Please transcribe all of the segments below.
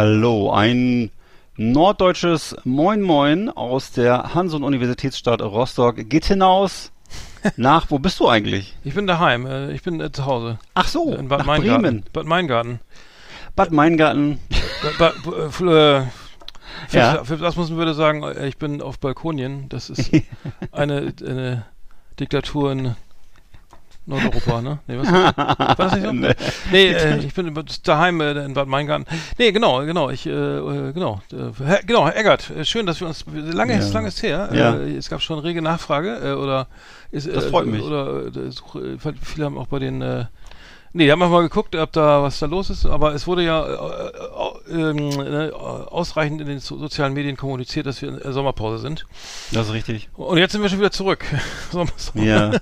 Hallo, ein norddeutsches Moin Moin aus der Hanson-Universitätsstadt Rostock geht hinaus nach, wo bist du eigentlich? Ich bin daheim, äh, ich bin äh, zu Hause. Ach so, In Bad nach Meingarten. Bremen. Bad Meingarten. Bad Meingarten. Ba ba äh, für, Ja. muss man würde sagen, äh, ich bin auf Balkonien. Das ist eine, eine Diktatur in Nordeuropa, ne? Nee, was? War das nicht so? Nee. Nee, äh, ich bin daheim äh, in Bad Meingarten. Nee, genau, genau, ich, äh, äh, genau, äh, genau, Herr Eggert, äh, schön, dass wir uns, lange Ja. ist, lange ist her, Ja. es gab schon rege Nachfrage, äh, oder ist, Das freut mich. Oder, viele haben auch bei den, Nee, da haben wir mal geguckt, ob da was da los ist, aber es wurde ja äh, äh, ähm, äh, ausreichend in den so sozialen Medien kommuniziert, dass wir in der Sommerpause sind. Das ist richtig. Und jetzt sind wir schon wieder zurück. Ja.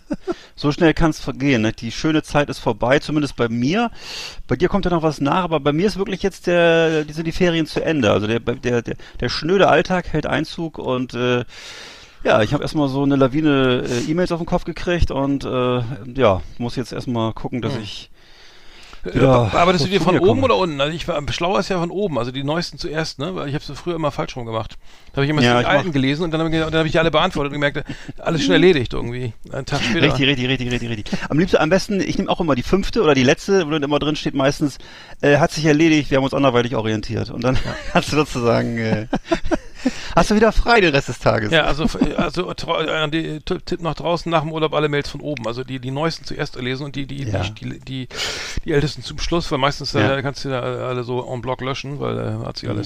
So schnell kann es vergehen. Ne? Die schöne Zeit ist vorbei, zumindest bei mir. Bei dir kommt ja noch was nach, aber bei mir ist wirklich jetzt der, die sind die Ferien zu Ende. Also der, der, der, der schnöde Alltag hält Einzug und äh, ja, ich habe erstmal so eine Lawine äh, E-Mails auf den Kopf gekriegt und äh, ja, muss jetzt erstmal gucken, dass Hm. ich Äh, Ja, Arbeitest du so dir von oben oder unten? Also ich war schlauer ist ja von oben, also die neuesten zuerst, ne? Weil ich habe es früher immer falsch rum gemacht. Da habe ich immer Ja, die ich alten mach- gelesen und dann habe ich, dann hab ich die alle beantwortet und gemerkt, alles schon erledigt irgendwie. Einen Tag später. Richtig, richtig, richtig, richtig, richtig. Am liebsten, am besten, ich nehme auch immer die fünfte oder die letzte, wo dann immer drin steht meistens, äh, hat sich erledigt, wir haben uns anderweitig orientiert. Und dann hast du sozusagen, äh, hast du wieder frei den Rest des Tages. Ja, also, also äh, die, Tipp nach draußen nach dem Urlaub alle Mails von oben. Also die, die neuesten zuerst lesen und die, die, Ja. die, die, die, ältesten zum Schluss, weil meistens Ja. äh, kannst du da alle so en bloc löschen, weil äh, hat sich Mhm.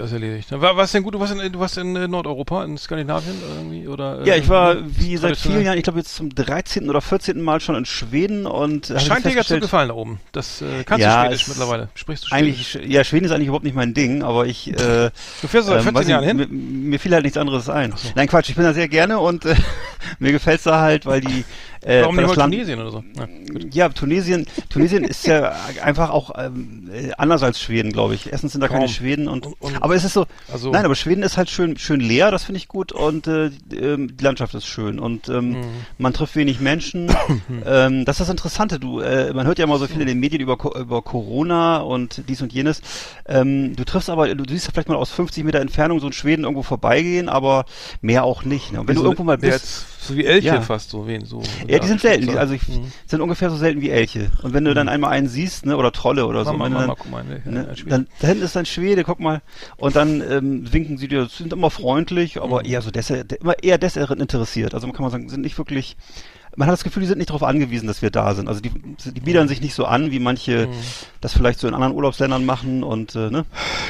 Alles, sich erledigt. War, war's denn gut, du warst in, du warst in äh, Nordeuropa, in Skandinavien irgendwie? Oder, äh, Ja, ich war wie seit vielen Jahren, ich glaube jetzt zum 13. oder 14. Mal schon in Schweden und Scheint dir ganz zu gefallen da oben. Das äh, kannst Ja, du Schwedisch mittlerweile. Sprichst du Schwedisch? eigentlich, ja, Schweden ist eigentlich überhaupt nicht mein Ding, aber ich, äh, Du fährst seit ähm, 14 weiß Jahren hin? Mir, mir fiel halt nichts anderes ein. Nein, Quatsch, ich bin da sehr gerne und äh, mir gefällt's da halt, weil die, äh, Warum nicht das mal Land, Tunesien oder so? Ja, gut. Ja, Tunesien, Tunesien ist ja einfach auch ähm, äh, anders als Schweden, glaube ich. Erstens sind da keine Kaum. Schweden und, Und- und- aber es ist so, Also, nein, aber Schweden ist halt schön schön leer, das finde ich gut und äh, die, ähm, die Landschaft ist schön und ähm, Mhm. man trifft wenig Menschen. ähm, das ist das Interessante, du, äh, man hört ja immer so viel in den Medien über, über Corona und dies und jenes. Ähm, du triffst aber, du siehst vielleicht mal aus 50 Meter Entfernung so in Schweden irgendwo vorbeigehen, aber mehr auch nicht. Ne? Und wenn du irgendwo mal bist, so wie Elche Ja. fast, so wen so. ja, die sind selten. Die, also ich, Mhm. sind ungefähr so selten wie Elche. Und wenn du dann einmal einen siehst, ne, oder Trolle oder so, Mama, du Mama, dann, guck mal, ne, ne, dann da hinten ist ein Schwede, guck mal, und dann ähm, winken sie dir, sind immer freundlich, aber Mhm. eher so des, der, immer eher desinteressiert. Also man kann man sagen, sind nicht wirklich. Man hat das Gefühl, die sind nicht darauf angewiesen, dass wir da sind. Also die, die biedern sich nicht so an, wie manche Mhm. das vielleicht so in anderen Urlaubsländern machen und äh, ne,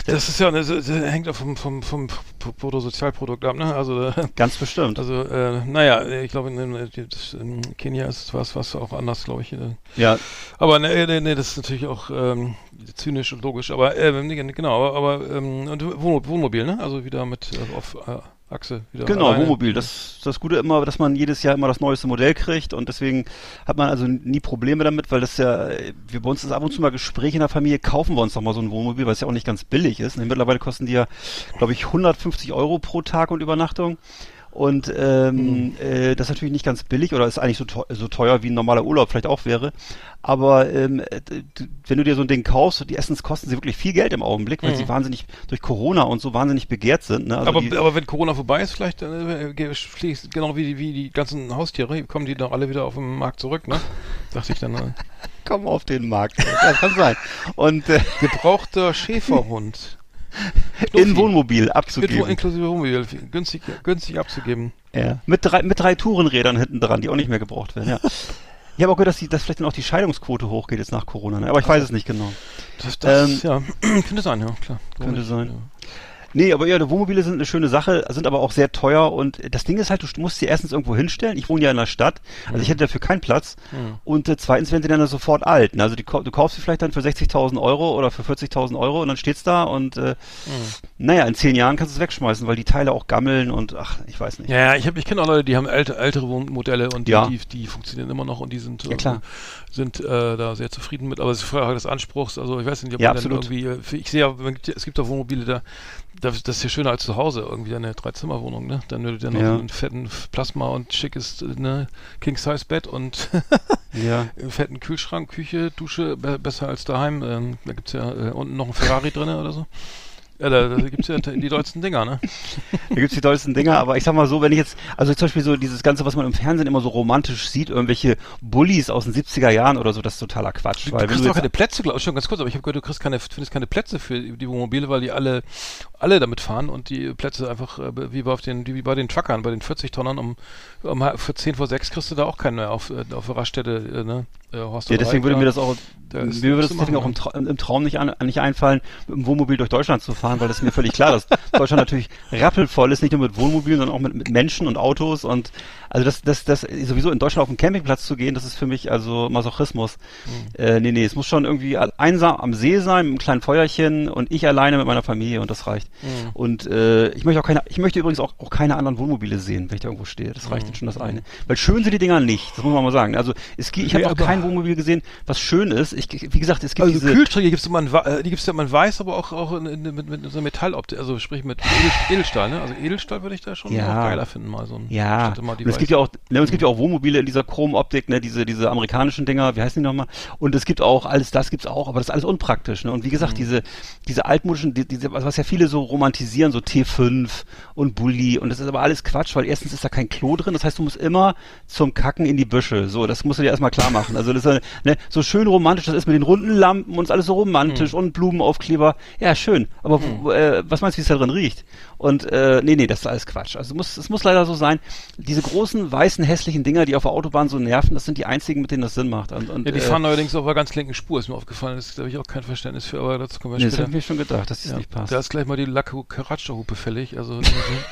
Das ist ja, das, das hängt auch vom, vom, vom Bruttosozialprodukt ab, ne? Also, äh, ganz bestimmt. also äh, naja, ich glaube, in, in, Kenia ist was, was auch anders, glaube ich. Äh. ja, Aber ne, ne, ne, das ist natürlich auch ähm, zynisch und logisch. Aber äh, genau, aber, aber ähm, und Wohn Wohnmobil, ne? Also wieder mit äh, auf äh, Achse wieder. Genau, alleine. Wohnmobil. Das das Gute immer, dass man jedes Jahr immer das neueste Modell kriegt und deswegen hat man also nie Probleme damit, weil das ja, wir bei uns ist ab und zu mal Gespräch in der Familie, kaufen wir uns doch mal so ein Wohnmobil, weil es ja auch nicht ganz billig ist. Ne? Mittlerweile kosten die ja, glaube ich, 150 Euro pro Tag und Übernachtung. Und ähm, äh, das ist natürlich nicht ganz billig oder ist eigentlich so, teu so teuer wie ein normaler Urlaub vielleicht auch wäre. Aber ähm, äh, wenn du dir so ein Ding kaufst, die erstens kosten sie wirklich viel Geld im Augenblick, weil Mhm. sie wahnsinnig durch Corona und so wahnsinnig begehrt sind. Ne? Also aber, die, aber wenn Corona vorbei ist, vielleicht äh, genau wie die, wie die ganzen Haustiere, kommen die doch alle wieder auf den Markt zurück, ne? Dachte ich dann. Äh, komm auf den Markt. Ja, kann sein. Und äh, gebrauchter Schäferhund. in Wohnmobil Mit, abzugeben. inklusive Wohnmobil. Günstig, günstig abzugeben. Ja. Mit drei, mit drei Tourenrädern hinten dran, die auch nicht mehr gebraucht werden. Ja. Ich habe auch gehört, dass, die, dass vielleicht dann auch die Scheidungsquote hochgeht jetzt nach Corona. Ne? Aber ich weiß es nicht genau. Das, das Ähm, ja, könnte sein, ja, klar. Warum könnte nicht? sein. Ja. Nee, aber ja, Wohnmobile sind eine schöne Sache, sind aber auch sehr teuer und das Ding ist halt, du musst sie erstens irgendwo hinstellen. Ich wohne ja in der Stadt, also ich hätte dafür keinen Platz. Mhm. Und äh, zweitens werden sie dann sofort alt. Ne? Also die, du kaufst sie vielleicht dann für 60.000 Euro oder für 40.000 Euro und dann steht's da und äh, naja, in zehn Jahren kannst du es wegschmeißen, weil die Teile auch gammeln und ach, ich weiß nicht. Ja, ja, ich, hab, ich kenne auch Leute, die haben alte, ältere Wohnmodelle und die, Ja. die, die funktionieren immer noch und die sind, Ja, klar. sind äh, da sehr zufrieden mit. Aber es ist Frage des Anspruchs. Also ich weiß nicht, ob Ja, man dann absolut. irgendwie, äh, ich sehe ja, gibt ja- es gibt auch Wohnmobile, da, Das, das ist ja schöner als zu Hause, irgendwie eine Dreizimmerwohnung, ne? Dann würde dann noch Ja. so einen fetten Plasma und schickes ne, King-Size-Bett und Ja. einen fetten Kühlschrank, Küche, Dusche, be besser als daheim. Ähm, da gibt's ja äh, unten noch einen Ferrari drin oder so. Ja, da, da gibt's ja die dollsten Dinger, ne? Da gibt's die tollsten Dinger, aber ich sag mal so, wenn ich jetzt, also zum Beispiel so dieses Ganze, was man im Fernsehen immer so romantisch sieht, irgendwelche Bullies aus den 70er Jahren oder so, das ist totaler Quatsch. Du, weil du kriegst du doch keine Plätze, glaube ich, schon ganz kurz, aber ich habe gehört, du kriegst keine, findest keine Plätze für die Wohnmobile, weil die alle, alle damit fahren und die Plätze einfach, äh, wie bei, auf den, wie bei den Truckern, bei den 40-Tonnern, um, um für 10 vor 6 kriegst du da auch keinen mehr auf, äh, auf Raststätte, äh, ne? Äh, Horst ja, deswegen würde mir das auch, da mir würde das deswegen auch im, Tra im Traum nicht, an, nicht einfallen, mit dem Wohnmobil durch Deutschland zu fahren, weil das ist mir völlig klar, dass Deutschland natürlich rappelvoll ist, nicht nur mit Wohnmobilen, sondern auch mit, mit Menschen und Autos und also das, das, das sowieso in Deutschland auf den Campingplatz zu gehen, das ist für mich also Masochismus. Mhm. Äh, nee, nee, es muss schon irgendwie einsam am See sein, mit einem kleinen Feuerchen und ich alleine mit meiner Familie und das reicht. Mhm. Und äh, ich möchte auch keine, ich möchte übrigens auch, auch keine anderen Wohnmobile sehen, wenn ich da irgendwo stehe. Das reicht Mhm. jetzt schon das eine. Weil schön sind die Dinger nicht, das muss man mal sagen. Also es gibt, ich habe Nee, auch kein Wohnmobil gesehen, was schön ist. Ich, wie gesagt, es gibt Also diese. Kühlschränke gibt's immer in, äh, die gibt's ja immer in weiß, aber auch, auch in, in, mit, mit so Metalloptik, also sprich mit Edel, Edelstahl, ne? Also Edelstahl würde ich da schon Ja. auch geiler finden, mal so ein Ja, und es gibt ja auch, ne, es gibt ja auch Wohnmobile in dieser Chromoptik, ne, diese, diese amerikanischen Dinger, wie heißen die nochmal? Und es gibt auch, alles das gibt's auch, aber das ist alles unpraktisch, ne? Und wie gesagt, Mhm. diese, diese altmodischen, die, diese, was ja viele so romantisieren, so T5 und Bulli, und das ist aber alles Quatsch, weil erstens ist da kein Klo drin, das heißt, du musst immer zum Kacken in die Büsche, so, das musst du dir erstmal klar machen. Also das ist, ne, so schön romantisch, das ist mit den runden Lampen und ist alles so romantisch Mhm. und Blumenaufkleber, ja, schön, aber wo, äh, was meinst du, wie es da drin riecht? Und, äh, nee, nee, das ist alles Quatsch. Also es muss, es muss leider so sein, diese großen, weißen, hässlichen Dinger, die auf der Autobahn so nerven, das sind die einzigen, mit denen das Sinn macht. Und, und, Ja, die äh, fahren allerdings auf der ganz linken Spur, ist mir aufgefallen. Das habe ich auch kein Verständnis für, aber dazu kommen wir nee, das später. habe ich mir schon gedacht, dass das Ja, nicht passt. Da ist gleich mal die Lacko Karatscha-Hupe fällig. Also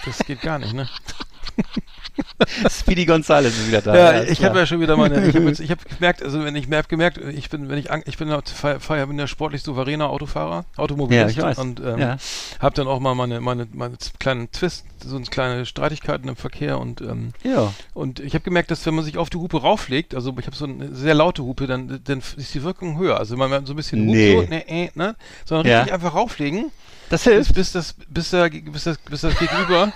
das geht gar nicht, ne? Speedy Gonzales ist wieder da. Ja, ist ich habe ja schon wieder meine, ich habe ich habe gemerkt, also wenn ich mehr hab gemerkt, ich bin, wenn ich, ich bin ja, ja- bin ja sportlich souveräner Autofahrer, Automobilist Ja, ich weiß. und ähm, Ja. habe dann auch mal meine, meine, meine kleinen Twist, so eine kleine Streitigkeiten im Verkehr und ähm, Ja. und ich habe gemerkt, dass wenn man sich auf die Hupe rauflegt, also ich habe so eine sehr laute Hupe, dann, dann ist die Wirkung höher. Also wenn man so ein bisschen Nee. so, ne, äh, ne, sondern Ja. richtig einfach rauflegen, Das bis, hilft. bis das, bis der, bis das, bis das Gegenüber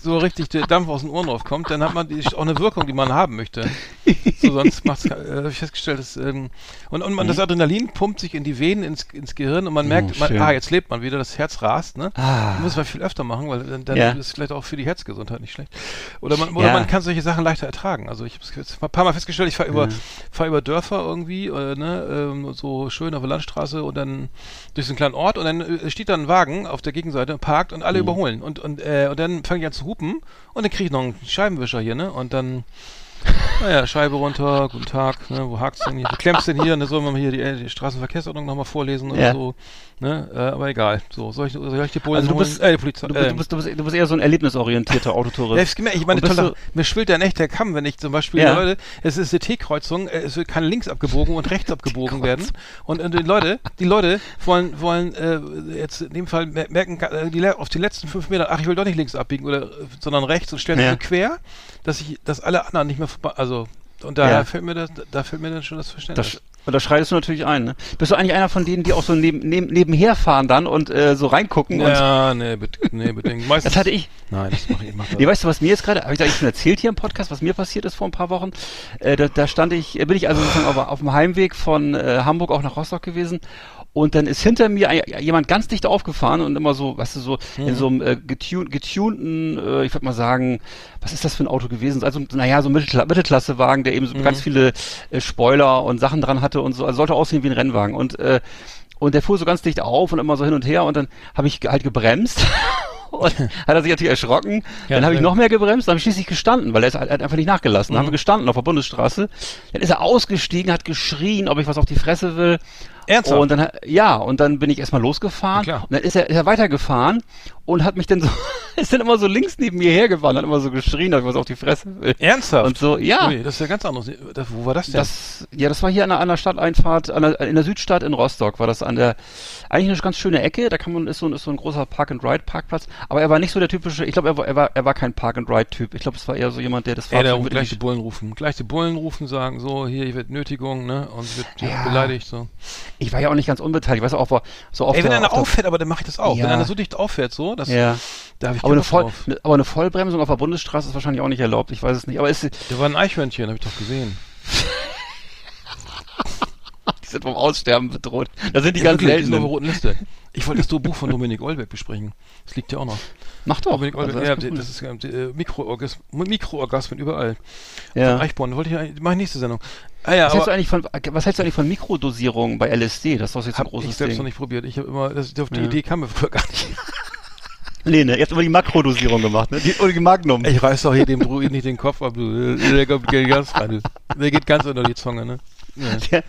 so richtig der Dampf aus den Ohren raufkommt, dann hat man die, auch eine Wirkung, die man haben möchte. So, sonst macht's, äh, habe ich festgestellt, dass, ähm, und, und man, das Adrenalin pumpt sich in die Venen, ins, ins Gehirn und man merkt, Oh, man, ah, jetzt lebt man wieder, das Herz rast, ne? Ah. Muss man viel öfter machen, weil dann, dann Ja. ist es vielleicht auch für die Herzgesundheit nicht schlecht. Oder man, oder Ja. man kann solche Sachen leichter ertragen. Also ich habe es ein paar Mal festgestellt, ich fahre über, Ja. fahr über Dörfer irgendwie, äh, ne, ähm, so schön auf der Landstraße und dann durch so einen kleinen Ort und dann äh, steht da ein Wagen auf der Gegenseite, parkt und Mhm. alle überholen. Und, und, äh, und dann fange ich an zu hupen und dann kriege ich noch einen Scheibenwischer hier, ne? Und dann naja, Scheibe runter, guten Tag, ne, wo hakt's denn hier? Du klemmst denn hier, ne, soll man hier die, äh, die Straßenverkehrsordnung nochmal vorlesen oder Ja. so, ne, äh, aber egal. So, soll ich, soll ich die Bullen Also du holen? bist, äh, die Polizei, du, äh, du, bist, du, bist, du bist eher so ein erlebnisorientierter ja, Autotourist. ich, gemerkt, ich meine, du- mir schwillt der echt der Kamm, wenn ich zum Beispiel, Ja. Leute, es ist eine T-Kreuzung, äh, es wird kann links abgebogen und rechts abgebogen werden. Und, und die Leute, die Leute wollen, wollen äh, jetzt in dem Fall mer- merken, äh, die, auf die letzten fünf Meter, ach, ich will doch nicht links abbiegen, oder, äh, sondern rechts und stellen sich Ja. quer, dass ich, dass alle anderen nicht mehr vorbei, also, und daher Ja. fällt mir das, da fällt mir dann schon das Verständnis. Das, und da schreitest du natürlich ein, ne? Bist du eigentlich einer von denen, die auch so neben, neben, nebenher fahren dann und äh, so reingucken und ja, nee, bet nee, bedingt. Meistens, das hatte ich. Nein, das mache ich, mach das. Nee, weißt du, was mir jetzt gerade, habe ich eigentlich schon erzählt hier im Podcast, was mir passiert ist vor ein paar Wochen? Äh, da, da stand ich, äh, bin ich also sozusagen auf, auf dem Heimweg von äh, Hamburg auch nach Rostock gewesen und dann ist hinter mir jemand ganz dicht aufgefahren und immer so, weißt du, so in so einem äh, getun getunten, äh, ich würde mal sagen, was ist das für ein Auto gewesen? Also, naja, so ein Mittelkla Mittelklassewagen, der eben so ganz viele äh, Spoiler und Sachen dran hatte und so, also sollte aussehen wie ein Rennwagen und äh, und der fuhr so ganz dicht auf und immer so hin und her und dann habe ich halt gebremst. Und hat er sich natürlich erschrocken. Ja, dann habe ich noch mehr gebremst, dann habe ich schließlich gestanden, weil er ist er hat einfach nicht nachgelassen. Dann haben wir gestanden auf der Bundesstraße. Dann ist er ausgestiegen, hat geschrien, ob ich was auf die Fresse will. Ernsthaft? Und dann, ja, und dann bin ich erstmal losgefahren. Und dann ist er, ist er weitergefahren und hat mich dann so, ist dann immer so links neben mir hergefahren, hat immer so geschrien, ob ich was auf die Fresse will. Ernsthaft? Und so, ja. Ui, das ist ja ganz anders. Das, wo war das denn? Das, ja, das war hier an der, an der Stadteinfahrt, an der, in der Südstadt in Rostock, war das an der, eigentlich eine ganz schöne Ecke, da kann man, ist so, ein- ist so ein großer Park-and-Ride-Parkplatz, aber er war nicht so der typische, ich glaube, er war, er war, er war kein Park-and-Ride-Typ, ich glaube, es war eher so jemand, der das Ja, der Fahrzeug gleich die Bullen rufen. Gleich die Bullen rufen, sagen so, hier, hier wird Nötigung, ne? Und wird Ja. beleidigt, so. Ich war ja auch nicht ganz unbeteiligt. Ich weiß auch, so oft. Ey, wenn einer auffährt, aber dann mache ich das auch. Ja. Wenn einer so dicht auffährt, so, das, Ja. da habe ich Aber eine, Voll, ne, aber eine Vollbremsung auf der Bundesstraße ist wahrscheinlich auch nicht erlaubt. Ich weiß es nicht. Aber ist, Da war ein Eichhörnchen, habe ich doch gesehen. die sind vom Aussterben bedroht. Da sind die Ja, ganz selten. roten Liste. Ich wollte das Buch von Dominik Olbeck besprechen. Das liegt ja auch noch. Mach doch. Dominik Olbeck, Also, ja, ist gut. das ist äh, Mikroorgasm, Mikroorgasmen überall. ja. Von Eichborn, wollte ich eigentlich- mach ich nächste Sendung. Ah ja, Was hältst, du eigentlich von, was hältst du eigentlich von Mikrodosierung bei LSD? Das ist doch jetzt ein großes ich selbst Ding. noch nicht probiert. Ich habe immer, das, auf die Ja. Idee kam mir früher gar nicht. Nee, ne, jetzt immer die Makrodosierung gemacht, ne? Die, oder die Magnum. Ich reiß doch hier dem Druid nicht den Kopf ab, du. Der geht ganz rein. Der geht ganz unter die Zunge, ne? Ja. Der,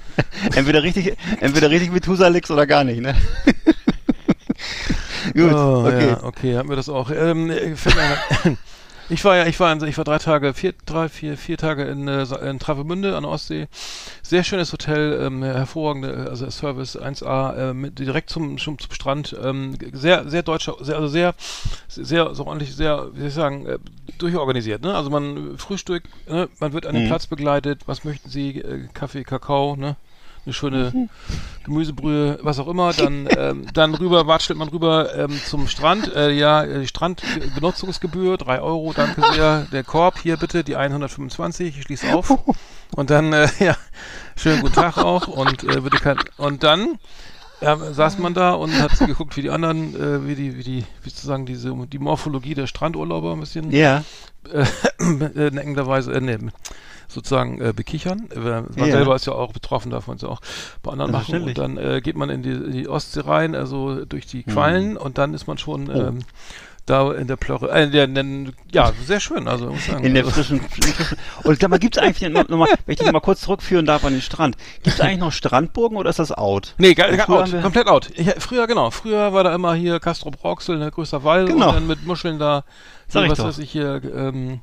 entweder richtig, entweder richtig Methusalix oder gar nicht, ne? Gut, oh, okay. Ja, okay, haben wir das auch. Ähm, ich war ja, ich war, in, ich war drei Tage, vier, drei, vier, vier Tage in, äh, in Travemünde an der Ostsee. Sehr schönes Hotel, ähm, hervorragende, äh, also Service 1A, äh, mit, direkt zum, zum, zum Strand. Ähm, sehr, sehr deutscher, sehr, also sehr, sehr, so ordentlich, sehr, wie soll ich sagen, äh, durchorganisiert. Ne? Also man äh, Frühstück, ne? man wird an den Mhm. Platz begleitet. Was möchten Sie? Äh, Kaffee, Kakao, ne? Eine schöne Gemüsebrühe, was auch immer, dann, ähm, dann rüber, watschelt man rüber ähm, zum Strand. Äh, ja, äh, die Strandbenutzungsgebühr, drei Euro, danke sehr. Der Korb, hier bitte, die 125, ich schließe auf. Und dann, äh, ja, schönen guten Tag auch. Und äh, bitte kein, und dann ja, saß man da und hat geguckt, wie die anderen, äh, wie die, wie die, wie sozusagen diese, die Morphologie der Strandurlauber ein bisschen Ja, äh, neckenderweise, äh, nee, sozusagen äh, bekichern. Äh, Man Ja. selber ist ja auch betroffen, es ja auch bei anderen machen. Und dann äh, geht man in die, in die Ostsee rein, also durch die Quallen und dann ist man schon Oh. ähm, da in der Plörre. Äh, der, der, ja, sehr schön, also muss sagen. in der frischen, frischen Und sag mal, gibt's eigentlich noch, noch mal, wenn ich dich mal kurz zurückführen darf an den Strand, gibt's eigentlich noch Strandburgen oder ist das out? Nee, ga, ga, Früher out, komplett out. Ich, früher, genau, früher war da immer hier Castro Brauxel, ne, größter Wall Genau. und dann mit Muscheln da, ich was doch. weiß ich hier, ähm,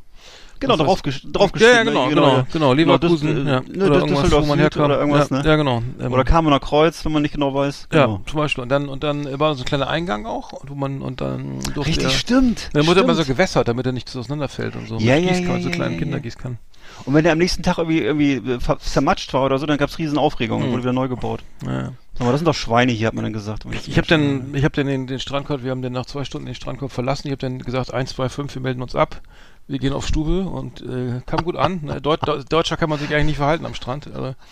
Genau, weiß- drauf, drauf ja, ja, genau, genau, genau, Leverkusen, Düssel- ja, ne, Düsseldorf wo man herkam. oder irgendwas, ja, ne? Ja, genau. ähm, Oder Kamener Kreuz, wenn man nicht genau weiß. Ja, Genau. zum Beispiel. Und dann, und dann war so ein kleiner Eingang auch, wo man, und dann durfte Richtig, er, stimmt. dann wurde immer so gewässert, damit er nicht auseinanderfällt und so. Ja, mit ja, ja, so ja, kleinen ja, ja. Kindergießkannen. Und wenn der am nächsten Tag irgendwie, irgendwie äh, zermatscht war oder so, dann gab's riesen Aufregung und Mhm. wurde wieder neu gebaut. Ja. Aber das sind doch Schweine hier, hat man dann gesagt. Ich, ich habe dann, ich habe dann den, den Strandkorb, wir haben dann nach zwei Stunden den Strandkorb verlassen. Ich habe dann gesagt, 1, 2, 5, wir melden uns ab. Wir gehen auf Stube und äh, kam gut an. Ne, Deut Deu- Deutscher kann man sich eigentlich nicht verhalten am Strand. Aber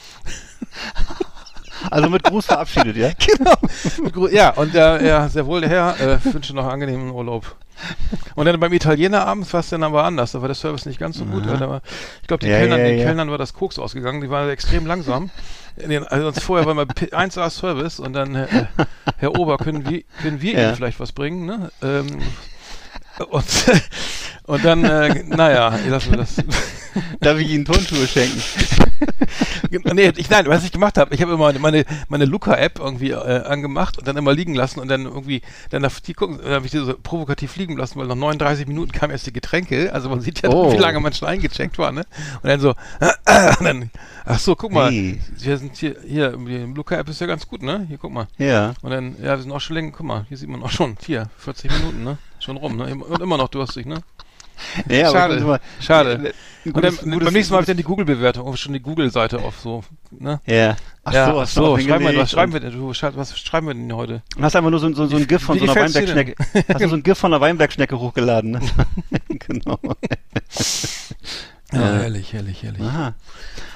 Also mit Gruß verabschiedet, ja? genau. ja, und äh, ja, sehr wohl der Herr. Äh, wünsche noch einen angenehmen Urlaub. Und dann beim Italiener abends war es dann aber anders. Da war der Service nicht ganz so gut. Weil Da war, ich glaube, den, Ja, Kellnern, ja, den ja. Kellnern war das Koks ausgegangen. Die waren extrem langsam. Den, also uns vorher war mal P- 1A Service und dann, äh, Herr Ober, können wir, können wir Ja. Ihnen vielleicht was bringen? Ne? Ähm, und, und dann, äh, naja, lassen wir das. Darf ich Ihnen Turnschuhe schenken? nee, ich, nein, was ich gemacht habe, ich habe immer meine, meine Luca-App irgendwie äh, angemacht und dann immer liegen lassen und dann irgendwie, dann auf die gucken, dann habe ich die so provokativ liegen lassen, weil nach 39 Minuten kamen erst die Getränke, also man sieht ja, Oh. wie lange man schon eingecheckt war, ne? Und dann so, und dann, ach so, guck mal, Hey. wir sind hier, hier, die Luca-App ist ja ganz gut, ne? Hier, guck mal. Ja. Und dann, ja, wir sind auch schon länger, guck mal, hier sieht man auch schon, hier, 40 Minuten, ne? Schon rum, ne? Und immer noch durstig, ne? ja Schade. ich muss mal- Schade. Ein Und gutes- dann, gutes- beim nächsten Mal habe ich dann die Google-Bewertung, oh, schon die Google-Seite auf so, ne? Ja. Ach ja, so, ach du so schreiben wir, hingelegt was schreiben wir denn? Du, schreib- was schreiben wir denn heute? Und hast einfach nur so, so, so ein GIF von wie so einer? Weinbergschnecke. Hast du so ein GIF von einer Weinbergschnecke hochgeladen, ne? genau. Ja, Ja. herrlich, herrlich, herrlich. Aha.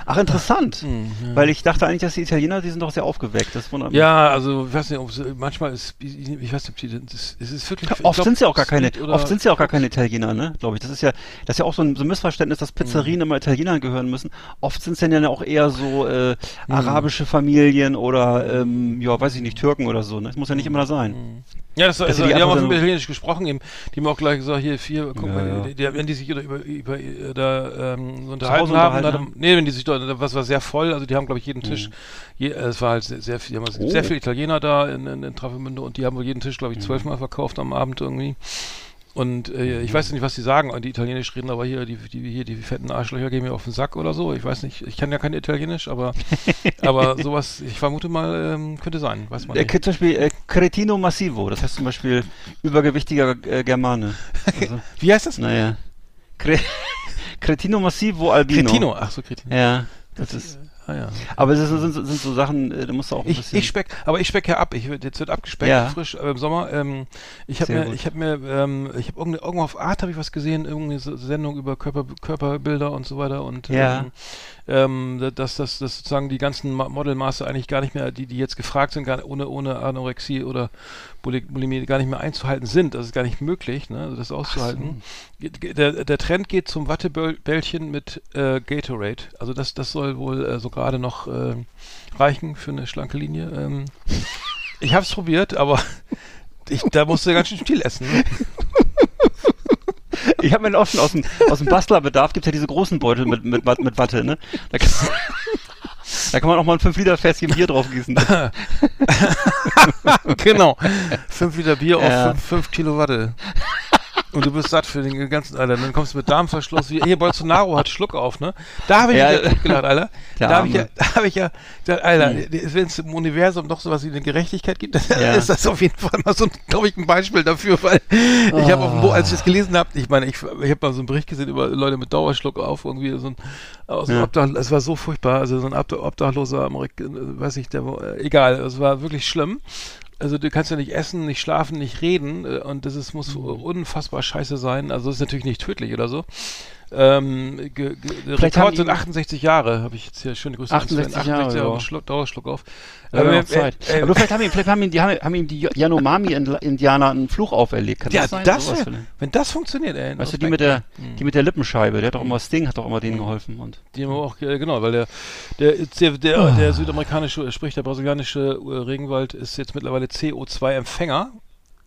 Ach, interessant. Hm, ja. Weil ich dachte eigentlich, dass die Italiener, die sind doch sehr aufgeweckt. Das wundert mich. ja, also ich weiß nicht, ob es, manchmal ist, ich weiß nicht, ob die, das, es ist wirklich. ich Oft glaub, sind ja auch gar keine, oft sind ja auch gar keine Italiener, ne? Glaube ich. Das ist ja, das ist ja auch so ein, so ein Missverständnis, dass Pizzerien Mhm. immer Italienern gehören müssen. Oft sind es dann ja auch eher so äh, Mhm. arabische Familien oder ähm, ja, weiß ich nicht, Türken oder so. Ne? Das muss ja nicht immer sein. Mhm. Ja, das, also, die, die haben auch dann- Italienisch gesprochen, eben, die haben auch gleich gesagt, hier, vier, guck Ja, mal, ja. Die, wenn die sich über, über, über äh, da ähm, so unterhalten haben, unterhalten dann, nee, wenn die sich dort, was war sehr voll, also die haben, glaube ich, jeden Tisch, je, äh, es war halt sehr, sehr viel, haben, es gibt Oh. sehr viele Italiener da in, in, in Travemünde und die haben wohl jeden Tisch, glaube ich, Mhm. zwölfmal verkauft am Abend irgendwie. Und äh, ich weiß nicht, was die sagen, die Italienisch reden, aber hier die, die, hier, die fetten Arschlöcher gehen mir auf den Sack oder so. Ich weiß nicht, ich kann ja kein Italienisch, aber, aber sowas, ich vermute mal, ähm, könnte sein, weiß man Äh, nicht. zum Beispiel äh, Cretino Massivo, das heißt zum Beispiel übergewichtiger äh, Germane. Also, Wie heißt das? naja. Cre Cretino Massivo Albino. Cretino, ach so, Cretino. Ja, das ist. Ah, ja. Aber es sind, sind, sind so Sachen, äh, da musst du auch ein Ich, bisschen... ich speck, aber ich speck ja ab. Ich, jetzt wird abgespeckt, Ja. frisch äh, im Sommer. Ähm, ich habe mir, gut. ich habe mir, ähm, ich habe irgendwo, irgendwo auf Art habe ich was gesehen, irgendeine Sendung über Körper, Körperbilder und so weiter und Ja. ähm, ähm, dass, dass, dass sozusagen die ganzen Ma- Modelmaße eigentlich gar nicht mehr, die, die jetzt gefragt sind, gar, ohne, ohne Anorexie oder Buli- Bulimie gar nicht mehr einzuhalten sind. Das ist gar nicht möglich, ne, also das auszuhalten. Ge- Der, der Trend geht zum Wattebällchen mit äh, Gatorade. Also das, das soll wohl äh, so gerade noch äh, reichen für eine schlanke Linie. Ähm, ich habe es probiert, aber ich, da musst du ganz schön viel essen. Ne? Ich habe mir schon aus dem, aus dem Bastlerbedarf, gibt's ja diese großen Beutel mit, mit, mit Watte, ne? Da kann, da kann man auch mal ein 5 Liter Fässchen Bier drauf gießen. genau. Fünf Liter Bier Ja. auf fünf, fünf Kilo Watte. Und du bist satt für den ganzen, Alter. Dann kommst du mit Darmverschluss. Wie, hier, Bolsonaro hat Schluck auf, ne? Da habe ich Ja. ja. gedacht, Alter. Da habe ich ja, da habe ich ja, da, Alter, Hm. wenn es im Universum doch sowas wie eine Gerechtigkeit gibt, dann Ja. ist das auf jeden Fall mal so, glaube ich, ein Beispiel dafür, weil ich habe auf dem Bo als ich das gelesen habe, ich meine, ich, ich habe mal so einen Bericht gesehen über Leute mit Dauerschluck auf, irgendwie so ein, aus dem Ja. Obdach, es war so furchtbar, also so ein Obdach, obdachloser Amerikaner, weiß ich, der, äh, egal, es war wirklich schlimm. Also du kannst ja nicht essen, nicht schlafen, nicht reden äh, und das ist, muss Mhm. unfassbar scheiße sein. Also es ist natürlich nicht tödlich oder so. Ähm, ge, ge, Rekord sind die- 68 Jahre, habe ich jetzt hier schöne Grüße. an Sven. 68 Jahre, Jahre ja. Schluck, Dauerschluck auf. Wir Ähm, Zeit. äh, äh, Aber vielleicht haben ihm, vielleicht haben die, haben, haben ihm die Yanomami-Indianer einen Fluch auferlegt. Kann ja, das sein? das, wär, wenn das funktioniert, ey. Weißt du, die mit der, Mhm. die mit der Lippenscheibe, der hat doch immer, Sting hat doch immer denen geholfen und. Die haben auch, äh, genau, weil der, der, der, der, Ah. der südamerikanische, sprich der brasilianische äh, Regenwald ist jetzt mittlerweile CO2-Empfänger.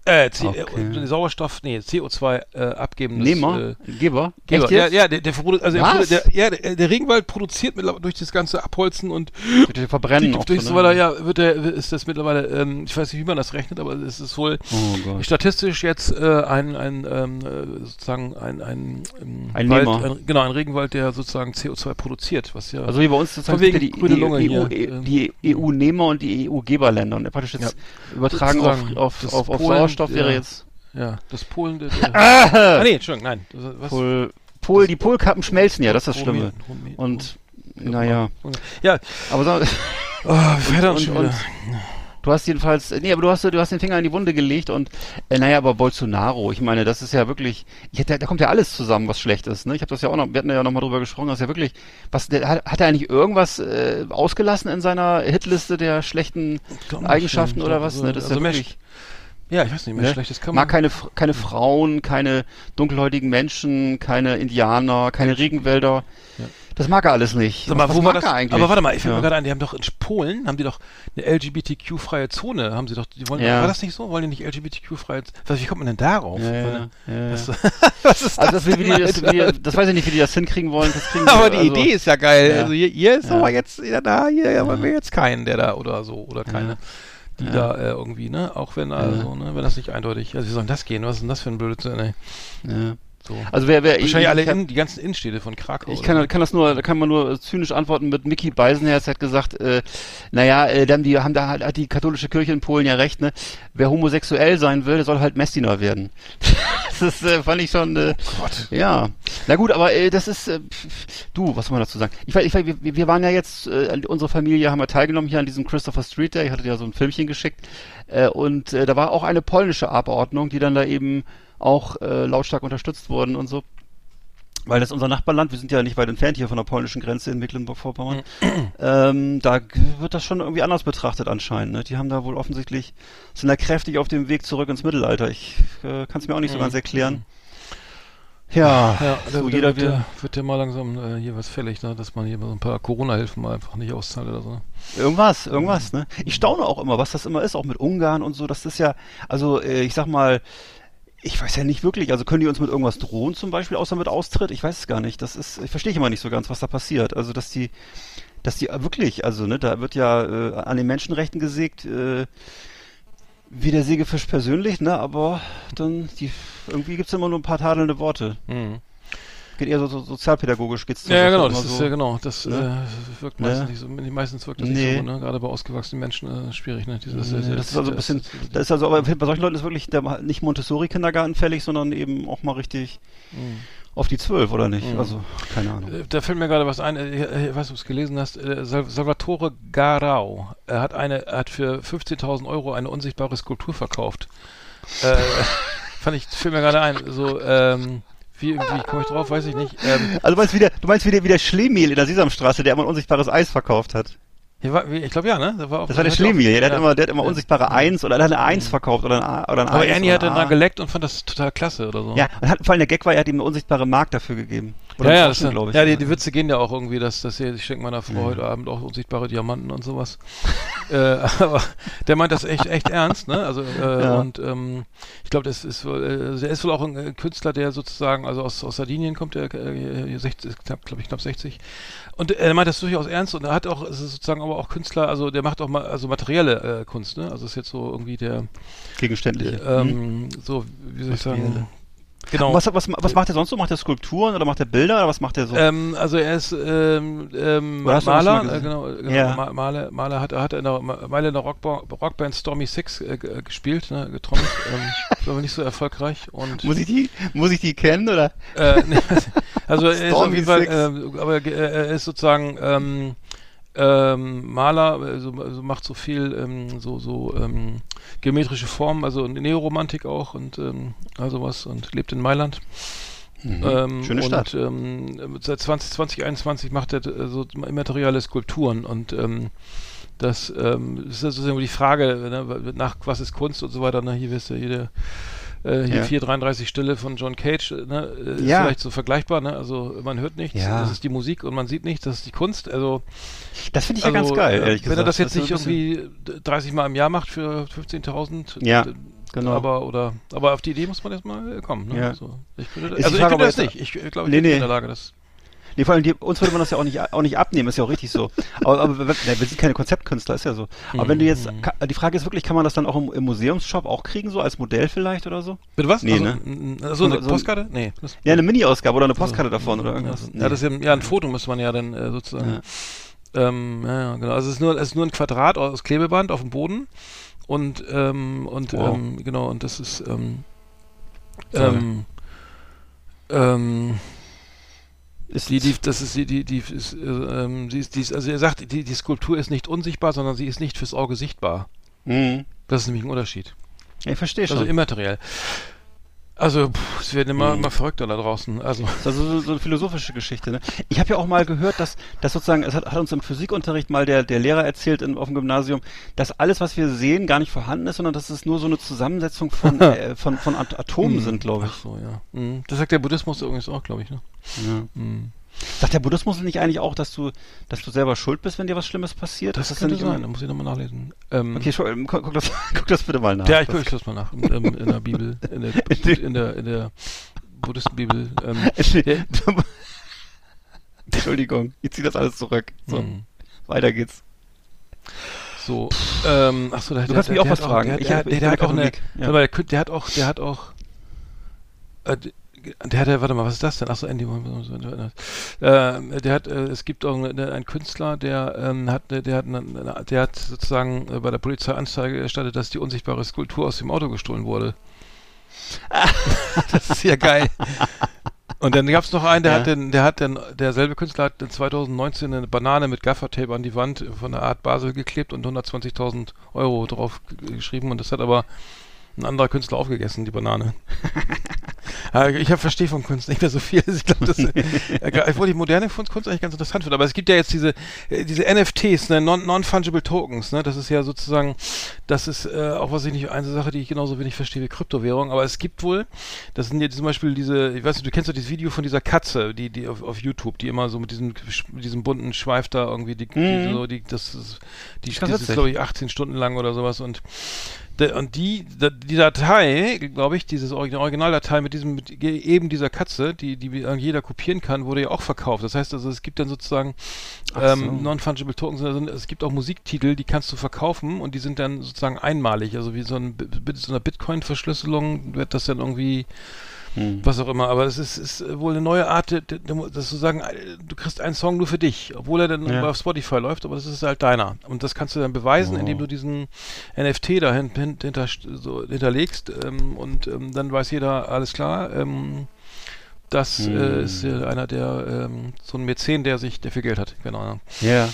Äh, C Okay. äh, Sauerstoff, nee, CO2 äh, abgebendes. Nehmer? Äh, Geber? Geber. Ja, ja, der, der, also Was? der, ja, der, der Regenwald produziert mittlerweile durch das ganze Abholzen und Durch die Verbrennen auch durch so, ne? ja, wird der, ist das mittlerweile, ähm, ich weiß nicht, wie man das rechnet, aber es ist wohl Oh statistisch jetzt äh, ein, ein ähm, äh, sozusagen ein, ein, ähm, Ein Wald, ein, genau, ein Regenwald, der sozusagen CO2 produziert, was ja Also wie bei uns sozusagen wegen die, grüne die, Lunge EU, hier. E- die EU-Nehmer und die EU-Geberländer. Und praktisch jetzt übertragen auf, auf, auf, auf Polen, Sauerstoff wäre ja. jetzt. Ja, das Polen. Der, der ah, nee, Entschuldigung, nein. Das, was? Pol, Pol, die Polkappen schmelzen ja, das ist das Schlimme. Rumän- Rumän- Und naja. Ja, Aber so, oh, uns und, und, wieder. du hast jedenfalls, nee, aber du hast, du hast den Finger in die Wunde gelegt und, äh, naja, aber Bolsonaro, ich meine, das ist ja wirklich, ich, da, da kommt ja alles zusammen, was schlecht ist, ne? Ich habe das ja auch noch, wir hatten ja noch mal drüber gesprochen, das ist ja wirklich, was, der, hat, hat er eigentlich irgendwas äh, ausgelassen in seiner Hitliste der schlechten Eigenschaften ich oder was? Ne? Das ist also ja mehr- wirklich, Ja, ich weiß nicht, mehr ne? schlechtes kann mag man. keine, F- keine Frauen, keine dunkelhäutigen Menschen, keine Indianer, keine Regenwälder. Ja. Das mag er alles nicht. Sag mal, was wo mag war das? er eigentlich? Aber warte mal, ich Ja. mir gerade ein, die haben doch in Polen, haben die doch eine LGBTQ-freie Zone, haben sie doch, die wollen, Ja. war das nicht so? Wollen die nicht LGBTQ-freie, was, wie kommt man denn darauf? Ja. Was, ist Also das, wie die, das, die, weiß ich nicht, wie die das hinkriegen wollen. Das kriegen aber die, also, Idee ist ja geil. Ja. Also hier, hier ist Ja. aber jetzt ja, da, hier Ja. haben wir jetzt keinen, der da oder so oder keine, die Ja. da äh, irgendwie, ne, auch wenn also, ne, wenn das nicht eindeutig, also wie soll denn das gehen? Was ist denn das für ein Blödsinn, ey? Ja. So. Also wer, wer Wahrscheinlich ich, alle ich, hab- in, die ganzen Innenstädte von Krakau. ich kann, kann das nur, da kann man nur zynisch antworten mit Mickey Beisenherz hat gesagt, äh, naja, äh, dann die haben da hat, hat die katholische Kirche in Polen ja recht, ne? Wer homosexuell sein will, der soll halt Messdiener werden. das ist, äh, fand ich schon, äh, Gott. ja. Na gut, aber äh, das ist, äh, du, was soll man dazu sagen? Ich, weiß- ich, wir, wir waren ja jetzt, äh, unsere Familie haben wir teilgenommen hier an diesem Christopher Street Day. Ich hatte ja so ein Filmchen geschickt. Äh, und äh, da war auch eine polnische Abordnung, die dann da eben auch äh, lautstark unterstützt wurden und so. Weil das ist unser Nachbarland, wir sind ja nicht weit entfernt hier von der polnischen Grenze in Mecklenburg-Vorpommern. ähm, da wird das schon irgendwie anders betrachtet anscheinend. Ne? Die haben da wohl offensichtlich, sind da kräftig auf dem Weg zurück ins Mittelalter. Ich äh, kann es mir auch nicht so Mhm. ganz erklären. Ja, Ja, so da, jeder wird, wird ja mal langsam äh, hier was fällig, ne? dass man hier mal so ein paar Corona-Hilfen mal einfach nicht auszahlt oder so. ne? Irgendwas, irgendwas, ne? Ich staune auch immer, was das immer ist, auch mit Ungarn und so. Das ist ja, also äh, ich sag mal, ich weiß ja nicht wirklich, also können die uns mit irgendwas drohen zum Beispiel, außer mit Austritt? Ich weiß es gar nicht. Das ist, ich verstehe immer nicht so ganz, was da passiert. Also dass die, dass die äh, wirklich, also ne, da wird ja äh, an den Menschenrechten gesägt, äh, wie der Sägefisch persönlich, ne? Aber dann, die, irgendwie gibt's immer nur ein paar tadelnde Worte. Mhm. Geht eher so, so sozialpädagogisch geht's Ja, ja, genau, das ist so. ja genau, das ne? äh, wirkt Ne? meistens nicht so, meistens wirkt das Nee. nicht so, ne? Gerade bei ausgewachsenen Menschen äh, schwierig, ne? Dieses, Nee, äh, das ist also ein das- bisschen, das- da ist also, aber bei solchen Leuten ist wirklich der, nicht Montessori-Kindergarten fällig, sondern eben auch mal richtig Mhm. auf die zwölf, oder nicht? Mhm. Also, keine Ahnung. Äh, Da fällt mir gerade was ein, äh, ich weiß nicht, ob du es gelesen hast, äh, Sal Salvatore Garau, er hat eine, er hat für 15.000 Euro eine unsichtbare Skulptur verkauft. äh, fand ich, fällt mir gerade ein, so, ähm, wie, wie komme ich drauf, weiß ich nicht. Ähm, Also du meinst wieder, du meinst wieder, wieder Schlemiel in der Sesamstraße, der immer ein unsichtbares Eis verkauft hat. War, ich glaube ja, ne? Das war, auch, Das war der hat ja auch- Schlemiel, der, hat immer, der hat immer unsichtbare Eins oder er hat eine Eins verkauft oder ein, A, oder ein Aber Eis Annie oder hat dann da geleckt und fand das total klasse oder so. Ja, und hat, vor allem der Gag war, er hat ihm eine unsichtbare Mark dafür gegeben. Oder ja, ja, das, Groschen, glaub ich. ja die, die Witze gehen ja auch irgendwie, dass, dass hier, ich schenke meiner Frau Ja. heute Abend auch unsichtbare Diamanten und sowas. äh, aber der meint das echt, echt ernst, ne? Also äh, Ja. und ähm, ich glaube, das ist wohl, äh, der ist wohl auch ein äh, Künstler, der sozusagen, also aus, aus Sardinien kommt, der äh, 60, knapp, glaube ich, knapp 60. Und er meint das durchaus ernst und er hat auch, sozusagen aber auch Künstler, also der macht auch mal also materielle äh, Kunst, ne? Also ist jetzt so irgendwie der Gegenständliche. ähm, Hm. so, wie soll ich Materielle. sagen? Genau. Was, was, was macht er sonst so? Macht er Skulpturen oder macht er Bilder oder was macht er so? Ähm, also er ist ähm, ähm, Maler, mal äh, genau, genau Ja. Ma Maler, Maler hat, er hat in der, Weile in der Rockba Rockband Stormy Six äh, äh, gespielt, ne, getrommelt, ähm, aber nicht so erfolgreich und muss ich die, muss ich die kennen oder? äh, nee, also er ist auf Stormy jeden Fall, Six. ähm, aber ge- er ist sozusagen ähm, ähm, Maler, also, also macht so viel ähm, so so ähm, geometrische Formen, also Neoromantik auch und ähm, also was und lebt in Mailand. Ähm, Mhm. Schöne und, Stadt. Ähm, seit 20, 2021 macht er äh, so immaterielle Skulpturen und ähm, das ähm, ist ja sozusagen die Frage, ne, nach was ist Kunst und so weiter. Ne? Hier wisst ihr, jede äh, hier Ja. 433 Stille von John Cage, äh, ne, äh, ist Ja. vielleicht so vergleichbar, ne? Also man hört nichts, Ja. das ist die Musik und man sieht nichts, das ist die Kunst. Also, Das finde ich ja also ganz geil, äh, ehrlich wenn gesagt. er das jetzt ist nicht so ein bisschen- irgendwie 30 Mal im Jahr macht für 15.000, Ja, genau. aber oder aber auf die Idee muss man erstmal kommen. Ne? Ja. Ich also ich könnte ob er das nicht. Ich glaube, ich Nee, bin nicht nee. in der Lage, das. Nee, vor allem die, uns würde man das ja auch nicht, auch nicht abnehmen, ist ja auch richtig so. Aber, aber wir, wir sind keine Konzeptkünstler, ist ja so. Aber wenn du jetzt, Mhm. die Frage ist wirklich, kann man das dann auch im, im Museumsshop auch kriegen, so als Modell vielleicht oder so? Bitte was? Nee, also, ne? n- so eine So- Postkarte? Nee. Ja, eine Mini-Ausgabe oder eine Postkarte davon oder irgendwas. Ja, das ist ja, ja ein Foto müsste man ja dann äh, sozusagen. Ja. Ähm, ja, genau. Also es ist nur, es ist nur ein Quadrat aus Klebeband auf dem Boden und ähm, und Wow. ähm, genau und das ist ähm, ähm, ähm, Ist die, die, das ist die, die, die ist, äh, ähm, sie ist, die ist, also er sagt, die, die Skulptur ist nicht unsichtbar, sondern sie ist nicht fürs Auge sichtbar. Mhm. Das ist nämlich ein Unterschied. Ich verstehe schon. Also immateriell. Also, pff, es werden immer, Mhm. immer verrückter da draußen. Also, Das ist also so, so eine philosophische Geschichte. Ne? Ich habe ja auch mal gehört, dass, dass sozusagen, es hat, hat uns im Physikunterricht mal der, der Lehrer erzählt in, auf dem Gymnasium, dass alles, was wir sehen, gar nicht vorhanden ist, sondern dass es nur so eine Zusammensetzung von, äh, von, von At Atomen sind, glaube Ach ich. so, ja. Mhm. Das sagt der Buddhismus übrigens auch, glaube ich, ne? Ja. Mhm. Sagt der Buddhismus nicht eigentlich auch, dass du, dass du selber schuld bist, wenn dir was Schlimmes passiert? Das, Ist könnte nicht sein, da muss ich nochmal nachlesen. Ähm, Okay, ähm, guck, guck, das, guck das bitte mal nach. ja, ich Das- gucke das mal nach. In, ähm, in der Bibel, in der, in der, in der Buddhistenbibel. Ähm, Entschuldigung, ich ziehe das alles zurück. So, mhm. weiter geht's. So, ähm, achso, der, Du kannst mich auch was fragen. Der, hat auch eine, der hat auch, der hat auch, äh, der hat, ja- warte mal, was ist das denn? Achso, Andy, äh, der hat, äh, es gibt auch einen Künstler, der ähm, hat, der hat, eine, der hat sozusagen äh, bei der Polizei Anzeige erstattet, dass die unsichtbare Skulptur aus dem Auto gestohlen wurde. das ist ja geil. Und dann gab es noch einen, der Ja. hat den, der hat den, derselbe Künstler hat in 2019 eine Banane mit Gaffertape an die Wand von der Art Basel geklebt und 120.000 Euro drauf geschrieben und das hat aber ein anderer Künstler aufgegessen, die Banane. Ja, ich verstehe von Kunst nicht mehr so viel. Ich glaube, das, äh, obwohl die moderne Kunst eigentlich ganz interessant wird. Aber es gibt ja jetzt diese, äh, diese NFTs, ne, Non- Non-Fungible Tokens, ne, das ist ja sozusagen, das ist äh, auch was ich nicht, eine Sache, die ich genauso wenig verstehe wie Kryptowährung. Aber es gibt wohl, das sind jetzt zum Beispiel diese, ich weiß nicht, du kennst doch dieses Video von dieser Katze, die, die auf, auf YouTube, die immer so mit diesem, mit diesem bunten Schweif da irgendwie, die, die Mhm. so, die, das ist, die, Das ist glaube ich 18 Stunden lang oder sowas und und die, die Datei, glaube ich, dieses Origin- Originaldatei mit diesem, mit eben dieser Katze, die, die jeder kopieren kann, wurde ja auch verkauft. Das heißt also, es gibt dann sozusagen Ach so. ähm, Non-Fungible Tokens, also es gibt auch Musiktitel, die kannst du verkaufen und die sind dann sozusagen einmalig. Also wie so, ein, so einer Bitcoin-Verschlüsselung wird das dann irgendwie Hm. was auch immer, aber es ist, ist wohl eine neue Art, dass du sagen, äh, du kriegst einen Song nur für dich, obwohl er dann Ja. auf Spotify läuft, aber das ist halt deiner. Und das kannst du dann beweisen, Wow. indem du diesen NFT da hin, hin, hinter, so hinterlegst ähm, und ähm, dann weiß jeder, alles klar. Ähm, Das hm. äh, ist äh, einer der, ähm, so ein Mäzen, der sich, der viel Geld hat, Ahnung. Ja.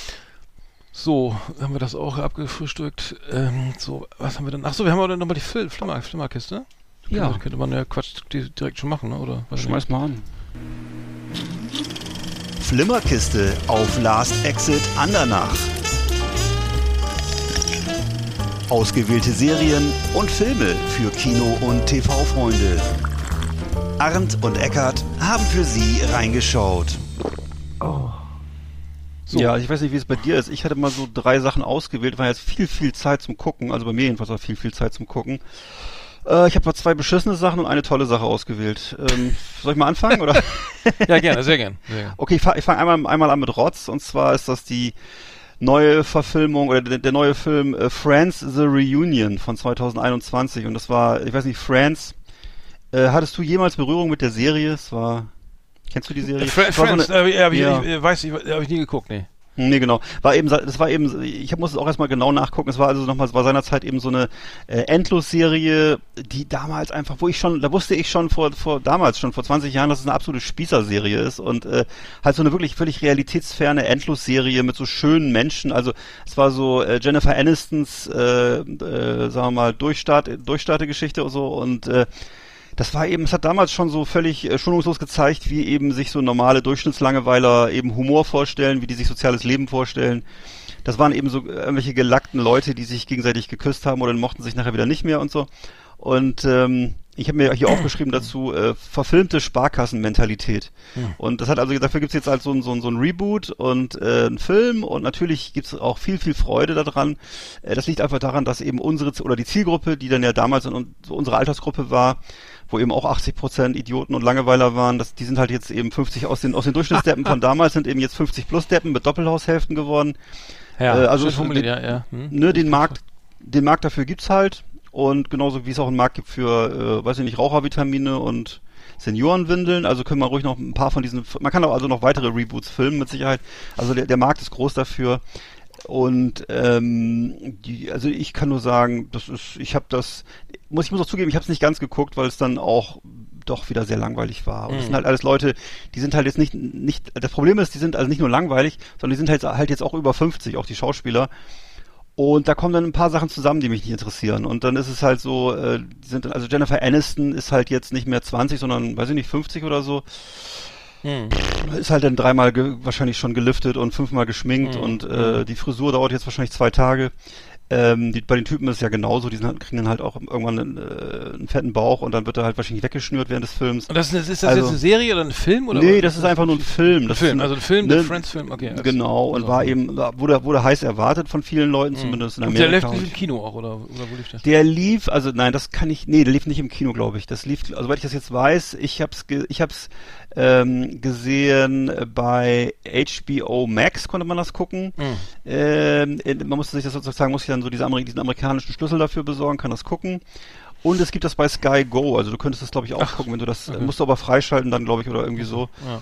So, haben wir das auch abgefrühstückt. Ähm, so, was haben wir denn? Achso, wir haben dann nochmal die Fl Flimmer, Flimmerkiste. Ja. Könnte, könnte man ja Quatsch direkt schon machen, ne? oder? Schmeiß mal an. Flimmerkiste auf Last Exit Andernach. Ausgewählte Serien und Filme für Kino- und TV-Freunde. Arndt und Eckart haben für Sie reingeschaut. Oh. So. Ja, ich weiß nicht, wie es bei dir ist. Ich hatte mal so drei Sachen ausgewählt, war jetzt viel, viel Zeit zum Gucken. Also bei mir jedenfalls war viel, viel Zeit zum Gucken. Äh, ich habe mal zwei beschissene Sachen und eine tolle Sache ausgewählt. Ähm, soll ich mal anfangen oder? ja, gerne, sehr gerne. Sehr Okay, ich fange fang einmal, einmal an mit Rotz und zwar ist das die neue Verfilmung oder der, der neue Film äh, Friends The Reunion von 2021 und das war, ich weiß nicht, Friends. Äh, hattest du jemals Berührung mit der Serie? Es war, kennst du die Serie? Fr Friends, so eine, äh, hab ich, ja. ich, weiß ich, habe ich nie geguckt, nee. Nee, genau. War eben, das war eben, ich muss es auch erstmal genau nachgucken. Es war also nochmal, es war seinerzeit eben so eine äh, Endlosserie, die damals einfach, wo ich schon, da wusste ich schon vor, vor damals schon vor 20 Jahren, dass es eine absolute Spießerserie ist und äh, halt so eine wirklich völlig realitätsferne Endlosserie mit so schönen Menschen. Also es war so äh, Jennifer Anistons, äh, äh, sagen wir mal, Durchstart, Durchstartegeschichte und so und äh, das war eben, es hat damals schon so völlig äh, schonungslos gezeigt, wie eben sich so normale Durchschnittslangeweiler eben Humor vorstellen, wie die sich soziales Leben vorstellen. Das waren eben so äh, irgendwelche gelackten Leute, die sich gegenseitig geküsst haben oder mochten sich nachher wieder nicht mehr und so. Und ähm, ich habe mir hier aufgeschrieben dazu, äh, verfilmte Sparkassenmentalität. Ja. Und das hat also, dafür gibt's jetzt halt so ein, so ein, so ein Reboot und äh, ein Film und natürlich gibt's auch viel, viel Freude daran. Äh, das liegt einfach daran, dass eben unsere oder die Zielgruppe, die dann ja damals in, so unsere Altersgruppe war, wo eben auch 80 Prozent Idioten und Langeweiler waren, das, die sind halt jetzt eben 50 aus den, aus den Durchschnittsdeppen von damals sind eben jetzt 50 plus Deppen mit Doppelhaushälften geworden. Ja, äh, also den, ja, ja. Hm, ne, den Markt, den Markt dafür gibt's halt und genauso wie es auch einen Markt gibt für, äh, weiß ich nicht, Rauchervitamine und Seniorenwindeln, also können wir ruhig noch ein paar von diesen, man kann auch also noch weitere Reboots filmen mit Sicherheit. Also der, der Markt ist groß dafür. Und ähm, die, also ich kann nur sagen, das ist, ich habe das, muss ich muss auch zugeben, ich habe es nicht ganz geguckt, weil es dann auch doch wieder sehr langweilig war. Und es mhm. sind halt alles Leute, die sind halt jetzt nicht, nicht, das Problem ist, die sind also nicht nur langweilig, sondern die sind halt, halt jetzt auch über 50, auch die Schauspieler. Und da kommen dann ein paar Sachen zusammen, die mich nicht interessieren. Und dann ist es halt so, äh, sind, also Jennifer Aniston ist halt jetzt nicht mehr 20, sondern, weiß ich nicht, 50 oder so. Hm. Ist halt dann dreimal wahrscheinlich schon geliftet und fünfmal geschminkt hm. und äh, hm. die Frisur dauert jetzt wahrscheinlich zwei Tage. Ähm, die, bei den Typen ist es ja genauso, die sind, kriegen dann halt auch irgendwann einen, äh, einen fetten Bauch und dann wird er halt wahrscheinlich weggeschnürt während des Films. Und das ist, ist das also, jetzt eine Serie oder ein Film? Oder nee, das ist einfach nur ein Film. Das Film, ein, also ein Film, ne, der Friends-Film, okay. Genau, und also. war eben, wurde, wurde heiß erwartet von vielen Leuten, mhm. zumindest in Amerika. Und der lief nicht im Kino auch, oder, oder wo lief der? Der lief, also nein, das kann ich, nee, der lief nicht im Kino, glaube ich. Das lief, also weil ich das jetzt weiß, ich hab's, ich hab's ähm, gesehen bei HBO Max konnte man das gucken. Mhm. Ähm, man musste sich das sozusagen, muss sich dann so diese Ameri diesen amerikanischen Schlüssel dafür besorgen, kann das gucken. Und es gibt das bei Sky Go, also du könntest das glaube ich auch Ach, gucken, wenn du das, okay. musst du aber freischalten dann glaube ich oder irgendwie so. Ja.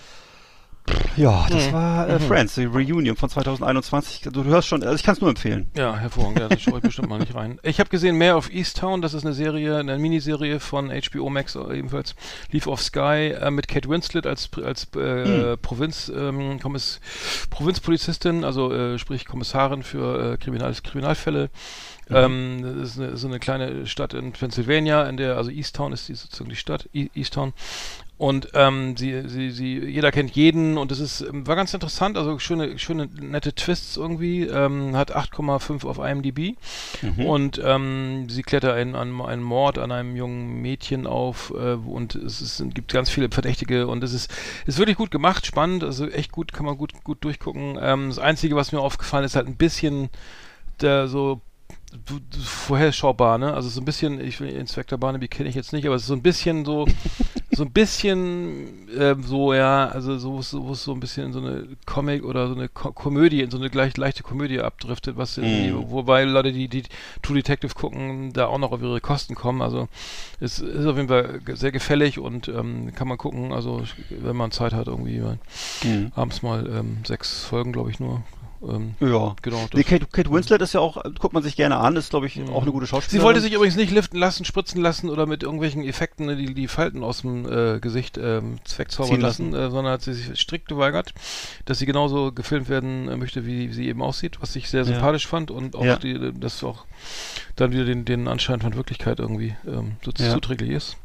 Ja, das mhm. war äh, mhm. Friends, die Reunion von 2021. Du, hörst schon, also ich kann es nur empfehlen. Ja, hervorragend. Ja, das schaue ich bestimmt mal nicht rein. Ich habe gesehen mehr auf Easttown, das ist eine Serie, eine Miniserie von HBO Max ebenfalls, lief auf Sky äh, mit Kate Winslet als als äh, mhm. Provinz, ähm, Kommiss, Provinzpolizistin, also äh, sprich Kommissarin für äh, Kriminal, Kriminalfälle. Mhm. Ähm, das ist eine, so eine kleine Stadt in Pennsylvania, in der, also Easttown ist die sozusagen die Stadt, e Easttown. Und ähm, sie, sie, sie, jeder kennt jeden und es ist, ähm, war ganz interessant, also schöne, schöne, nette Twists irgendwie, ähm, hat 8,5 auf IMDb mhm. und ähm, sie klettert einen, an einen Mord an einem jungen Mädchen auf äh, und es ist, gibt ganz viele Verdächtige und es ist, ist wirklich gut gemacht, spannend, also echt gut, kann man gut, gut durchgucken. Ähm, das Einzige, was mir aufgefallen ist, halt ein bisschen der so vorherschaubar, ne? Also so ein bisschen, ich will Inspector Barnaby kenne ich jetzt nicht, aber es ist so ein bisschen so, so ein bisschen äh, so, ja, also so, wo es so ein bisschen in so eine Comic oder so eine Ko Komödie, in so eine gleich leichte Komödie abdriftet, was mm. wobei Leute, die, die True Detective gucken, da auch noch auf ihre Kosten kommen. Also es ist auf jeden Fall sehr gefällig und ähm, kann man gucken, also wenn man Zeit hat, irgendwie mm. abends mal ähm, sechs Folgen, glaube ich, nur Ähm, Ja. genau. Nee, Kate, Kate Winslet ist ja auch, guckt man sich gerne an, ist glaube ich auch eine gute Schauspielerin. Sie wollte sich übrigens nicht liften lassen, spritzen lassen oder mit irgendwelchen Effekten ne, die, die Falten aus dem äh, Gesicht ähm, Ziehen lassen, lassen. äh, sondern hat sie sich strikt geweigert, dass sie genauso gefilmt werden äh, möchte, wie sie eben aussieht, was ich sehr Ja. sympathisch fand und auch Ja. die, äh, das auch dann wieder den, den Anschein von Wirklichkeit irgendwie ähm, so Ja. zuträglich ist.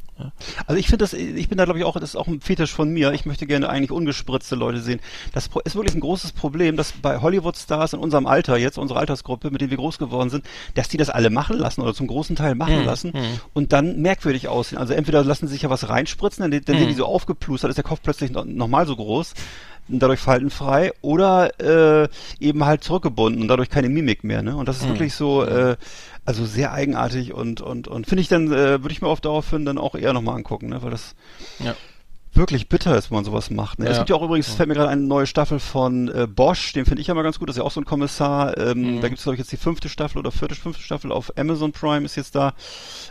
Also ich finde das, ich bin da glaube ich auch, das ist auch ein Fetisch von mir. Ich möchte gerne eigentlich ungespritzte Leute sehen. Das ist wirklich ein großes Problem, dass bei Hollywood-Stars in unserem Alter jetzt, unsere Altersgruppe, mit denen wir groß geworden sind, dass die das alle machen lassen oder zum großen Teil machen Mhm, lassen mhm. und dann merkwürdig aussehen. Also entweder lassen sie sich ja was reinspritzen, dann, dann Mhm. sehen die so aufgeplustert, ist der Kopf plötzlich noch, noch mal so groß. Und Dadurch faltenfrei oder äh, eben halt zurückgebunden und dadurch keine Mimik mehr. Ne? Und das ist Mhm. wirklich so, äh, also sehr eigenartig und und und finde ich dann äh, würde ich mir auf daraufhin dann auch eher nochmal angucken, ne? weil das Ja. Wirklich bitter ist, wenn man sowas macht. Ne? Es Ja. gibt ja auch übrigens, es fällt mir gerade eine neue Staffel von äh, Bosch, den finde ich ja mal ganz gut, das ist ja auch so ein Kommissar. Ähm, Mhm. Da gibt es, glaube ich, jetzt die fünfte Staffel oder vierte, fünfte Staffel auf Amazon Prime ist jetzt da.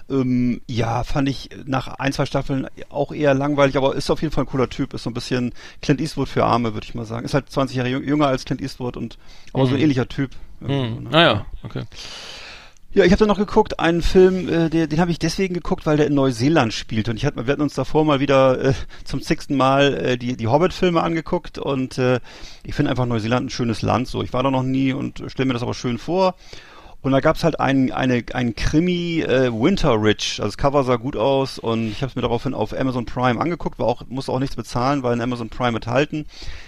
Ähm, ja, fand ich nach ein, zwei Staffeln auch eher langweilig, aber ist auf jeden Fall ein cooler Typ, ist so ein bisschen Clint Eastwood für Arme, würde ich mal sagen. Ist halt 20 Jahre jüng- jünger als Clint Eastwood und aber so ein Mhm. ähnlicher Typ. Mhm. ne? Naja, okay. Ja, ich habe dann noch geguckt, einen Film, äh, der, den habe ich deswegen geguckt, weil der in Neuseeland spielt. Und ich hatte, wir hatten uns davor mal wieder äh, zum zigsten Mal äh, die, die Hobbit-Filme angeguckt und äh, ich finde einfach Neuseeland ein schönes Land. So, ich war da noch nie und stelle mir das aber schön vor. Und da gab's halt einen, eine, einen Krimi äh, Winter Ridge. Also das Cover sah gut aus und ich habe es mir daraufhin auf Amazon Prime angeguckt, war auch, musste auch nichts bezahlen, weil in Amazon Prime enthalten.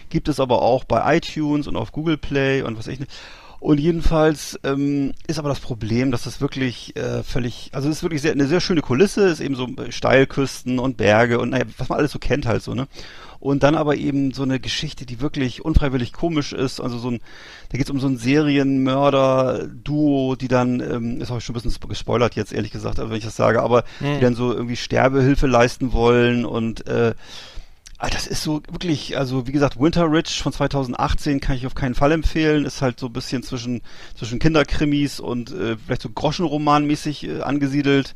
Gibt es aber auch bei iTunes und auf Google Play und was ich nicht. Und jedenfalls ähm, ist aber das Problem, dass das wirklich äh, völlig, also es ist wirklich sehr, eine sehr schöne Kulisse, ist eben so äh, Steilküsten und Berge und naja, was man alles so kennt halt so, ne? Und dann aber eben so eine Geschichte, die wirklich unfreiwillig komisch ist. Also so ein, da geht es um so ein Serienmörder-Duo, die dann, ähm, ist auch schon ein bisschen spo- gespoilert jetzt, ehrlich gesagt, wenn ich das sage, aber Hm. die dann so irgendwie Sterbehilfe leisten wollen und äh, Ah, das ist so wirklich, also wie gesagt, Winter Ridge von 2018 kann ich auf keinen Fall empfehlen. Ist halt so ein bisschen zwischen zwischen Kinderkrimis und äh, vielleicht so Groschenroman-mäßig äh, angesiedelt.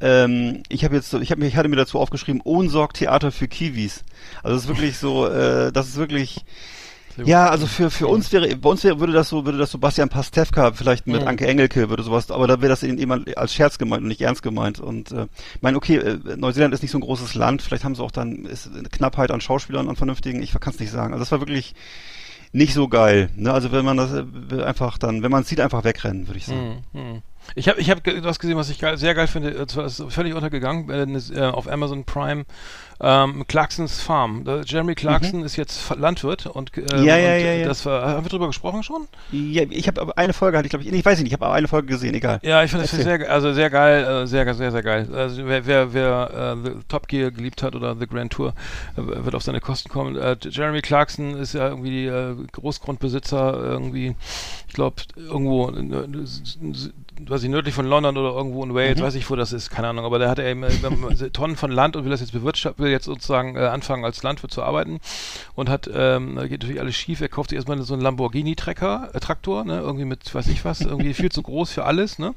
Ähm, ich habe jetzt, ich mir, ich hatte mir dazu aufgeschrieben, Ohnsorg Theater für Kiwis. Also es ist wirklich so, äh, das ist wirklich. Ja, also für für uns wäre, bei uns wäre, würde das so, würde das so Bastian Pastewka vielleicht mit Mhm. Anke Engelke würde sowas, aber da wäre das eben jemand als Scherz gemeint und nicht ernst gemeint. Und äh, ich meine, okay, äh, Neuseeland ist nicht so ein großes Land, vielleicht haben sie auch dann ist eine Knappheit an Schauspielern, an vernünftigen, ich kann es nicht sagen. Also das war wirklich nicht so geil. Ne? Also wenn man das äh, einfach dann, wenn man es sieht, einfach wegrennen, würde ich sagen. Hm, hm. Ich habe ich hab was gesehen, was ich geil, sehr geil finde. äh, zwar ist völlig untergegangen äh, äh, auf Amazon Prime. Ähm, Clarksons Farm. Da, Jeremy Clarkson ist jetzt Landwirt und, äh, Mhm. Ja, ja, und ja, äh, ja. das war, haben wir drüber gesprochen schon? Ja, ich habe aber eine Folge hatte ich glaube ich, ich weiß nicht, ich habe aber eine Folge gesehen, egal. Ja, ich finde das sehr, also sehr geil, äh, sehr, sehr, sehr geil. Also wer, wer, wer äh, The Top Gear geliebt hat oder The Grand Tour, äh, wird auf seine Kosten kommen. Äh, Jeremy Clarkson ist ja irgendwie äh, Großgrundbesitzer irgendwie, ich glaube irgendwo, äh, weiß ich, nördlich von London oder irgendwo in Wales, Mhm. weiß ich, wo das ist, keine Ahnung. Aber der hat eben äh, Tonnen von Land und will das jetzt bewirtschaften, will jetzt sozusagen äh, anfangen als Landwirt zu arbeiten und hat, ähm, da geht natürlich alles schief. Er kauft sich erstmal so einen Lamborghini-Trecker, äh, Traktor, ne, irgendwie mit, weiß ich was, irgendwie viel zu groß für alles, ne?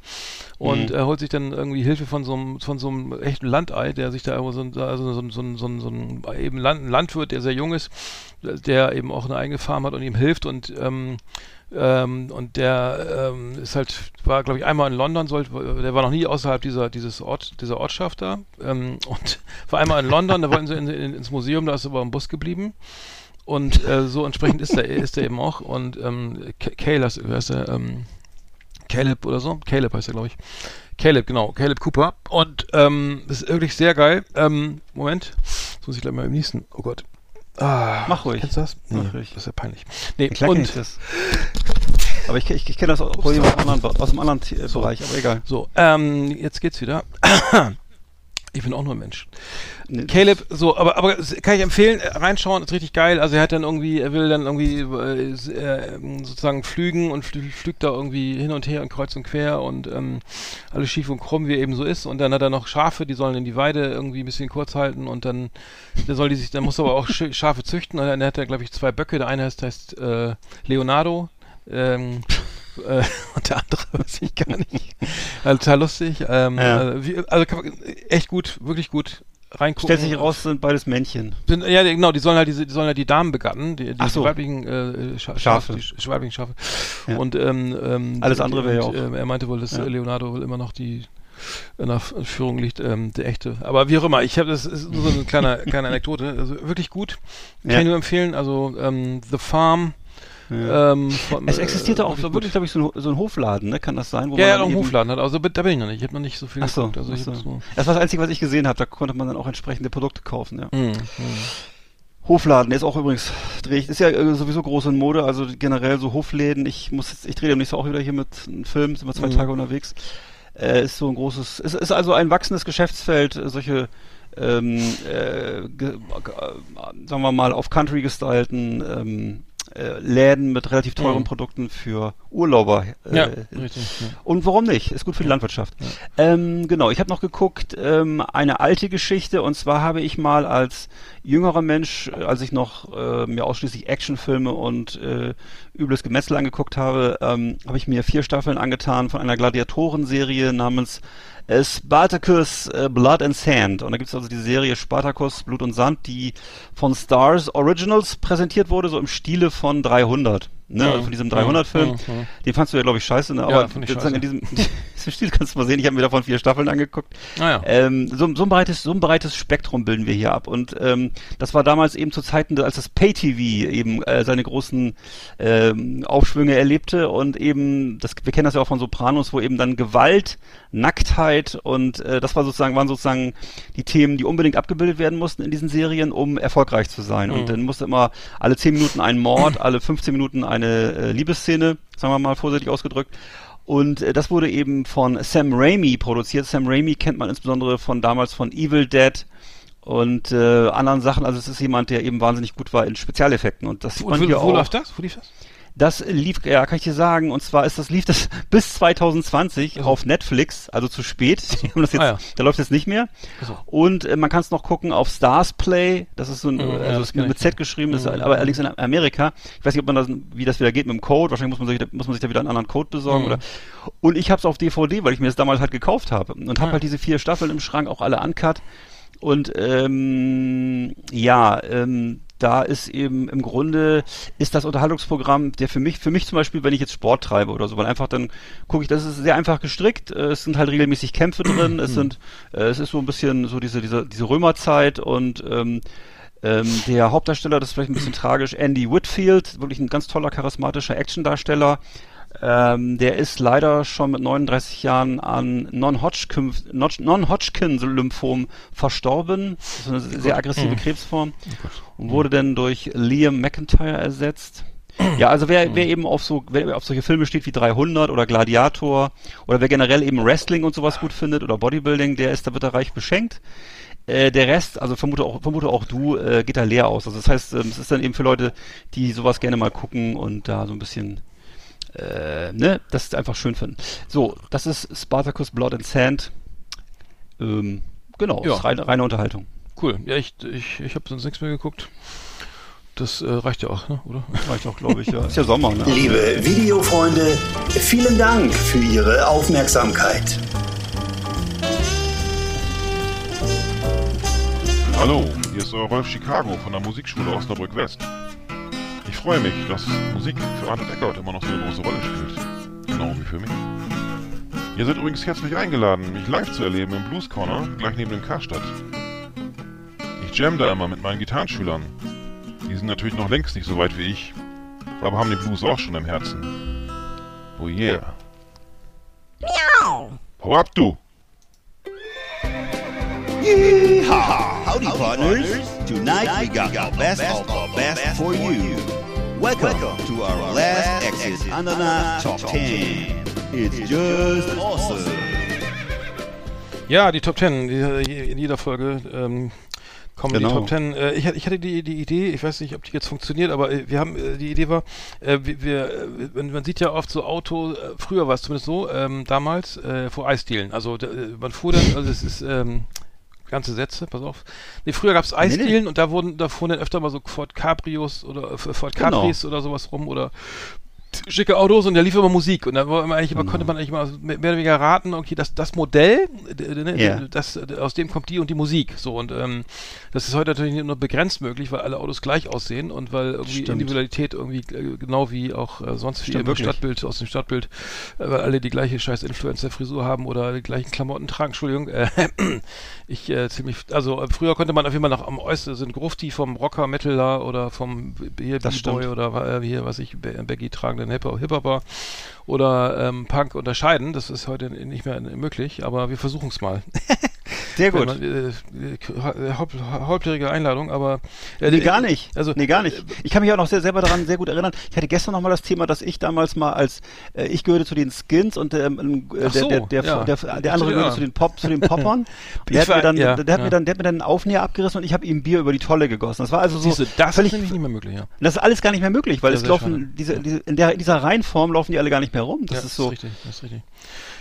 Und Mhm. er holt sich dann irgendwie Hilfe von so einem, von so einem echten Landei, der sich da irgendwo so, ein- so, so, ein- so, ein- so ein eben Land, ein Landwirt, der sehr jung ist, der eben auch eine eigene Farm hat und ihm hilft und ähm, ähm, und der ähm, ist halt, war glaube ich einmal in London, sollte, der war noch nie außerhalb dieser, dieses Ort, dieser Ortschaft da. Ähm, und war einmal in London, da wollten sie in, in, ins Museum, da ist er aber im Bus geblieben. Und äh, so entsprechend ist er, ist er eben auch. Und ähm, Caleb, wer ist der, ähm, Caleb oder so, Caleb heißt er glaube ich, Caleb, genau, Caleb Cooper. Und ähm, das ist wirklich sehr geil, ähm, Moment, jetzt muss ich gleich mal im nächsten, oh Gott, Ah, Mach ruhig. Kennst du das? Nee, Mach ruhig. das ist ja peinlich. Nee, Klar und ich das. Aber ich, ich, ich kenne das auch aus dem anderen, aus dem anderen Bereich, aber egal. so, ähm, jetzt geht's wieder. Ich bin auch nur ein Mensch. Nee, Caleb, so, aber, aber kann ich empfehlen, äh, reinschauen, ist richtig geil. Also er hat dann irgendwie, er will dann irgendwie äh, äh, sozusagen flügen und flü flügt da irgendwie hin und her und kreuz und quer und ähm, alles schief und krumm, wie er eben so ist. Und dann hat er noch Schafe, die sollen in die Weide irgendwie ein bisschen kurz halten und dann der soll die sich, dann muss er aber auch Sch Schafe züchten. Und dann hat er, glaube ich, zwei Böcke. Der eine heißt, heißt äh, Leonardo. Ähm, äh, und der andere weiß ich gar nicht. Also, total lustig. Ähm, Ja. also, wie, also kann man, echt gut, wirklich gut. reingucken. Stellt sich heraus, sind beides Männchen. Sind, ja, genau, die sollen halt diese, die sollen halt die Damen begatten, die, die, so. die weiblichen äh, Scha Schafe. Die Sch weiblichen Schafe. Ja. Und ähm, ähm, Alles andere wäre ja auch- ähm, er meinte wohl, dass Ja. Leonardo wohl immer noch die in der Führung liegt, ähm, der echte. Aber wie auch immer, ich habe das ist nur so eine kleine, kleine Anekdote. Also wirklich gut. Kann Ja. ich nur empfehlen. Also ähm, The Farm. Ja. Ähm, von, es existierte auch äh, so wirklich, glaube ich, so ein, so ein Hofladen, ne? Kann das sein? Wo Ja, ja, eben- Hofladen hat. Also da bin ich noch nicht. Ich habe noch nicht so viel Ach so, geguckt. Also ich ach so. so. Das war das Einzige, was ich gesehen habe. Da konnte man dann auch entsprechende Produkte kaufen, ja. Hm, hm. Hofladen der ist auch übrigens dreh ich, ist ja äh, sowieso groß in Mode, also generell so Hofläden. Ich muss jetzt, ich drehe demnächst auch wieder hier mit einem Film, sind wir zwei Mhm. Tage unterwegs. Äh, ist so ein großes, ist, ist also ein wachsendes Geschäftsfeld, äh, solche ähm, äh, ge, äh, sagen wir mal auf Country gestylten ähm, äh, Läden mit relativ teuren Mhm. Produkten für Urlauber. Äh, Ja, richtig. Ja. und warum nicht? Ist gut für die Landwirtschaft. Ähm, genau, ich habe noch geguckt, ähm, eine alte Geschichte und zwar habe ich mal als jüngerer Mensch, äh, als ich noch äh, mir ausschließlich Actionfilme und äh, übles Gemetzel angeguckt habe, ähm, habe ich mir vier Staffeln angetan von einer Gladiatorenserie namens Spartacus äh, Blood and Sand. Und da gibt es also die Serie Spartacus Blut und Sand, die von Stars Originals präsentiert wurde, so im Stile von 300. Ne? Ja. Also von diesem 300-Film. Ja, ja. Den fandst du ja, glaube ich, scheiße, ne? Aber sozusagen in diesem, diesem Stil kannst du mal sehen, ich habe mir davon vier Staffeln angeguckt. Naja. Ähm, so, so, ein breites, so ein breites Spektrum bilden wir hier ab. Und ähm, das war damals eben zu Zeiten, als das Pay-TV eben äh, seine großen ähm, Aufschwünge erlebte und eben, das, wir kennen das ja auch von Sopranos, wo eben dann Gewalt, Nacktheit und äh, das war sozusagen, waren sozusagen die Themen, die unbedingt abgebildet werden mussten in diesen Serien, um erfolgreich zu sein. Und Mhm. dann musste immer alle 10 Minuten ein Mord, alle 15 Minuten eine äh, Liebesszene, sagen wir mal vorsichtig ausgedrückt. Und äh, das wurde eben von Sam Raimi produziert. Sam Raimi kennt man insbesondere von damals von Evil Dead und äh, anderen Sachen. Also es ist jemand, der eben wahnsinnig gut war in Spezialeffekten. Und das sieht Und man wo, hier wo auch. läuft das? Wo lief das? Das lief, ja, kann ich dir sagen. Und zwar ist das lief das bis 2020 Also. auf Netflix, also zu spät. Die haben das jetzt, Ah, ja. Da läuft es nicht mehr. Achso. Und äh, man kann es noch gucken auf Stars Play. Das ist so ein, Mhm, ja, also das ist mit ich. Z geschrieben, das ist Mhm. aber allerdings in Amerika. Ich weiß nicht, ob man das, wie das wieder geht mit dem Code. Wahrscheinlich muss man sich, muss man sich da wieder einen anderen Code besorgen Mhm. oder. Und ich habe es auf DVD, weil ich mir das damals halt gekauft habe und habe Ah. halt diese vier Staffeln im Schrank auch alle uncut. Und ähm, ja, ähm, da ist eben im Grunde ist das Unterhaltungsprogramm, der für mich, für mich zum Beispiel, wenn ich jetzt Sport treibe oder so, weil einfach dann gucke ich, das ist sehr einfach gestrickt, äh, es sind halt regelmäßig Kämpfe drin, es sind, äh, es ist so ein bisschen so diese, diese, diese Römerzeit und ähm, ähm, der Hauptdarsteller, das ist vielleicht ein bisschen tragisch, Andy Whitfield, wirklich ein ganz toller, charismatischer Actiondarsteller. Ähm, der ist leider schon mit 39 Jahren an Non-Hodgkin Non-Hodgkin-Lymphom verstorben. Das ist eine sehr aggressive Mhm. Krebsform. Und wurde dann durch Liam McIntyre ersetzt. Ja, also wer, wer eben auf so, wer auf solche Filme steht wie 300 oder Gladiator oder wer generell eben Wrestling und sowas gut findet oder Bodybuilding, der ist, da wird er reich beschenkt. Äh, der Rest, also vermute auch, vermute auch du, äh, geht da leer aus. Also das heißt, ähm, es ist dann eben für Leute, die sowas gerne mal gucken und da so ein bisschen, äh, ne, das einfach schön finden. So, das ist Spartacus Blood and Sand. Ähm, genau, Ja. ist reine, reine Unterhaltung. Cool. Ja, ich, ich, ich habe sonst nichts mehr geguckt. Das äh, reicht ja auch, ne? oder? Reicht auch, glaube ich, ja. Ist ja Sommer, ne? Liebe Videofreunde, vielen Dank für Ihre Aufmerksamkeit. Hallo, hier ist euer Rolf Chicago von der Musikschule Osnabrück West. Ich freue mich, dass Musik für Arndt Eckert immer noch so eine große Rolle spielt. Genau wie für mich. Ihr seid übrigens herzlich eingeladen, mich live zu erleben im Blues Corner, gleich neben dem Karstadt. Ich jam da immer mit meinen Gitarrenschülern. Die sind natürlich noch längst nicht so weit wie ich, aber haben den Blues auch schon im Herzen. Oh yeah. Hau ab, du! Yeehaw! Howdy, partners. Tonight we got our best of our best for you. Welcome to our last Exit Ananas Top 10. It's just awesome. Ja, die Top Ten. Die, in jeder Folge ähm, kommen Genau. die Top Ten. Äh, ich, hatte- ich hatte die, die Idee, ich weiß nicht, ob die jetzt funktioniert, aber äh, wir haben, äh, die Idee war, äh, wir, wir, man, sieht ja oft so Auto, früher war es zumindest so, ähm, damals, äh, vor Eisdielen. Also man fuhr dann, also es ist, ähm, ganze Sätze, pass auf. Nee, früher gab es nee. Eisdielen und da wurden, da fuhren dann öfter mal so Ford Cabrios oder äh, Ford Genau. Capris oder sowas rum oder schicke Autos und der lief immer Musik und da Genau. konnte man eigentlich mal mehr oder weniger raten, okay, das, das Modell, d- ne, das, aus dem kommt die und die Musik. So und ähm, das ist heute natürlich nur begrenzt möglich, weil alle Autos gleich aussehen und weil irgendwie Stimmt. Individualität irgendwie äh, genau wie auch äh, sonst Stimmt im. Stadtbild, aus dem Stadtbild, äh, weil alle die gleiche scheiß Influencer-Frisur haben oder die gleichen Klamotten tragen. Entschuldigung, äh, ich äh, ziemlich, also äh, früher konnte man auf jeden Fall noch am äußersten sind Grufti vom Rocker, Metaler oder vom hier Das B-Boy stimmt. oder hier, was ich, Baggy tragenden Hip- Hip-Hopper oder ähm, Punk unterscheiden. Das ist heute nicht mehr möglich, aber wir versuchen es mal. Sehr gut. Man, äh, äh, halbjährige Einladung, aber äh, Nee, gar nicht. Also nee, gar nicht. Ich kann mich auch noch sehr, selber daran sehr gut erinnern. Ich hatte gestern noch mal das Thema, dass ich damals mal als, äh, ich gehörte zu den Skins und ähm, äh, Ach der, so, der, der, ja. der, der, andere Ja. gehörte zu den Pop, zu den Poppern. Der hat war- mir dann, ja, der hat mir dann, der hat mir dann einen Aufnäher abgerissen und ich habe ihm Bier über die Tolle gegossen. Das war also so Siehst du, das völlig, ist nämlich nicht mehr möglich, ja. das ist alles gar nicht mehr möglich, weil es laufen, diese, diese, in der, in dieser Reihenform laufen die alle gar nicht mehr rum. Das ist so. richtig, das ist richtig.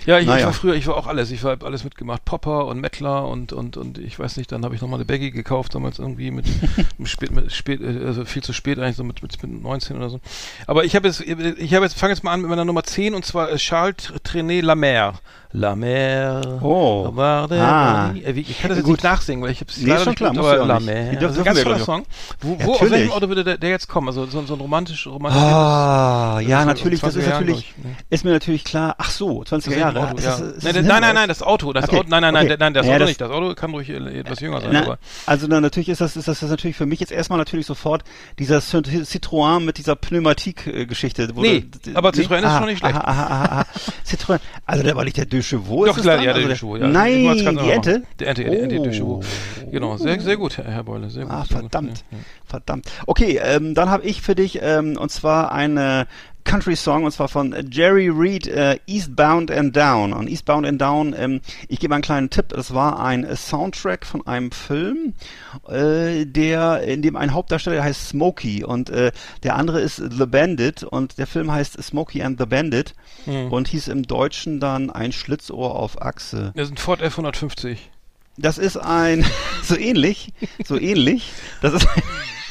Ja, ich, ich Naja. war früher, ich war auch alles, ich war alles mitgemacht, Popper und Mettler und und und ich weiß nicht, dann habe ich noch mal eine Baggy gekauft, damals irgendwie mit, spät, mit spät, äh, also viel zu spät eigentlich so mit mit, mit 19 oder so. Aber ich habe jetzt, ich habe jetzt fange jetzt mal an mit meiner Nummer 10 und zwar äh, Charles Trenet La Mer. La Mer. Oh. Ah. Äh, Ich kann das jetzt Gut. nicht nachsingen, weil ich habe es Nee, ist schon klar, du aber La. Mer. Dürfen- Also ein ganz toller Song. Wo, wo, aus welchem Auto würde der, der jetzt kommen? Also so, so ein romantisch, romantisch Ah, ja, Das natürlich, das 20er ist Jahren, natürlich, ich, ne? ist mir natürlich klar. Ach so, 20er Das Jahre. Auto, Ist ja. das- ist nein, das nein, ein nein, nein, das Auto, das Okay, Auto, nein, nein, okay. nein, nein, das Ja, Auto das- nicht. Das Auto kann ruhig äh, etwas jünger sein, Na, aber also dann natürlich ist das, ist das, das natürlich für mich jetzt erstmal natürlich sofort dieser Cit- Citroën mit dieser Pneumatik-Geschichte. wo Nee, aber Citroën ist schon nicht schlecht. Citroën, also der war nicht der De Chevaux. Doch, ist klar, dann? ja, also der Chevaux, ja. Nein, die Ente? Die Ente, die Ente, die Oh. Genau, sehr, sehr gut, Herr, Beule, sehr gut. Ah, sehr gut. verdammt. Ja, ja. Verdammt. Okay, ähm, dann habe ich für dich ähm, und zwar eine Country Song und zwar von Jerry Reed äh, Eastbound and Down. Und Eastbound and Down, ähm, ich gebe einen kleinen Tipp, das war ein äh, Soundtrack von einem Film, äh, der in dem ein Hauptdarsteller heißt Smokey und äh, der andere ist The Bandit und der Film heißt Smokey and the Bandit Hm. und hieß im Deutschen dann ein Schlitzohr auf Achse. Das ist ein Ford F150. Das ist ein, so ähnlich, so ähnlich. Das ist, es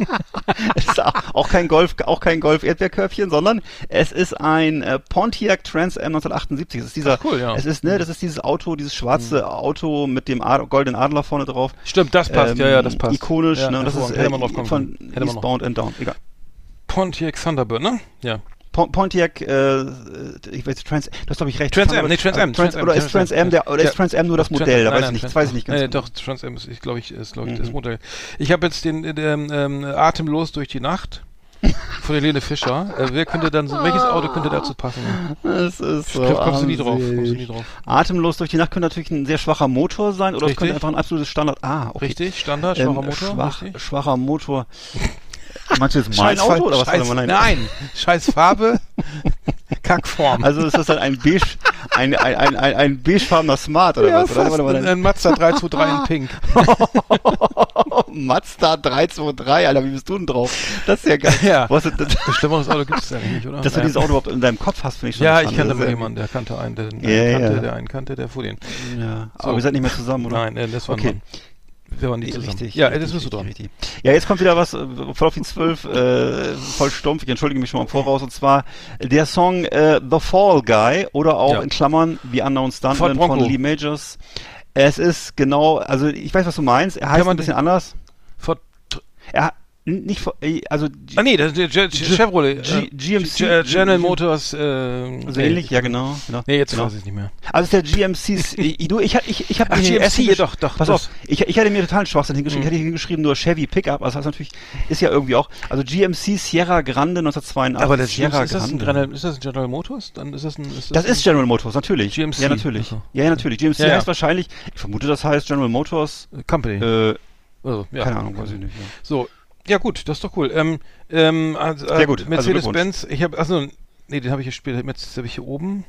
ist auch kein Golf, auch kein Golf Erdbeerkörbchen, sondern es ist ein äh, Pontiac Trans Am 1978. Es ist dieser, Ach, cool, ja. es ist, ne, das ist dieses Auto, dieses schwarze Auto mit dem Ad goldenen Adler vorne drauf. Stimmt, das passt, ja, ja, das passt. Ikonisch, ja, ne, und das ist äh, von. Eastbound and Down. Egal. Pontiac Thunderbird, ne? Ja. Pon Pontiac, äh, ich weiß, Trans, du hast glaube ich recht. Trans Am, nee, Trans Am, Trans, oder ist Trans Am der, oder ist Trans Am nur das Trans- Modell? Da weiß ich nicht, das weiß ich nicht ganz nee, genau. Doch, Trans Am ist, ich glaube ich, ist, glaube ich, das Mhm. Modell. Ich habe jetzt den, den ähm, Atemlos durch die Nacht von Helene Fischer. Äh, wer könnte dann, welches Auto könnte dazu passen? Das ist so kommst du nie drauf, kommst du nie drauf. Atemlos durch die Nacht könnte natürlich ein sehr schwacher Motor sein oder es könnte einfach ein absolutes Standard. Ah, okay. Richtig, Standard, Ähm, schwacher Motor. Schwach, schwacher Motor. Jetzt mein Scheiß, Auto oder was scheiß, man Nein, scheiß Farbe, Kackform. Also ist das dann ein beige, ein, ein, ein, ein, ein beigefarbener Smart oder ja, was? Oder? Warte mal, ein, ein Mazda 323 in Pink. Mazda 323, Alter, wie bist du denn drauf? Das ist ja geil. Ja. Was, das, Das schlimmeres Auto gibt es ja nicht, oder? dass du dieses Auto überhaupt in deinem Kopf hast, finde ich schon Ja, ich kannte mal jemanden, der kannte einen, der, einen Ja, kannte, ja. der einen kannte, der fuhr den. Ja, So. aber wir sind nicht mehr zusammen, oder? Nein, äh, das war ein Okay. Mann. Wir waren nie zusammen. Richtig. Ja, richtig, das bist du dran. richtig. Ja, jetzt kommt wieder was, voll auf die 12, äh, voll stumpf, ich entschuldige mich schon mal im Voraus, und zwar der Song äh, The Fall Guy oder auch Ja. in Klammern The Unknown Ford Stuntman Bronco. von Lee Majors. Es ist genau, also ich weiß, was du meinst, er heißt ein bisschen anders. Vor, Er, nicht, vor- äh, also ah nee, das ist Ge- Chevrolet. G- äh, GMC. Ge- General Motors. Äh, so ähnlich, ja genau. genau. Nee, jetzt genau. weiß ich es nicht mehr. Also ist der GMC, ich, du, ich, ich, ich habe Ach, GMC, doch, doch, Pass auf, ich, ich hatte mir totalen Schwachsinn hingeschrieben. Mhm. Ich hätte hingeschrieben nur Chevy Pickup, also das heißt natürlich, ist ja irgendwie auch, also GMC Sierra Grande 1982. Aber der Sierra ist das, ein General, ist das ein General Motors? Dann ist das ein. Ist Das ist General Motors, natürlich. GMC. Ja, natürlich. Ja, ja, natürlich. GMC heißt wahrscheinlich, ich vermute, das heißt General Motors, Company. äh, also, ja. keine Ahnung, weiß ich nicht. So, ja gut, das ist doch cool. Ähm, ähm, also, äh, Sehr gut, also Mercedes-Benz, ich habe, also, nee, den habe ich hier später, jetzt habe ich hier oben,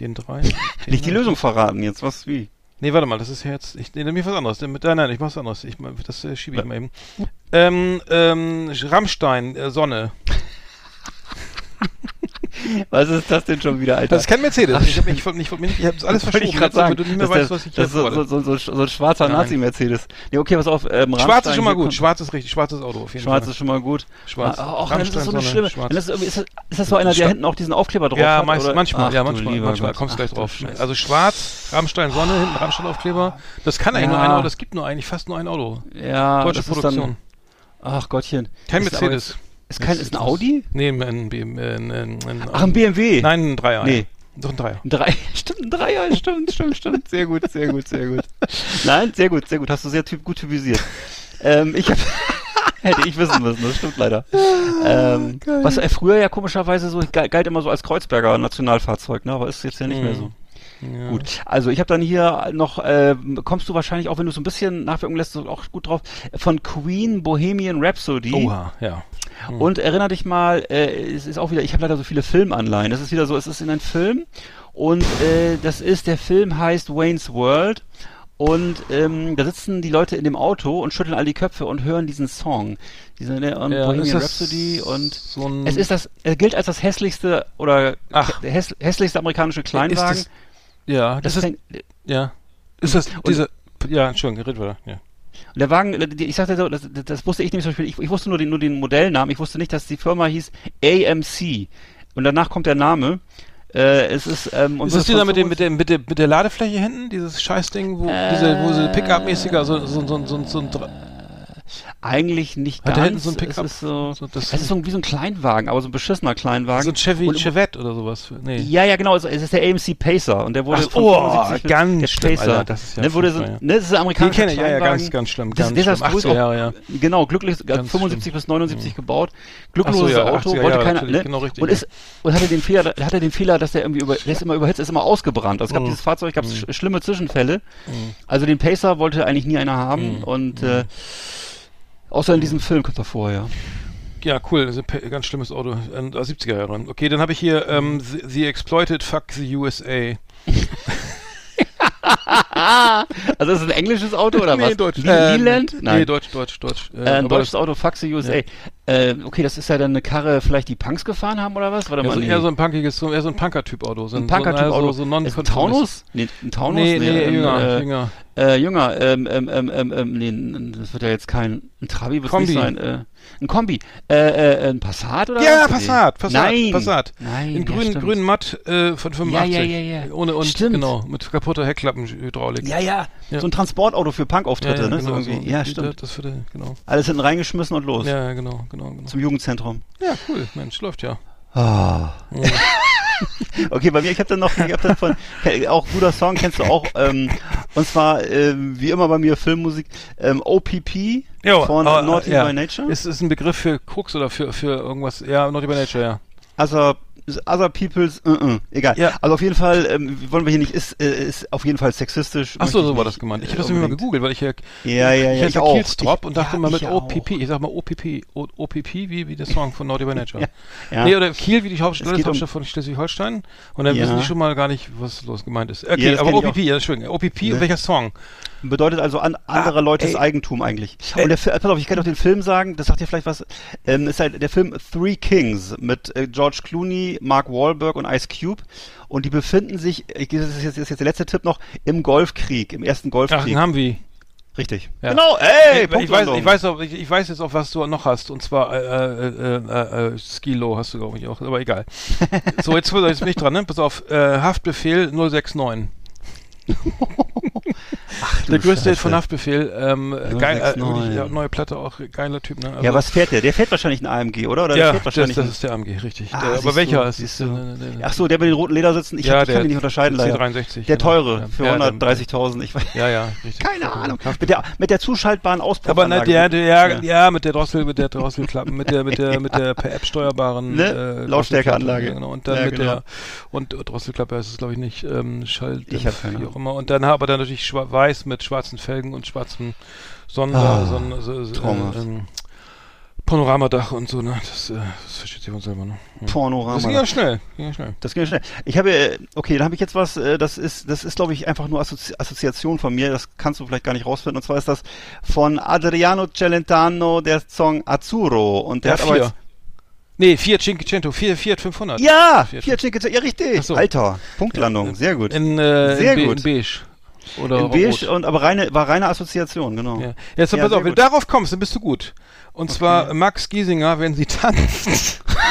den drei. Den Nicht die Lösung verraten jetzt, was, wie? Nee, warte mal, das ist ja jetzt, ich nehme mir was anderes. Nein, nein, ich mach was anderes. Ich, das äh, schiebe ich Ja. mal eben. Ähm, ähm, Rammstein, äh, Sonne. Was ist das denn schon wieder, Alter? Das ist kein Mercedes. Ich habe ich, ich, ich, ich hab alles verschoben, ich gerade sagen. du nicht mehr weißt, was ich das hier ist so, so, so, so ein schwarzer. Nazi-Mercedes. Nee, okay, pass auf. Ähm, Schwarz ist schon mal gut. Schwarz ist richtig. Schwarzes Auto auf jeden Schwarz Fall. ist schon mal gut. Schwarz. Auch, das ist so eine schlimme. Schwarz. Das ist, ist, das, ist das so einer, der hinten auch diesen Aufkleber drauf Ja, hat? meist, oder? manchmal, Ach, ja, manchmal, manchmal kommst du gleich Ach, drauf. Also schwarz, Rammstein Sonne, hinten Rammstein Aufkleber. Das kann eigentlich nur ein Auto, das gibt nur eigentlich fast nur ein Auto. ja, Deutsche Produktion. Ach Gottchen. Kein Mercedes. Ist, kein, ist ein Audi? Nee, ein, BM, äh, ein, ein, ein, Ach, ein BMW. Nein, ein Dreier. Nee. Doch ein Dreier. Ein stimmt, ein Dreier, stimmt, stimmt, stimmt. Sehr gut, sehr gut, sehr gut. Nein, sehr gut, sehr gut. Hast du sehr typ, gut typisiert. ähm, ich hab, hätte ich wissen müssen, das stimmt leider. Ähm, was äh, früher ja komischerweise so galt immer so als Kreuzberger Nationalfahrzeug, ne? Aber ist jetzt ja nicht mehr so. Ja. Gut, also ich habe dann hier noch, äh, kommst du wahrscheinlich auch, wenn du so ein bisschen nachwirken lässt, auch gut drauf, von Queen Bohemian Rhapsody. Oha, ja. Und erinnere dich mal, äh, es ist auch wieder, ich habe leider so viele Filmanleihen. Das ist wieder so, es ist in einem Film und äh, das ist, der Film heißt Wayne's World und ähm, da sitzen die Leute in dem Auto und schütteln all die Köpfe und hören diesen Song. Diese ne, und ja Bohemian das Rhapsody und so es ist das, er gilt als das hässlichste oder Ach. der häss, hässlichste amerikanische Kleinwagen. Ist ja, das das ist ein, ja. Ist das diese, ja, Entschuldigung, red weiter, ja. Und der Wagen, äh, ich sagte so, das, das wusste ich nämlich zum Beispiel, ich, ich wusste nur den, nur den Modellnamen, ich wusste nicht, dass die Firma hieß AMC. Und danach kommt der Name. Äh, es ist, ähm, Ist das dieser mit, dem, mit, der, mit, der, mit der Ladefläche hinten? Dieses Scheißding, wo diese, wo sie Pickup-mäßiger so, so, so, so, so ein Eigentlich nicht Hat ganz. der hinten so ein Pickup? Es ist so, So, das es ist so wie so ein Kleinwagen, aber so ein beschissener Kleinwagen. so ein Chevy, Und- Chevette oder sowas. Nee. Ja, ja, genau. Es ist der AMC Pacer und der wurde Ach, von oh, 75 bis- ganz der schlimm, Pacer. Alter, das ist ja ne, wurde so, ne, das ist ein Den amerikanischer kenne ich, ja, ja, ganz, ganz schlimm. Das, Ganz der ist schlimm. 80er 80er Jahre, ja. Genau, glücklich, äh, Ganz 75 bis 79 gebaut. Ach Glückloses so, ja, Auto, 80er wollte Jahre, keiner, ne? genau richtig, und ja. ist, und hatte den Fehler, hatte den Fehler, dass der irgendwie über, der ist immer überhitzt, ist immer ausgebrannt. Also es gab Mhm. dieses Fahrzeug, gab es Mhm. sch schlimme Zwischenfälle. Mhm. Also den Pacer wollte eigentlich nie einer haben Mhm. und, äh, außer in diesem Film kommt er vor, ja. Ja, cool, das ist ein ganz schlimmes Auto. Äh, 70er Jahre. Okay, dann habe ich hier ähm, the, the Exploited Fuck the USA. Also ist es ein englisches Auto oder was? Deutsch. Lee- Äh, Leland? Nee, Nein. Deutsch, Deutsch, Deutsch. Äh, Äh, ein deutsches Auto, Faxe USA. Äh, okay, das ist ja dann eine Karre, vielleicht die Punks gefahren haben oder was? Warte Ja, mal, so, nee. eher so ein punkiges, so, eher so ein Punker-Typ-Auto. So ein Punker-Typ-Auto. So, so, non ein Taunus? Nee, ein Taunus? Nee, nee, ähm, jünger, äh, jünger. Äh, jünger, ähm, ähm, ähm, ähm, ähm, nee, das wird ja jetzt kein, ein Trabi wird nicht sein, äh, ein Kombi, äh, äh, ein Passat oder Ja, was? Passat, Passat, Nein. Passat. Nein, In ja, grün, stimmt. grünen Matt äh, von 85. Ja, ja, ja, ja. Ohne und Stimmt. genau, mit kaputter Heckklappenhydraulik. Ja, ja, Ja. so ein Transportauto für Punkauftritte, ne? so genau, irgendwie. so. ja, stimmt. Das würde, genau. Alles hinten reingeschmissen und los. Ja, genau, genau, genau. Zum Jugendzentrum. Ja, cool, Mensch, läuft ja. Ah. Ja. Okay, bei mir, ich habe dann noch, ich hab dann von, äh, auch guter Song, kennst du auch, ähm, und zwar, ähm, wie immer bei mir Filmmusik, ähm, OPP Jo, von aber, Naughty ja. by Nature. Ist es ein Begriff für Krux oder für, für irgendwas? Ja, Naughty by Nature, ja. Also, Other People's, uh -uh, egal. Ja. Also auf jeden Fall, ähm, wollen wir hier nicht, ist, äh, ist auf jeden Fall sexistisch. Ach so, ich so war das gemeint. Ich äh, habe das nämlich mal unbedingt. gegoogelt, weil ich ja, Ja, ja, ich ja, hatte auch. Kielstrop und dachte ja, mal ich mit. OPP. Ich sag mal OPP. O- OPP, wie, wie der Song von Naughty by Nature. Ja, ja. Nee, oder Kiel, wie die Hauptstadt, um- von Schleswig-Holstein. Und dann wissen die schon mal gar nicht, was los gemeint ist. Okay, aber ich OPP, ja, Entschuldigung. OPP Ne. und welcher Song? Bedeutet also an anderer Leutes ey. Eigentum eigentlich. Ey. Und der Film, pass auf, ich kann doch den Film sagen, das sagt dir vielleicht was, ähm, ist halt der Film Three Kings mit äh, George Clooney, Mark Wahlberg und Ice Cube. Und die befinden sich, ich, das, ist jetzt, das ist jetzt der letzte Tipp noch, im Golfkrieg, im ersten Ach, Golfkrieg. den haben wir. Richtig. Ja. Genau, ey, ich, weiß, Punktlandung. ich, weiß auch, ich, ich weiß jetzt auch, was du noch hast. Und zwar äh, äh, äh, äh, Skilo hast du, glaube ich, auch. Aber egal. so, jetzt, jetzt bin ich dran, ne? Pass auf. Äh, Haftbefehl 069. Ach, Der größte Hit von Haftbefehl. Ähm, geil, äh, 069. wirklich, ja, neue Platte auch. Geiler Typ, ne? Also, Ja, was fährt der? Der fährt wahrscheinlich ein AMG, oder? Oder der ja, fährt das, wahrscheinlich das ist der AMG, richtig. Ah, der, aber welcher du, ist du. Ne, ne, ne. Ach so, der mit den roten Ledersitzen, ich, Ja, hab, ich der- kann den nicht unterscheiden der leider. C63, Der genau. teure, Ja. für Ja, der- 130.000, ich weiß. Ja, ja, richtig. Keine Ahnung. Haft- Mit der, mit der zuschaltbaren Aber Auspuffanlage. ne, der, der, ja, Ja. ja, mit der Drossel, mit der Drosselklappen, mit der, mit der, mit der per App steuerbaren Ne? äh, Lautstärkeanlage. Genau. Und dann Ja, mit genau. der und äh, Drosselklappe ist es glaube ich nicht ähm, Schall, Ich hab immer. Und dann aber dann natürlich schwa weiß mit schwarzen Felgen und schwarzen Sonder, Ah, Sonnen, so, so, äh, ähm, Panoramadach und so, ne? Das, äh, das versteht sich von selber, ne? Ja. Pornorama. Das ging ja schnell, ging ja schnell. Das ging ja schnell. Ich habe, äh, okay, dann habe ich jetzt was, äh, das ist, das ist, glaube ich, einfach nur Assozi Assoziation von mir, das kannst du vielleicht gar nicht rausfinden. Und zwar ist das von Adriano Celentano, der Song Azzurro. Und der Ja, hat aber jetzt, Nee, Fiat Cinquecento, Fiat, Fiat 500. Ja, Fiat- Fiat Cinquecento, ja richtig. So. Alter, Punktlandung, sehr gut. In, äh, Sehr in, gut. in Beige. Oder In Beige und aber reine, war reine Assoziation, genau. Ja. Jetzt Ja, pass auf, wenn gut. du darauf kommst, dann bist du gut. Und zwar Max Giesinger, wenn sie tanzt.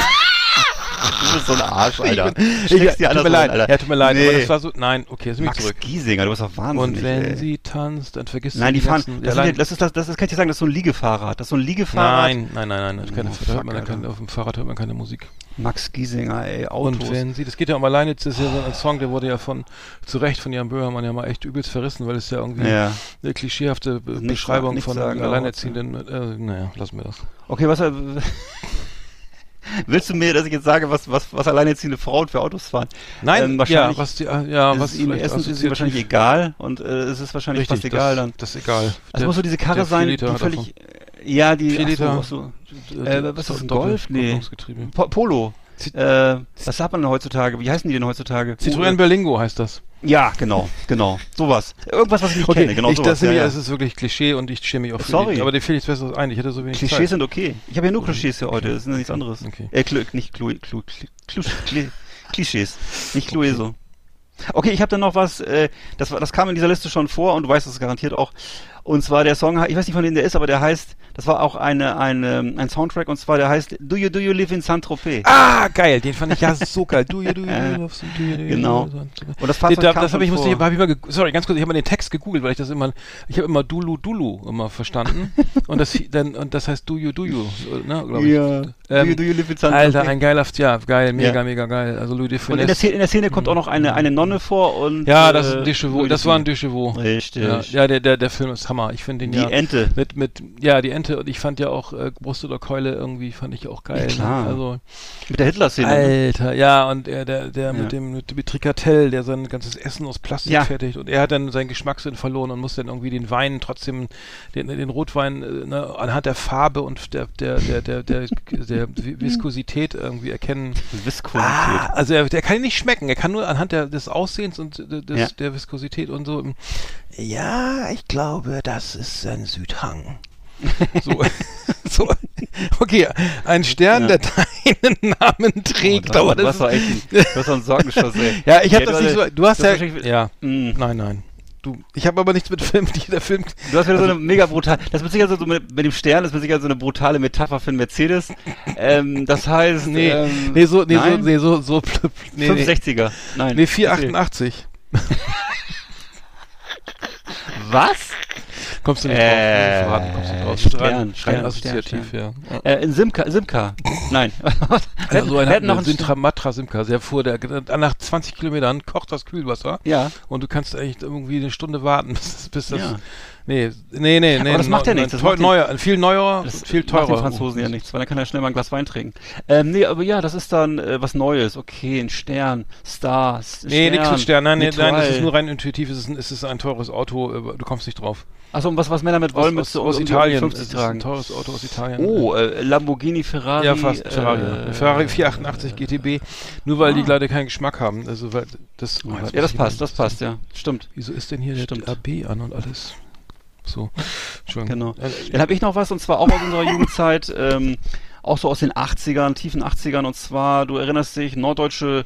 Du bist so ein Arsch, Alter. Ich, Steckst dir tut mir leid, Alter. ja, tut mir leid, aber Nee. das war so, nein, okay, jetzt bin ich Max zurück. Giesinger, du bist doch wahnsinnig. Und wenn ey. sie tanzt, dann vergisst Nein, du die fahren. ganzen- Das, ja- das ist das, das ist, kann ich dir sagen, das ist so ein Liegefahrrad. Das ist so ein Liegefahrrad. Nein, nein, nein, nein, das keine, Oh, fuck, man keine, auf dem Fahrrad hört man keine Musik. Max Giesinger, ey, Autos. Und wenn sie, das geht ja um alleine, das ist ja so ein Song, der wurde ja von, zu Recht von Jan Böhmermann ja mal echt übelst verrissen, weil es ja irgendwie ja. eine klischeehafte Be Nicht Beschreibung sagen- nicht von sagen, Alleinerziehenden, äh, naja, lassen wir das. Okay, was willst du mir, dass ich jetzt sage, was was was alleinerziehende Frauen für Autos fahren? Nein, Ähm, wahrscheinlich ja, was die, äh, ja, ist was ihnen erstens ist es ihnen wahrscheinlich egal und äh, es ist wahrscheinlich Richtig, fast egal das, dann. Das ist egal. Der- muss so diese Karre sein, die völlig ja, die Vier ach Liter. So, ach so. äh, Äh, was ist das, ein Golf? Nee. Polo. Zit- Äh, was sagt man denn heutzutage? Wie heißen die denn heutzutage? Citroën Berlingo heißt das. Ja, genau, genau. Sowas. Irgendwas, was ich nicht kenne, genau ich, sowas. das, ist ja, ja. das ist wirklich Klischee und ich schäme mich auch Sorry. die, aber dir fehlt nichts Besseres ein. Ich hätte so wenig Klischees Zeit. sind okay. Ich habe ja nur Klischees hier heute, das ist ja nichts anderes. Okay. Äh, Klu, nicht Klu, Klu, Klu, Klu, Klischees, nicht Clueso. Okay, ich habe dann noch was, äh, das, das kam in dieser Liste schon vor und du weißt es garantiert auch. Und zwar der Song, ich weiß nicht von wem der ist, aber der heißt, das war auch eine, eine, ein Soundtrack und zwar der heißt Do You Do You Live in Saint-Tropez. Ah, geil, den fand ich ja so geil. Du, du, du, du, du, du, du, Genau. Und das Fahrzeug da, kam das habe ich, musste ich, hab ich mal, sorry, ganz kurz, ich habe mal den Text gegoogelt, weil ich das immer, ich habe immer Dulu Dulu immer verstanden und das, dann, und das heißt Do You Do You, ne, glaube ich. Ja. Do Ähm, You Do You Live in Saint-Tropez. Alter, ein geiler, ja, geil, mega, Ja. mega geil. Also Louis de und in der. Szene, in der Szene kommt auch noch eine, eine Nonne vor und Ja, das ist äh, ein Deschevaux, Louis das war ein. Deschevaux. Richtig. Ja, ja der, der, der Film ist Hammer. Ich finde den Die ja Ente. mit, mit, ja, die Ente und ich fand ja auch äh, Brust oder Keule irgendwie fand ich auch geil. Ja, klar. Ne? Also, Mit der Hitler-Szene. ne? Alter, ja, und er, der, der Ja. mit dem, mit dem Trikatell, der sein ganzes Essen aus Plastik Ja. fertigt und er hat dann seinen Geschmackssinn verloren und muss dann irgendwie den Wein trotzdem, den, den Rotwein, äh, ne, anhand der Farbe und der, der, der, der, der, der Viskosität irgendwie erkennen. Viskosität. Ah, also er, der kann ihn nicht schmecken, er kann nur anhand der, des Aussehens und äh, des, Ja. der Viskosität und so. Ja, ich glaube, das ist ein Südhang. So, so, okay, ein Stern, Ja. der deinen Namen trägt, Oh, aber du das doch echt ein, du hast doch einen Sorgenschuss, ey. ja, ich habe Ja, das du nicht so, hast- du hast ja, ja, Mm. nein, nein, du, ich habe aber nichts mit Film, der Film, Du hast wieder so eine mega brutal. Das ist Sicherheit so mit, mit dem Stern, das ist mit Sicherheit so eine brutale Metapher für einen Mercedes. Ähm, das heißt, nee, ähm, nee, so, nee, so, nein? nee, so, so, nee, nee, 560er. Nein. nee 488. Was? Kommst du nicht Äh, drauf, verraten, kommst du nicht drauf. Stern, Stern, rein assoziativ, Stern, ja. Äh, in Simca, Simca. Nein. Ja, so noch einen Sintra Matra Simca, der fuhr, der, nach 20 Kilometern kocht das Kühlwasser Ja. und du kannst echt irgendwie eine Stunde warten, bis, bis das, Ja. Nee, nee, nee, nee. Aber das macht ja nichts, das macht den- neuer, ein viel neuer, Das viel macht teurer. den Franzosen ja nichts, weil dann kann er schnell mal ein Glas Wein trinken. Ähm, nee, aber ja, das ist dann äh, was Neues. Okay, ein Stern, Star, S- Nee, nichts mit Stern, nein, nee, nein, das ist nur rein intuitiv, es ist ein, es ist ein teures Auto, äh, du kommst nicht drauf. Achso, und was, was Männer mit Wollmütze aus, aus um die Italien, 50 es ist tragen. ein teures Auto aus Italien. Oh, äh, Lamborghini, Ferrari. ja, fast, Ferrari. Äh, Ferrari 488 GTB, nur weil die Ah. leider keinen Geschmack haben. Also, weil das, oh, Ja, das passt, das passt, ja. Stimmt. Wieso ist denn hier Stimmt. der AB an und alles? So, Entschuldigung. Genau. Äh, Dann habe ich noch was, und zwar auch aus unserer Jugendzeit, ähm, auch so aus den 80ern, tiefen 80ern, und zwar, du erinnerst dich, norddeutsche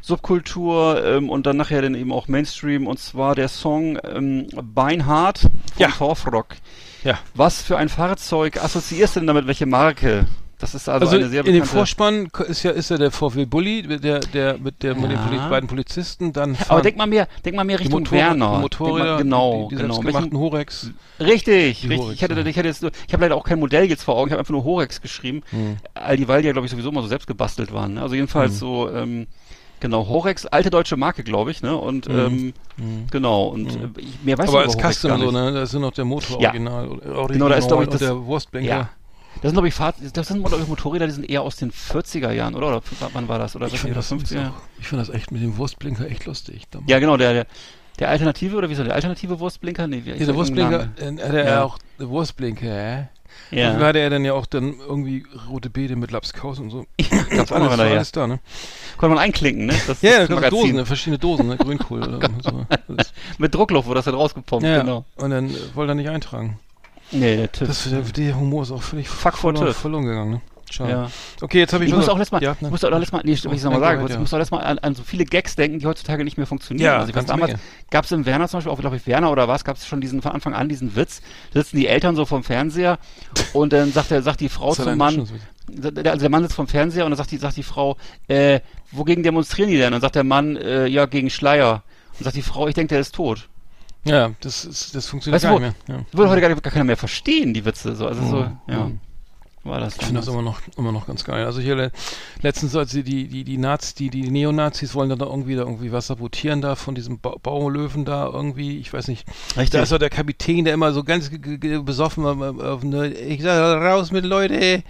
Subkultur ähm, und dann nachher dann eben auch Mainstream, und zwar der Song ähm, Beinhard von Ja. Torfrock. Ja. Was für ein Fahrzeug assoziierst du denn damit? Welche Marke? Das ist also, Also eine sehr in dem bekannte... Vorspann ist ja, ist ja der VW Bulli, der, der mit der mit den Ja. Poli beiden Polizisten, dann aber denk mal mehr, denk mal mehr Richtung Motorrad- Werner. Motorräder, mal, genau, die, die genau. selbstgemachten Horex. Richtig, richtig. Horex, ich hätte, ja. ich hätte jetzt nur, ich habe leider auch kein Modell jetzt vor Augen, ich habe einfach nur Horex geschrieben. Hm. All die, weil die ja, glaube ich, sowieso immer so selbst gebastelt waren. Ne? Also jedenfalls Mhm. so, ähm, genau, Horex, alte deutsche Marke, glaube ich, ne? Und Mhm. ähm, Mhm. genau, und Mhm. ich, mehr weiß Aber als Custom so, ne? Da ist nur noch der Motor Ja. original. original Genau, da ist, glaub ich, das- der Wurstblinker. Ja. Das sind, glaube ich, Fahr das sind, glaube ich, Motorräder, die sind eher aus den 40er Jahren, oder? Oder wann war das? Oder Ich 60er, finde das, übrigens 50er? auch- ich find das echt mit dem Wurstblinker echt lustig. Da- Ja, genau, der, der, der Alternative, oder wie soll der alternative Wurstblinker? Nee, wie Ja, der Wurstblinker, äh, hat er Ja. auch, der Wurstblinker, äh? Ja. Und hatte er dann ja auch dann irgendwie rote Beete mit Lapskaus und so. Gab's auch noch alles, alles da, ne? Konnte man einklinken, ne? Das, Ja, das ja, Magazin. Dosen, ne? verschiedene Dosen, ne? Grünkohl oder so. Das, Mit Druckluft wurde das dann rausgepumpt, ja, genau. und dann äh, wollte er nicht eintragen. Nee, der TÜV. Das, der, der Humor ist auch völlig Fuck for verloren, verloren gegangen, ne? Schade. Ja. Okay, jetzt habe ich Ich muss auch letztes Mal, Ja, ich ne? muss auch letztes Mal, nee, ich Oh, noch mal nein, sagen, go ahead, ich ja. muss auch letztes Mal an, an so viele Gags denken, die heutzutage nicht mehr funktionieren. Ja, also ich weiß, damals gab es im Werner zum Beispiel, auch glaube ich Werner oder was, gab es schon diesen von Anfang an diesen Witz, da sitzen die Eltern so vom Fernseher und dann sagt er, sagt die Frau zum Mann, der- also der Mann sitzt vom Fernseher und dann sagt die, sagt die Frau, äh, wogegen demonstrieren die denn? Und dann sagt der Mann, äh, ja, gegen Schleier. Und sagt die Frau, ich denke, der ist tot. Ja, das, ist, das funktioniert Weißt gar wo- nicht mehr. Ja. Würde heute gar, nicht- gar keiner mehr verstehen, die Witze. So, also so, Mhm. ja. Mhm. War das Ich finde das immer noch, immer noch ganz geil. Also hier le letztens, als die, die, die, Nazis, die, die Neonazis wollen dann da irgendwie da irgendwie was sabotieren da von diesem ba Baulöwen da irgendwie, ich weiß nicht. Richtig. Da ist doch der Kapitän, der immer so ganz besoffen äh, auf eine, ich sag raus mit Leute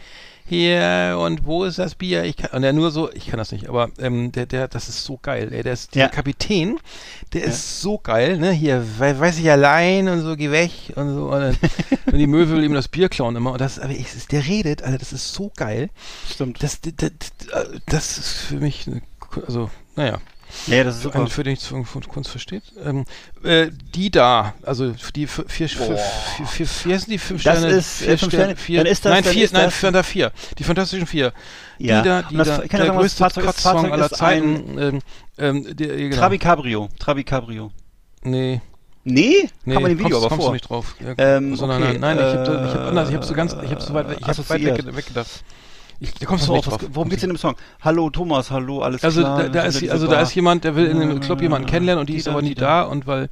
hier und wo ist das Bier? Ich kann, und er nur so, ich kann das nicht, aber ähm, der, der, das ist so geil. Ey, der ist, der Ja. Kapitän, der ist so geil, ne? Hier, we weiß ich allein und so, geh weg und so. Und, dann, und die Möwe will ihm das Bier klauen immer. Und das, aber ich, der redet, Alter, das ist so geil. Stimmt. Das, das, das, das ist für mich, eine, also, naja. Ja, das ist Für super. einen, für den von Kunst versteht. Ähm, äh, die da, also die vier, vier, vier, vier, vier, sind die fünf Das Sterne. ist, äh, vier fünf Sterne, vier, Dann ist das- nein, vier, ist nein, das- Fanta vier. Die fantastischen vier. Ja. Die da, die Und das- da, kann der sagen, das größte Fahrzeug- das Fahrzeug aller ist ein- Zeiten. Ähm, ähm, der, genau. Trabi Cabrio. Trabi Cabrio. Nee, Nee? nee, Kam man im Video kommst, aber kommst vor. du nicht drauf. Ja, Ähm, sondern okay, nein, nein, ich habe äh, ich hab anders, ich habe so ganz, ich habe so weit, ich habe weit assoziiert. weg, weggedacht. Ich, da kommst du drauf. worum geht's in dem Song? Hallo Thomas, hallo, alles Also klar. da, da ist also da ist jemand, der will in einem Club jemanden kennenlernen und die Die ist da, aber nie da. und weil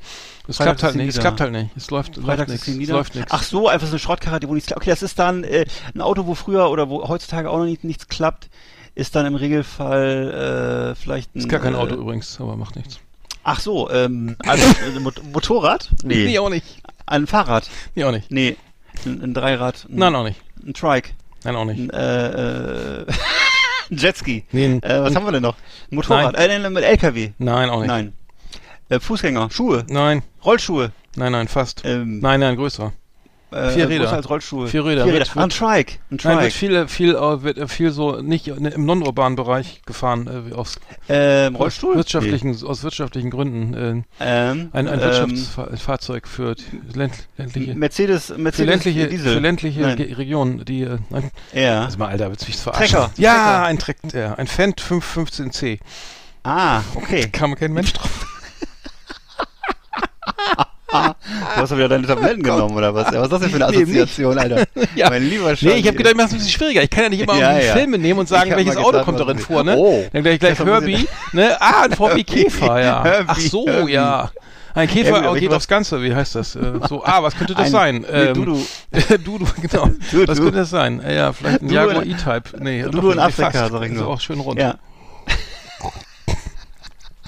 es Freitags klappt halt nicht, es klappt halt nicht, es läuft, läuft nichts, es läuft. Ach so, einfach so eine Schrottkarre, wo nichts klappt. Okay, das ist dann äh, ein Auto, wo früher oder wo heutzutage auch noch nicht, nichts klappt, ist dann im Regelfall äh, vielleicht ein... ist gar kein äh, Auto übrigens, aber macht nichts. Ach so, ähm, also, äh, Mot Motorrad? Nee. auch nicht. Ein Fahrrad? Nee, auch nicht. Nee. Ein, ein Dreirad? Ein, Nein, auch nicht. Ein Trike? Nein, auch nicht. Äh, äh, Jetski? Nee, Äh, was haben wir denn noch? Motorrad? Äh, nein, mit LKW? nein, auch nicht. Nein. Äh, Fußgänger? Schuhe? Nein, Rollschuhe? nein, nein, fast. Ähm, Nein, nein, größer. Äh, vier Räder. als Rollschuhe. Vier Räder. Vier Wird- Räder. Ah, ein Trike. Ein Nein, wird Trike. viel, viel, äh, wird äh, viel so nicht äh, im non-urbanen Bereich gefahren, äh, aus Ähm, Rollstuhl? wirtschaftlichen, aus wirtschaftlichen Gründen. Äh, Nee. Ähm, ein ein ähm, Wirtschaftsfahrzeug für die länd, ländliche, Mercedes, für Mercedes ländliche, Diesel. für ländliche Nein. Regionen, die, äh, nein, Ja. also mal, Alter, willst du mich verarschen? Trecker. Ja, Trecker. ein Treck, ja, ein Fendt 515C. Ah, okay. Kam kein Mensch drauf. Du hast doch wieder deine Tabletten genommen, oder was? Ja, was ist das denn für eine Nee. Assoziation, Alter? Ja. Mein lieber Nee, Schatz. ich habe gedacht, ich mach's ein bisschen schwieriger. Ich kann ja nicht immer Ja, ja. Filme nehmen und sagen, welches Auto kommt darin ist- vor, ne? Oh. Dann gleich, gleich Herbie, ne? Ah, ein VW Käfer, ja. Herbie, Ach so, Herbie. ja. Ein Käfer ich geht aufs Ganze, wie heißt das? Äh, so, ah, was könnte das Ein- sein? Nee, Ähm, Dudu. Dudu, genau. Dudu. Was könnte das sein? Ja, vielleicht ein Dudu Jaguar E-Type. Nee, Dudu in nee, Afrika, sag ich Ist nur. auch schön rund. Ja.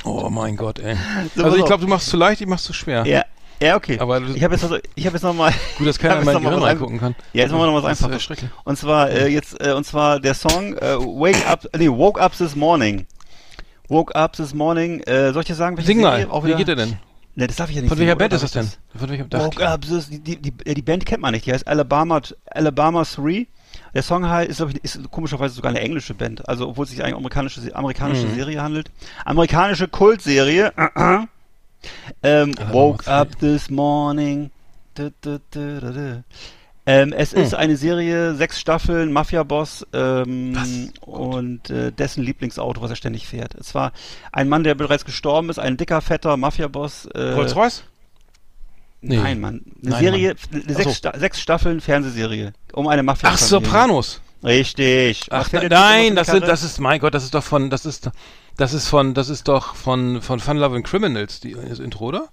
Oh mein Gott, ey. So, Also ich glaube, du machst zu leicht, ich mach's zu schwer. Ja. Ja, okay. Aber ich habe jetzt, also, ich habe jetzt nochmal, Gut, dass keiner hab in mein Gehirn reingucken kann. ja, jetzt machen wir noch was Einfaches. Und zwar äh, jetzt, äh, und zwar der Song äh, Wake Up, nee, Woke Up This Morning. Woke Up This Morning. Äh, soll ich dir sagen, welche Sing mal? Auch wie geht der denn? Ne, das darf ich ja nicht Von welcher singen, Band ist das denn? Von welcher Woke Ach, Up This, die, die, die, die Band kennt man nicht, die heißt Alabama, Alabama 3. Der Song halt ist, ich, ist komischerweise sogar eine englische Band. Also, obwohl es sich eigentlich um amerikanische, amerikanische Mhm. Serie handelt. Amerikanische Kultserie. ähm, Alabama Woke 3. Up This Morning. Du, du, du. Ähm, es ist Hm. eine Serie, sechs Staffeln, Mafia-Boss ähm, und äh, dessen Lieblingsauto, was er ständig fährt. Es war ein Mann, der bereits gestorben ist, ein dicker, fetter Mafia-Boss. Äh, Rolls-Royce? Nee. Nein, Mann. Eine Nein, Serie, Mann. Ach so. sechs, Sta sechs Staffeln Fernsehserie. Um eine mafia Ach, Sopranos. Richtig. Ach, ne- nein, das sind, das ist, mein Gott, das ist doch von, das ist, das ist von, das ist doch von, von Fun Loving Criminals, die, das Intro, oder?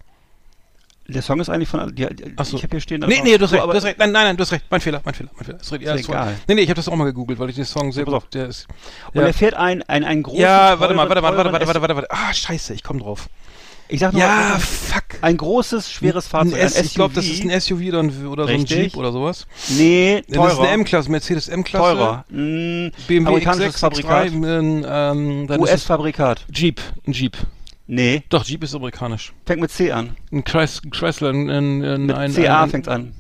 Der Song ist eigentlich von, die, die, Ach so. ich habe hier stehen. Nee, nee, du hast recht, du hast recht, nein, nein, nein, du hast recht, mein Fehler, mein Fehler, mein Fehler. Ist, ja, Ist voll- egal. Nee, nee, ich habe das auch mal gegoogelt, weil ich den Song sehr gut, der ist, Und ja. er fährt ein, ein, ein großes, ja, warte mal, warte mal, warte, warte, warte, warte, warte, ah, scheiße, ich komme drauf. Ich sag nur, Ja, mal, fuck. ein großes, schweres Fahrzeug, S, ich glaube, das ist ein SUV oder, ein, oder so ein. Jeep oder sowas. Nee, Das ist eine teurer. M-Klasse, Mercedes M-Klasse. Teurer. Mm, BMW amerikanisches X6, Fabrikat. X3, ähm, ähm, US-Fabrikat. Jeep, ein Jeep. Nee, Doch, Jeep ist amerikanisch. fängt mit C an. Ein Chrys Chrysler, ein, ein, ein, Mit CA ein, fängt's an.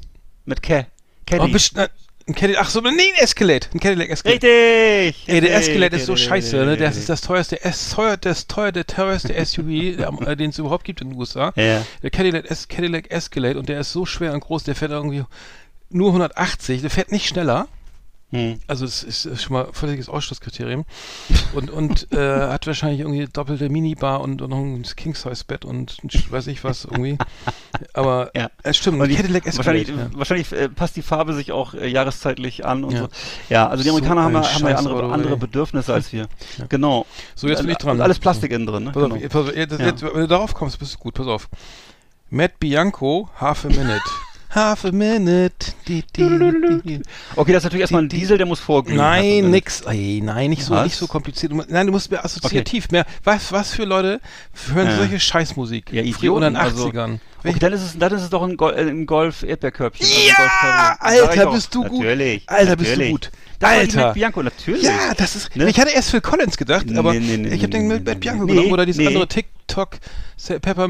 Mit K. Oh, Caddy. best, äh, ein Cadillac, ach so, nee, ein Escalade, ein Cadillac Escalade. Richtig! Ey, der Escalade ist so scheiße, ne? Das ist das teuerste, teuer, das teuer, der teuerste SUV, äh, den es überhaupt gibt in den USA. Ja. Der Cadillac, es Cadillac Escalade und der ist so schwer und groß, der fährt irgendwie nur 180, der fährt nicht schneller. Hm. Also es ist, schon mal völliges Ausschlusskriterium. Und, und äh, hat wahrscheinlich irgendwie doppelte Minibar und, und noch ein King-Size-Bett und weiß ich was irgendwie. Aber Ja. es stimmt, Und die, Cadillac Escalade. wahrscheinlich ja. wahrscheinlich äh, passt die Farbe sich auch äh, jahreszeitlich an und Ja. so. Ja, also die So Amerikaner haben, haben ja andere, Auto, andere. Bedürfnisse als wir. Ja. Genau. So, jetzt bin ich dran. Und alles Plastik innen drin, ne? Pass auf, Genau. pass auf, Ja. jetzt, wenn du darauf kommst, bist du gut. Pass auf. Matt Bianco, Half a Minute. Half a Minute. Okay, das ist natürlich erstmal ein Die- die- Diesel, der muss vorglühen. Nein, nix. Ey, nein, nicht so, Was? nicht so kompliziert. Du Nein, du musst mehr assoziativ, mehr. Was, was für Leute hören Ja. solche Scheißmusik? Ja, Früher oder in den Idioten, also- 80ern. Okay, dann ist es, dann ist es doch ein, Gol äh, ein Golf Erdbeerkörbchen. also Ja, Golf Cabrio. Sag Alter, ich bist du gut. Natürlich. Alter, bist du natürlich. gut. Das war die Alter. Bianco, natürlich. Ja, das ist. Ne? Ich hatte erst Phil Collins gedacht, aber nee, nee, ich nee, habe den Matt Bianco genommen oder dieses andere TikTok Pepper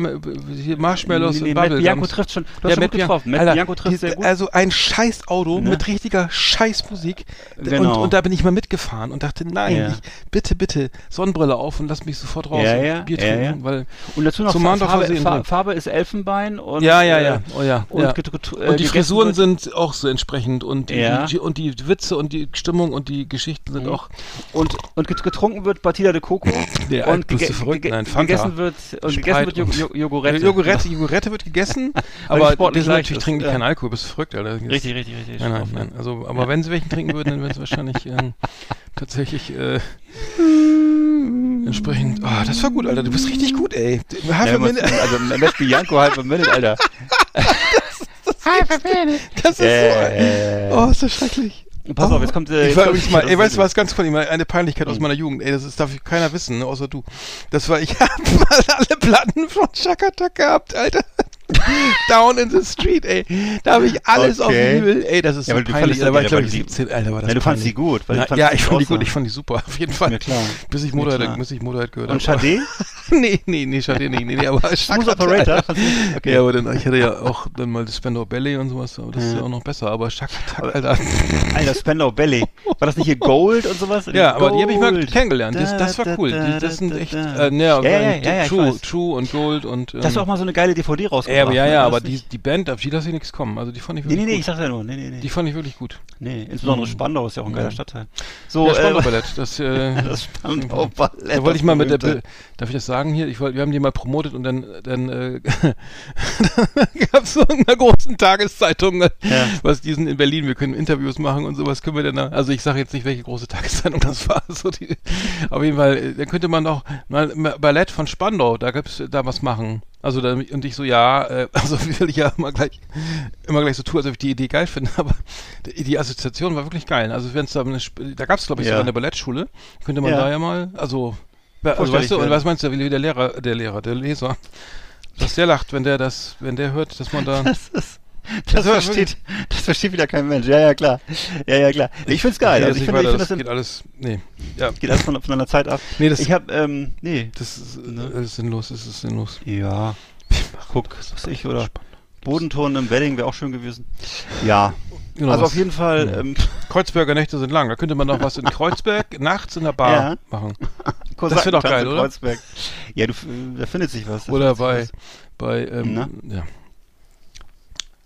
Marshmallows Nee, nee, und Matt Bubble Bianco Gums. trifft schon. Du hast Ja, schon Matt gut Bianco. getroffen. Matt Bianco trifft sehr gut. Also ein scheiß Auto Ne? mit richtiger Scheißmusik. Und, Genau. und da bin ich mal mitgefahren und dachte, nein, Ja. ich, bitte, bitte, Sonnenbrille auf und lass mich sofort raus Ja, und ja, Bier ja, trinken, weil Und dazu noch Farbe, See Fa drin. Farbe ist Elfenbein und ja, ja, äh, ja, oh ja, und, get- äh, Und die Frisuren sind auch so entsprechend und die, und die Witze und die Stimmung und die Geschichten sind Mhm. auch und und get- getrunken wird Batida de Coco und verrückt? Nein, gegessen wird und gegessen Jo- Jo- Jogurette. Jogurette, Jogurette wird gegessen, aber die sportlich die leicht natürlich ist, trinken die ja. keinen Alkohol, bist du verrückt, Alter. Das- Richtig, richtig, richtig. Nein, nein, nein. Also, aber wenn sie welchen trinken würden, dann wären es wahrscheinlich ähm, tatsächlich äh, entsprechend. Oh, das war gut, Alter. Du bist richtig gut, ey. Half Ja, a minute. also Matt Bianco halb a minute, Alter. Das ist so. Äh, Oh, ist das schrecklich. Pass auf, jetzt kommt äh, Ich war kommt- mal, ey, weißt du was, ganz funny, mal eine Peinlichkeit aus meiner Jugend, ey, das ist, darf keiner wissen, außer du. Das war, ich hab mal alle Platten von Chakatak gehabt, Alter. Down in the street, ey. Da habe ich alles auf Okay. Vinyl, ey, das ist Ja, so peinlich. fandest Da das- war ich, glaube ich, die- 17, Alter, war das Ja, du fandst sie gut. Na, du fandst ja, ich fand die gut, ich fand die super, auf jeden Fall. Ja, klar. Bis ich Ja, Motorhead, klar. bis ich Motorhead gehört Und habe. Sade? nee, nee, nee, Schade, nee, nee, nee, aber Smooth Operator? Okay. Ja, aber dann, ich hatte ja auch dann mal das Spandau Ballet und sowas, aber das ist Ja. auch noch besser, aber Chakatak, Aber- Alter. Alter, Spandau Ballet. War das nicht hier Gold und sowas? Ja, aber die habe ich mal kennengelernt. Das, das war cool. das sind echt, Ja, ja, ja, True, und Gold und. Ähm, Da hast du auch mal so eine geile DVD rausgebracht. Ja, aber ja, ne? ja, aber die, die Band, auf die lasse ich nichts kommen. Also die fand ich Nee, wirklich nee, nee, gut. ich sag's ja nur. Nee, nee, nee. Die fand ich wirklich gut. nee, insbesondere Mhm. Spandau ist ja auch ein geiler Ja. Stadtteil. So, ja, Spandau äh, Ballett. Das, äh, das Spandau Ballett. da wollte ich mal mit der. Bild, darf ich das sagen hier? Ich wollte, wir haben die mal promotet und dann, dann äh, gab es so in einer großen Tageszeitung, äh, Ja. was diesen in Berlin, wir können Interviews machen und sowas können wir denn da, also ich sage jetzt nicht, welche große Tageszeitung das war, so die, auf jeden Fall, äh, da könnte man mal mal Ballett von Spandau, da gibt's da was machen. Also da, und ich so, ja, äh, also will ich ja immer gleich, immer gleich so tun, als ob ich die Idee geil finde, aber die, die Assoziation war wirklich geil. Also wenn es da eine, da gab es glaube ich Ja. sogar eine Ballettschule, könnte man Ja. da ja mal, also, also weißt du, und was meinst du, wie der Lehrer, der Lehrer, der Leser, dass der lacht, wenn der das, wenn der hört, dass man da, Das ist. Das, war versteht, das versteht wieder kein Mensch. Ja, ja, klar. Ja, ja, klar. Ich find's geil. Also das ich finde, ich finde, das das geht alles, nee, ja, geht alles von, von einer Zeit ab. nee, das, Ich hab, ähm, nee. das ist, Ne? äh, ist sinnlos, das ist sinnlos. Ja. Guck, was ich, oder Bodenton im Wedding wäre auch schön gewesen. Ja. Genau, also was- auf jeden Fall, Ja. ähm, Kreuzberger Nächte sind lang. Da könnte man noch was in Kreuzberg nachts in der Bar Ja. machen. Kosakentanz wär doch geil, oder? Kreuzberg. Ja, du, f- da findet sich was. Oder findet sich bei, bei, ähm, Na? ja.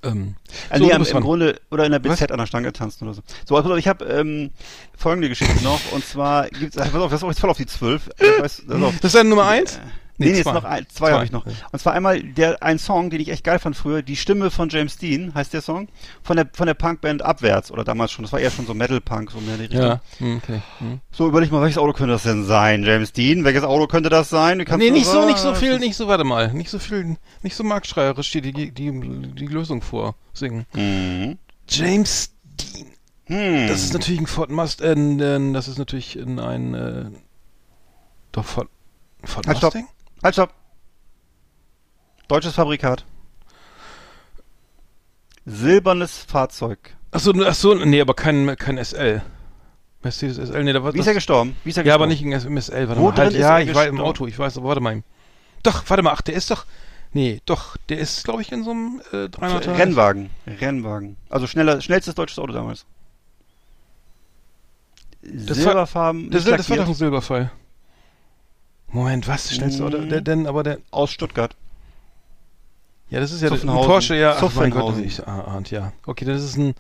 Ähm, also so, nee, im, im Grunde, oder in der BZ an der Stange tanzen oder so. So, also ich habe ähm, folgende Geschichte noch, und zwar gibt's, also pass auf, das ist auch jetzt voll auf die 12. Äh, also das ist deine Nummer 1? Nee, nee, jetzt zwei. noch ein, zwei, Zwei. habe ich noch. Und zwar einmal der ein Song, den ich echt geil fand früher, die Stimme von James Dean heißt der Song, von der von der Punkband Abwärts oder damals schon, das war eher schon so Metal Punk so mehr in die Richtung. Ja, hm, okay. Hm. So überleg mal, welches Auto könnte das denn sein? James Dean, welches Auto könnte das sein? Kannst Nee, nicht so, nicht so viel, nicht so, warte mal, nicht so viel, nicht so marktschreierisch die, die, die, die Lösung vorsingen. Mhm. James Dean. Hm. Das ist natürlich ein Ford Must, äh, das ist natürlich in ein, äh, doch Ford, Ford Halt, stopp. Halt, stopp. Deutsches Fabrikat. Silbernes Fahrzeug. Achso, ach so, nee, aber kein, kein SL. Mercedes SL, nee, da war Wie ist er gestorben? Wie ist er Ja, aber gestorben? nicht im SL, warte Wo mal. Halt, ja, ich war im gestorben? Auto, ich weiß, aber warte mal. Doch, warte mal, ach, der ist doch, nee, doch, der ist, glaube ich, in so einem äh, 300er. Rennwagen. Rennwagen. Also schneller, schnellstes deutsches Auto damals. war- Silberfarben. Das, nicht das war doch ein Silberfall. Moment, was? Schnellste Mhm. Der, denn, aber der, aus Stuttgart. ja, das ist ja der- ein. Porsche, ja, ach mein Gott, ich ah, ahnt, ja. Okay, das ist ein,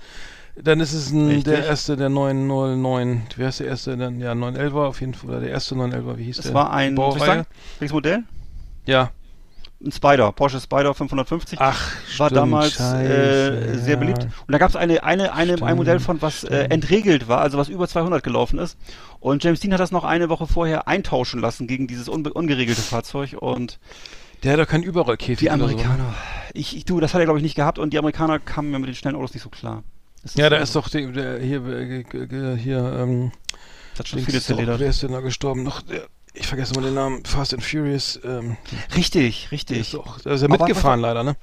Dann ist es ein, der erste, der 909. Wie heißt der erste? Dann, ja, 911 auf jeden Fall. Oder der erste 911, wie hieß Es der? war ein, Baureihe? welches Modell? Ja. Ein Spider, Porsche Spider 550. Ach, war stimmt, damals scheiße, äh, sehr ja. beliebt. Und da gab es eine, eine, eine, ein Modell von, was äh, entregelt war, also was über 200 gelaufen ist. Und James Dean hat das noch eine Woche vorher eintauschen lassen gegen dieses unbe ungeregelte Fahrzeug. Und Der hat doch keinen Überrollkäfig. die so, ne? Amerikaner, ich, ich, du, das hat er glaube ich nicht gehabt. Und die Amerikaner kamen mir mit den schnellen Autos nicht so klar. Ja, da so- ist doch der, der hier, äh, hier, ähm, Das hat schon viele zerledert. wer ist denn da gestorben? Noch, der, ich vergesse mal den Namen, Fast and Furious, ähm, Richtig, der richtig. ist doch, der ist ja Aber mitgefahren leider, ne?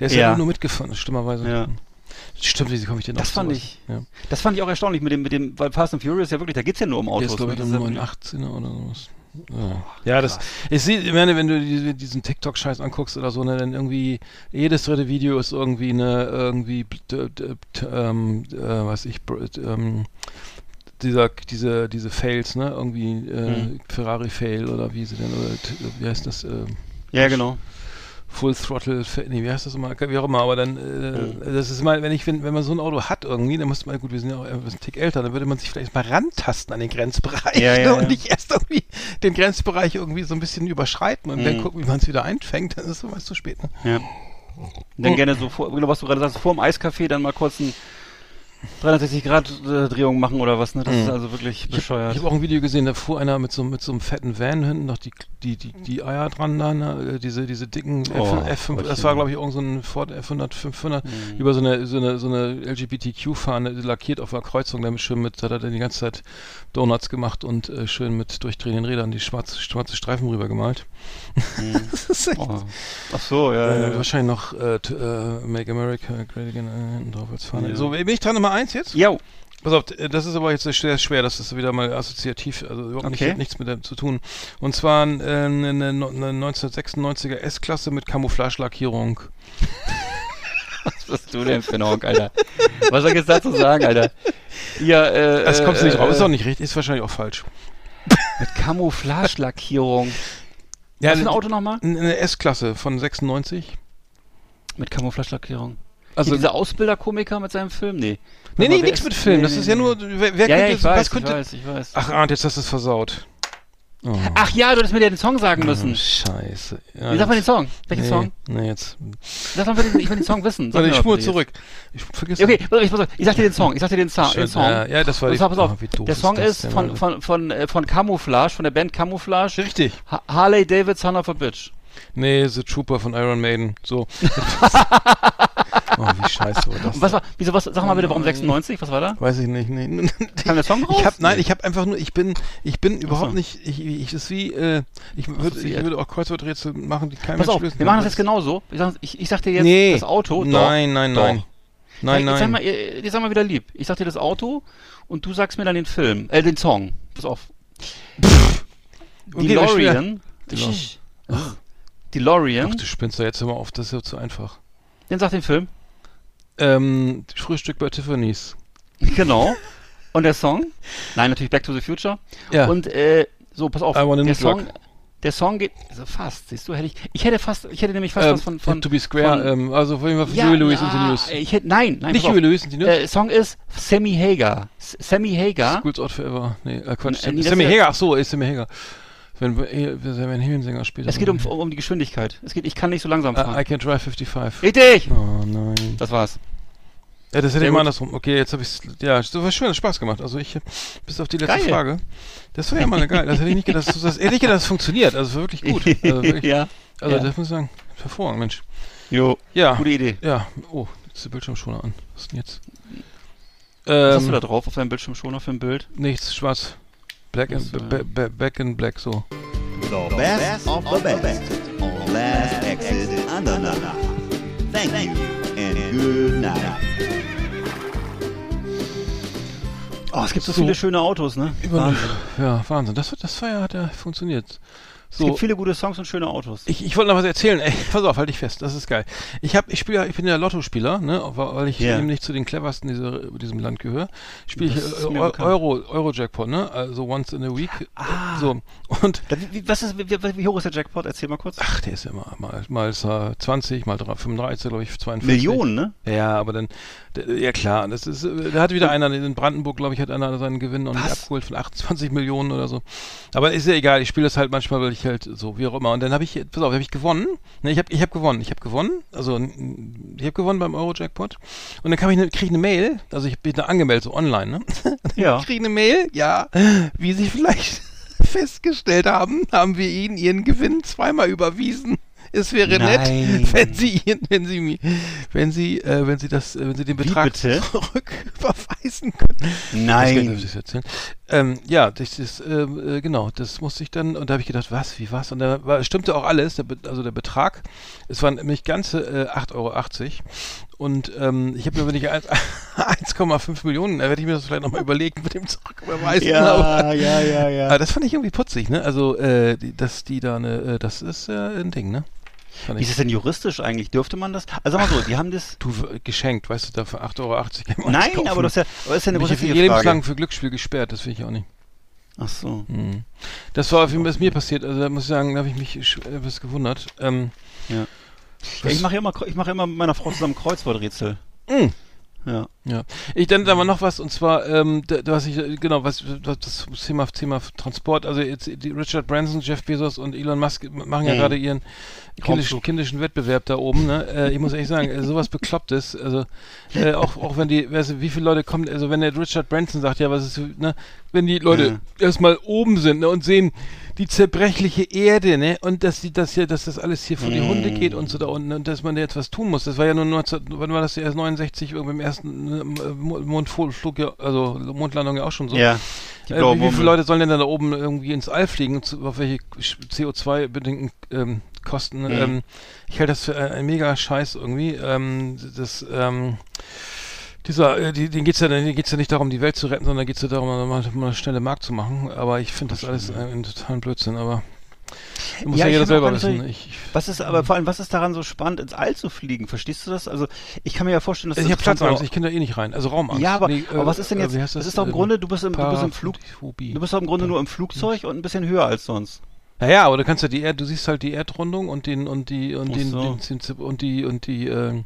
Der ist ja, Ja. nur, mitgefahren, stimmerweise. Ja. Stimmt, wie komme ich denn Das auf fand sowas? ich- Ja. Das fand ich auch erstaunlich mit dem, mit dem, weil Fast and Furious ja wirklich, da geht's ja nur um Der Autos. ist, glaube ich, ne? ist ja- 918er oder sowas. Ja, ja das, ich sehe, ich meine, wenn du diese, diesen TikTok-Scheiß anguckst oder so, ne, dann irgendwie, jedes dritte Video ist irgendwie eine, irgendwie, ähm, äh, was ich, ähm, dieser, diese, diese Fails, ne, irgendwie, äh, Mhm. Ferrari-Fail oder wie sie denn, oder, wie heißt das, äh, Ja, genau. Full Throttle, nee, wie heißt das immer, wie auch immer, aber dann, äh, Mhm. das ist mal, wenn ich, wenn, wenn man so ein Auto hat irgendwie, dann muss man, gut, wir sind ja auch etwas ein Tick älter, dann würde man sich vielleicht mal rantasten an den Grenzbereich Ja, ja, ne, ja. und nicht erst irgendwie den Grenzbereich irgendwie so ein bisschen überschreiten und dann Mhm. gucken, wie man es wieder einfängt, dann ist es soweit zu spät. Ne? Ja. Dann Oh. gerne so vor, genau, was du gerade sagst, vor dem Eiscafé dann mal kurz ein 360 Grad äh, Drehung machen oder was, ne? Das Mhm. ist also wirklich bescheuert. Ich habe auch ein Video gesehen, da fuhr einer mit so, mit so einem fetten Van hinten noch die, die, die, die Eier dran, da, ne? diese, diese dicken Oh, F, F5, das war glaube ich irgend so ein Ford F100, 500, Mhm. über so eine, so eine, so eine LGBTQ-Fahne lackiert auf der Kreuzung, damit schön mit, hat er die ganze Zeit Donuts gemacht und äh, schön mit durchdrehenden Rädern die schwarze, schwarze Streifen rüber gemalt. Mhm. Das ist echt, Oh. Ach so, ja. äh, ja, ja. wahrscheinlich noch äh, t- äh, Make America Great Again äh, hinten drauf als Fahne. Ja. So, bin ich dran Nummer eins jetzt? Jo. Pass auf, äh, das ist aber jetzt sehr schwer, das ist wieder mal assoziativ, also überhaupt Okay. nicht, nichts mit dem zu tun. Und zwar äh, eine, eine, eine 1996er S-Klasse mit Camouflage-Lackierung. Was bist du denn für ein Honk, Alter? Was soll ich jetzt dazu sagen, Alter? Ja, äh. Das kommst du nicht äh, drauf, ist auch nicht richtig, ist wahrscheinlich auch falsch. Mit Camouflage-Lackierung. Ja, Was für ein Auto nochmal? Eine S-Klasse von 96. Mit Camouflage-Lackierung. Also, Also dieser Ausbilderkomiker mit seinem Film? Nee. nee, nee, nichts ist- mit Film, nee, das nee, ist ja nee. nur, wer, wer Ja, ja, könnte, ich weiß, was könnte, ich weiß, ich weiß. Ach, Arndt, jetzt hast du es versaut. Oh. Ach ja, du hättest mir ja den Song sagen Oh, müssen. Scheiße. Ja, Wie sagt man den Song? Welchen nee, Song? Nee, jetzt. Sag mal, den, ich will den Song wissen. Sag ich spule zurück. Ich vergiss. Okay, ich, pass auf, ich sag dir den Song. Ich sag dir den, Sa Schön, den Song. Ja, ja, das war die Pass auf, pass auf. Ah, Der Song ist denn, von, von, von, äh, von Camouflage, von der Band Camouflage. Richtig. Ha Harley Davidson of a Bitch. Nee, The Trooper von Iron Maiden. So. oh, wie scheiße war das? Was war, wieso, was, sag mal bitte, warum nein. 96? Was war da? Weiß ich nicht. Nee. Kam der Song raus? Ich hab, nein, ich habe einfach nur, ich bin, ich bin überhaupt so. nicht, ich, ich ist wie, äh, ich würde, ich Assoziiert. würde auch Kreuzworträtsel machen, die kein Pass Mensch auf, lösen wir machen das jetzt genauso. Ich sag, ich, ich sag dir jetzt Nee. das Auto. Doch. Nein, nein, Doch. nein. Nein, Jetzt Sei nein. mal, jetzt sei mal wieder lieb. Ich sag dir das Auto und du sagst mir dann den Film, äh, den Song. Pass auf. Okay, wer schwer? DeLorean. DeLorean. DeLorean. Ach, du spinnst doch jetzt mal auf, das ist ja zu einfach. Dann sag den Film. Ähm, Frühstück bei Tiffany's. Genau. Und der Song? Nein, natürlich Back to the Future. Ja. Und äh, so, pass auf. Der Song, plug. der Song geht also fast. Siehst du, hätte ich, ich hätte fast, ich hätte nämlich fast ähm, was von, von to be square, von- ähm, also jeden Fall ja, Huey Lewis and the News. Ich hätte, nein, nein, Nicht. Huey Lewis and the News. Äh, Song ist Sammy Hagar. S Sammy Hagar. Schools Out Forever. Nee, äh, Quatsch. N- äh, nee, Sammy Hagar, ach so, ist Sammy Hagar. Wenn, äh, wenn ein Höhensänger spielt. Es geht um, um die Geschwindigkeit. Es geht, ich kann nicht so langsam Uh, I fahren. Can Drive 55. Richtig! Oh nein. Das war's. Ja, das hätte Sehr ich mal andersrum. Okay, jetzt habe ich Ja, das war schön, hat Spaß gemacht. Also ich, bis auf die letzte Geil. Frage. Das war ja mal geil. Das hätte ich nicht gedacht, dass das, hätte ich gedacht, das funktioniert. Also wirklich gut. Also, wirklich, ja. also ja. das muss ich sagen, hervorragend, Mensch. Jo. Ja, Gute Idee. ja. Oh, jetzt ist der Bildschirmschoner an. Was ist denn jetzt? Was hast du Ähm, da drauf auf deinem Bildschirm schon noch für ein Bild? nichts, schwarz. Black and, Das, äh, ba- ba- back in black, so. The best of the best on Last Exit Andernach. Thank you and good night. Oh, es gibt so, So. viele schöne Autos, ne? Über Wahnsinn. Ja, Wahnsinn. Das, das war ja, hat ja funktioniert. Es So, gibt viele gute Songs und schöne Autos. ich, ich wollte noch was erzählen. Ey, pass auf, halt dich fest, das ist geil. Ich hab, ich spiele, ich bin ja Lottospieler, ne, weil ich Ja. eben nicht zu den cleversten dieser, diesem Land gehöre. Spiele ich äh. Euro, Euro Jackpot, ne, also once in a week. Ah. So und wie, was ist, wie, wie hoch ist der Jackpot? Erzähl mal kurz. ach, der ist ja mal mal, mal ist er 20, mal 3, 35, glaube ich, 42. Millionen, ne? Ja, aber dann, ja klar, das ist, äh, da hat wieder einer in Brandenburg, glaube ich, hat einer seinen Gewinn noch nicht abgeholt von 28 Millionen oder so. Aber ist ja egal, ich spiele das halt manchmal, weil ich halt so, wie auch immer. Und dann habe ich, pass auf, habe ich gewonnen. Ne, ich habe ich hab gewonnen, ich habe gewonnen. Also ich habe gewonnen beim Euro-Jackpot. Und dann kam ich ne, krieg ich eine Mail, also ich bin da angemeldet, so online, ne? Ja. Ich kriege eine Mail, ja, wie Sie vielleicht festgestellt haben, haben wir Ihnen Ihren Gewinn zweimal überwiesen. Es wäre Nein. nett, wenn Sie, wenn Sie, wenn Sie, äh, wenn Sie das, wenn Sie den Betrag bitte? zurücküberweisen können. Nein. das erzählen. Ähm, ja, das ist, ähm, äh, genau, das musste ich dann, und da habe ich gedacht, was, wie was? Und da war, stimmte auch alles, der, also der Betrag, es waren nämlich ganze äh, 8,80 Euro. Und ähm, ich habe mir, wenn ich ein- 1,5 Millionen, da werde ich mir das vielleicht nochmal überlegen mit dem Zurücküberweisen. aber- Ja, ja, ja, ja. aber das fand ich irgendwie putzig, ne? Also, äh, dass die da eine, äh, das ist äh, ein Ding, ne? Wie ist es denn juristisch eigentlich? Dürfte man das? Also sag mal so, die haben das. Du, geschenkt, weißt du, da für 8,80 Euro kann man Nein, kaufen. aber das ist ja, aber das ist ja eine grundsätzliche lebenslang Frage. für Glücksspiel gesperrt, das will ich auch nicht. Ach so. Mhm. Das war auf jeden Fall was mir passiert, also da muss ich sagen, da habe ich mich etwas gewundert. Ähm, Ja. Ja, ich mache immer, ich mache immer mit meiner Frau zusammen Kreuzworträtsel. mh. Ja. Ja, ich dann da war noch was und zwar ähm, was ich äh, genau was, was das Thema Thema Transport also jetzt die Richard Branson, Jeff Bezos und Elon Musk machen ja Mhm. gerade ihren kindischen, kindischen Wettbewerb da oben ne äh, ich muss ehrlich sagen äh, sowas beklopptes also äh, auch auch wenn die weißt du, wie viele Leute kommen also wenn der Richard Branson sagt ja was ist ne wenn die Leute erstmal oben sind ne, und sehen die zerbrechliche Erde, ne? Und dass die das hier, dass das alles hier vor die Hunde geht und so da unten und dass man da jetzt was tun muss. Das war ja nur 19, wann war das erst 69 irgendwie im ersten äh, Mo- Mondflug, ja, also Mondlandung ja auch schon so. Ja. Äh, wie, wie viele. Leute sollen denn da oben irgendwie ins All fliegen, zu, auf welche CO2-bedingten ähm, Kosten? Mhm. Ähm, ich halte das für ein, ein mega Scheiß irgendwie. Ähm, das, ähm, dieser, äh, die, denen geht's ja, denen geht's ja nicht darum, die Welt zu retten, sondern geht's ja darum, mal, mal eine schnelle Markt zu machen. Aber ich finde das alles ein, ein totalen Blödsinn. Aber muss Ja, ja, jeder selber wissen. Ich, Was ist aber vor allem, was ist daran so spannend, ins All zu fliegen? Verstehst du das? Also ich kann mir ja vorstellen, dass ich habe interessant Platzangst, ich kann da eh nicht rein. Also Raumangst. Ja, aber, Nee, äh, aber was ist denn äh, jetzt? heißt das, ist doch im Ähm, Grunde, du bist im, du bist im Flug, du bist doch im Grunde nur im Flugzeug und ein bisschen höher als sonst. Naja, aber du kannst ja die Erd, du siehst halt die Erdrundung und den und die und den, so. den, den und die und die ähm,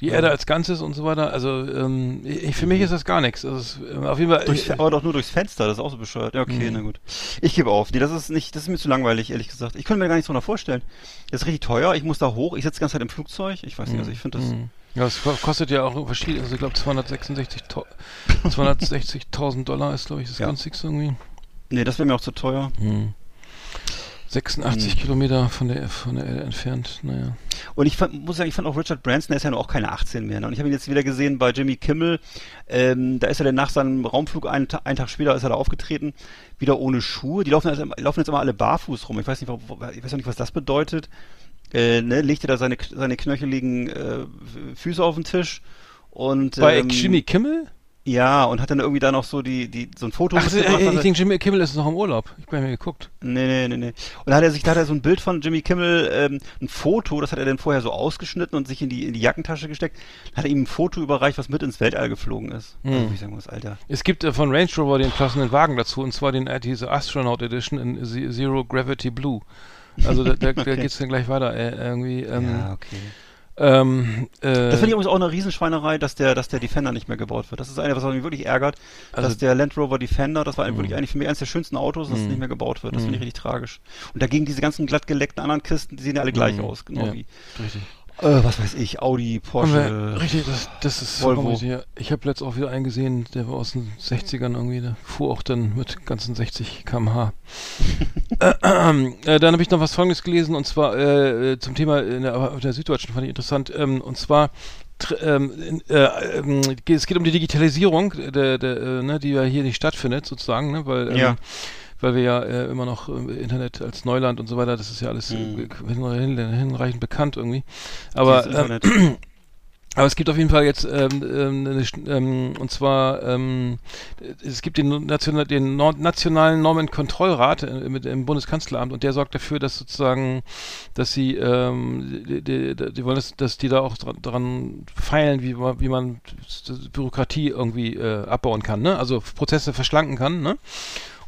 die Erde als Ganzes und so weiter. Also ähm, ich, für mich ist das gar nichts. Also äh, auf jeden Fall. Durchs, aber doch nur durchs Fenster, das ist auch so bescheuert. Ja, okay, Mhm. na gut. Ich gebe auf. Nee, das ist nicht, das ist mir zu langweilig, ehrlich gesagt. Ich könnte mir gar nichts drunter vorstellen. Das ist richtig teuer, ich muss da hoch, ich sitze die ganze Zeit im Flugzeug. Ich weiß nicht, also ich finde das. Mhm. Ja, es ko- kostet ja auch verschiedene, also ich glaube 266 to- 260.000 Dollar ist glaube ich das Ja. günstigste irgendwie. Nee, das wäre mir auch zu teuer. Mhm. 86 Mhm. Kilometer von der von der Erde entfernt. Naja. Und ich fand, muss sagen, ich fand auch Richard Branson, der ist ja nur auch keine 18 mehr. Ne? Und ich habe ihn jetzt wieder gesehen bei Jimmy Kimmel. Ähm, da ist er dann nach seinem Raumflug, einen, einen Tag später ist er da aufgetreten, wieder ohne Schuhe. Die laufen, also, laufen jetzt immer alle barfuß rum. Ich weiß nicht, ich weiß auch nicht, was das bedeutet. Äh, ne, legte da seine, seine knöcheligen äh, Füße auf den Tisch und Bei ähm, Jimmy Kimmel? Ja und hat dann irgendwie da noch so die die so ein Foto Ach, mitgebracht, äh, was ich denke Jimmy Kimmel ist noch im Urlaub. Ich bin mir geguckt. Nee, nee, nee, nee. Und da hat er sich, da hat er so ein Bild von Jimmy Kimmel, ähm, ein Foto, das hat er dann vorher so ausgeschnitten und sich in die, in die Jackentasche gesteckt. Hat er ihm ein Foto überreicht, was mit ins Weltall geflogen ist. Hm. Also, wie sagen das, Alter. Es gibt äh, von Range Rover den passenden Wagen dazu, und zwar den äh, diese Astronaut Edition in Ze- Zero Gravity Blue. Also da, da, da Okay. geht's dann gleich weiter. Äh, irgendwie, ähm, ja, okay. Ähm, äh, Das finde ich übrigens auch eine Riesenschweinerei, dass der, dass der Defender nicht mehr gebaut wird. Das ist eine, was mich wirklich ärgert, Also- dass der Land Rover Defender, das war Mhm. wirklich eigentlich für mich eines der schönsten Autos, dass es Mhm. nicht mehr gebaut wird. Das Mhm. finde ich richtig tragisch. Und dagegen diese ganzen glattgeleckten anderen Kisten, die sehen ja alle gleich aus, genau Ja. wie, richtig. Äh, was weiß ich, Audi, Porsche. wir, richtig, das, das ist Volvo. Ja. Ich habe letztens auch wieder einen gesehen, der war aus den 60ern irgendwie, der fuhr auch dann mit ganzen 60 km/h. äh, äh, dann habe ich noch was Folgendes gelesen und zwar äh, äh, zum Thema in der, auf der Süddeutschen fand ich interessant. Ähm, und zwar ähm, in- äh, ähm, es geht um die Digitalisierung, der, der, äh, ne, die ja hier nicht stattfindet sozusagen, ne, weil ähm, Ja. Weil wir ja äh, immer noch äh, Internet als Neuland und so weiter, das ist ja alles Mhm. äh, hin, hinreichend bekannt irgendwie. Aber ähm. Aber es gibt auf jeden Fall jetzt, ähm, ähm, eine, ähm, und zwar, ähm, es gibt den, National, den Nor Nationalen Normenkontrollrat äh, mit dem Bundeskanzleramt und der sorgt dafür, dass sozusagen, dass sie, ähm, die, die, die wollen, dass, dass die da auch dran, dran feilen, wie, man- wie man Bürokratie irgendwie äh, abbauen kann, ne? Also Prozesse verschlanken kann, ne?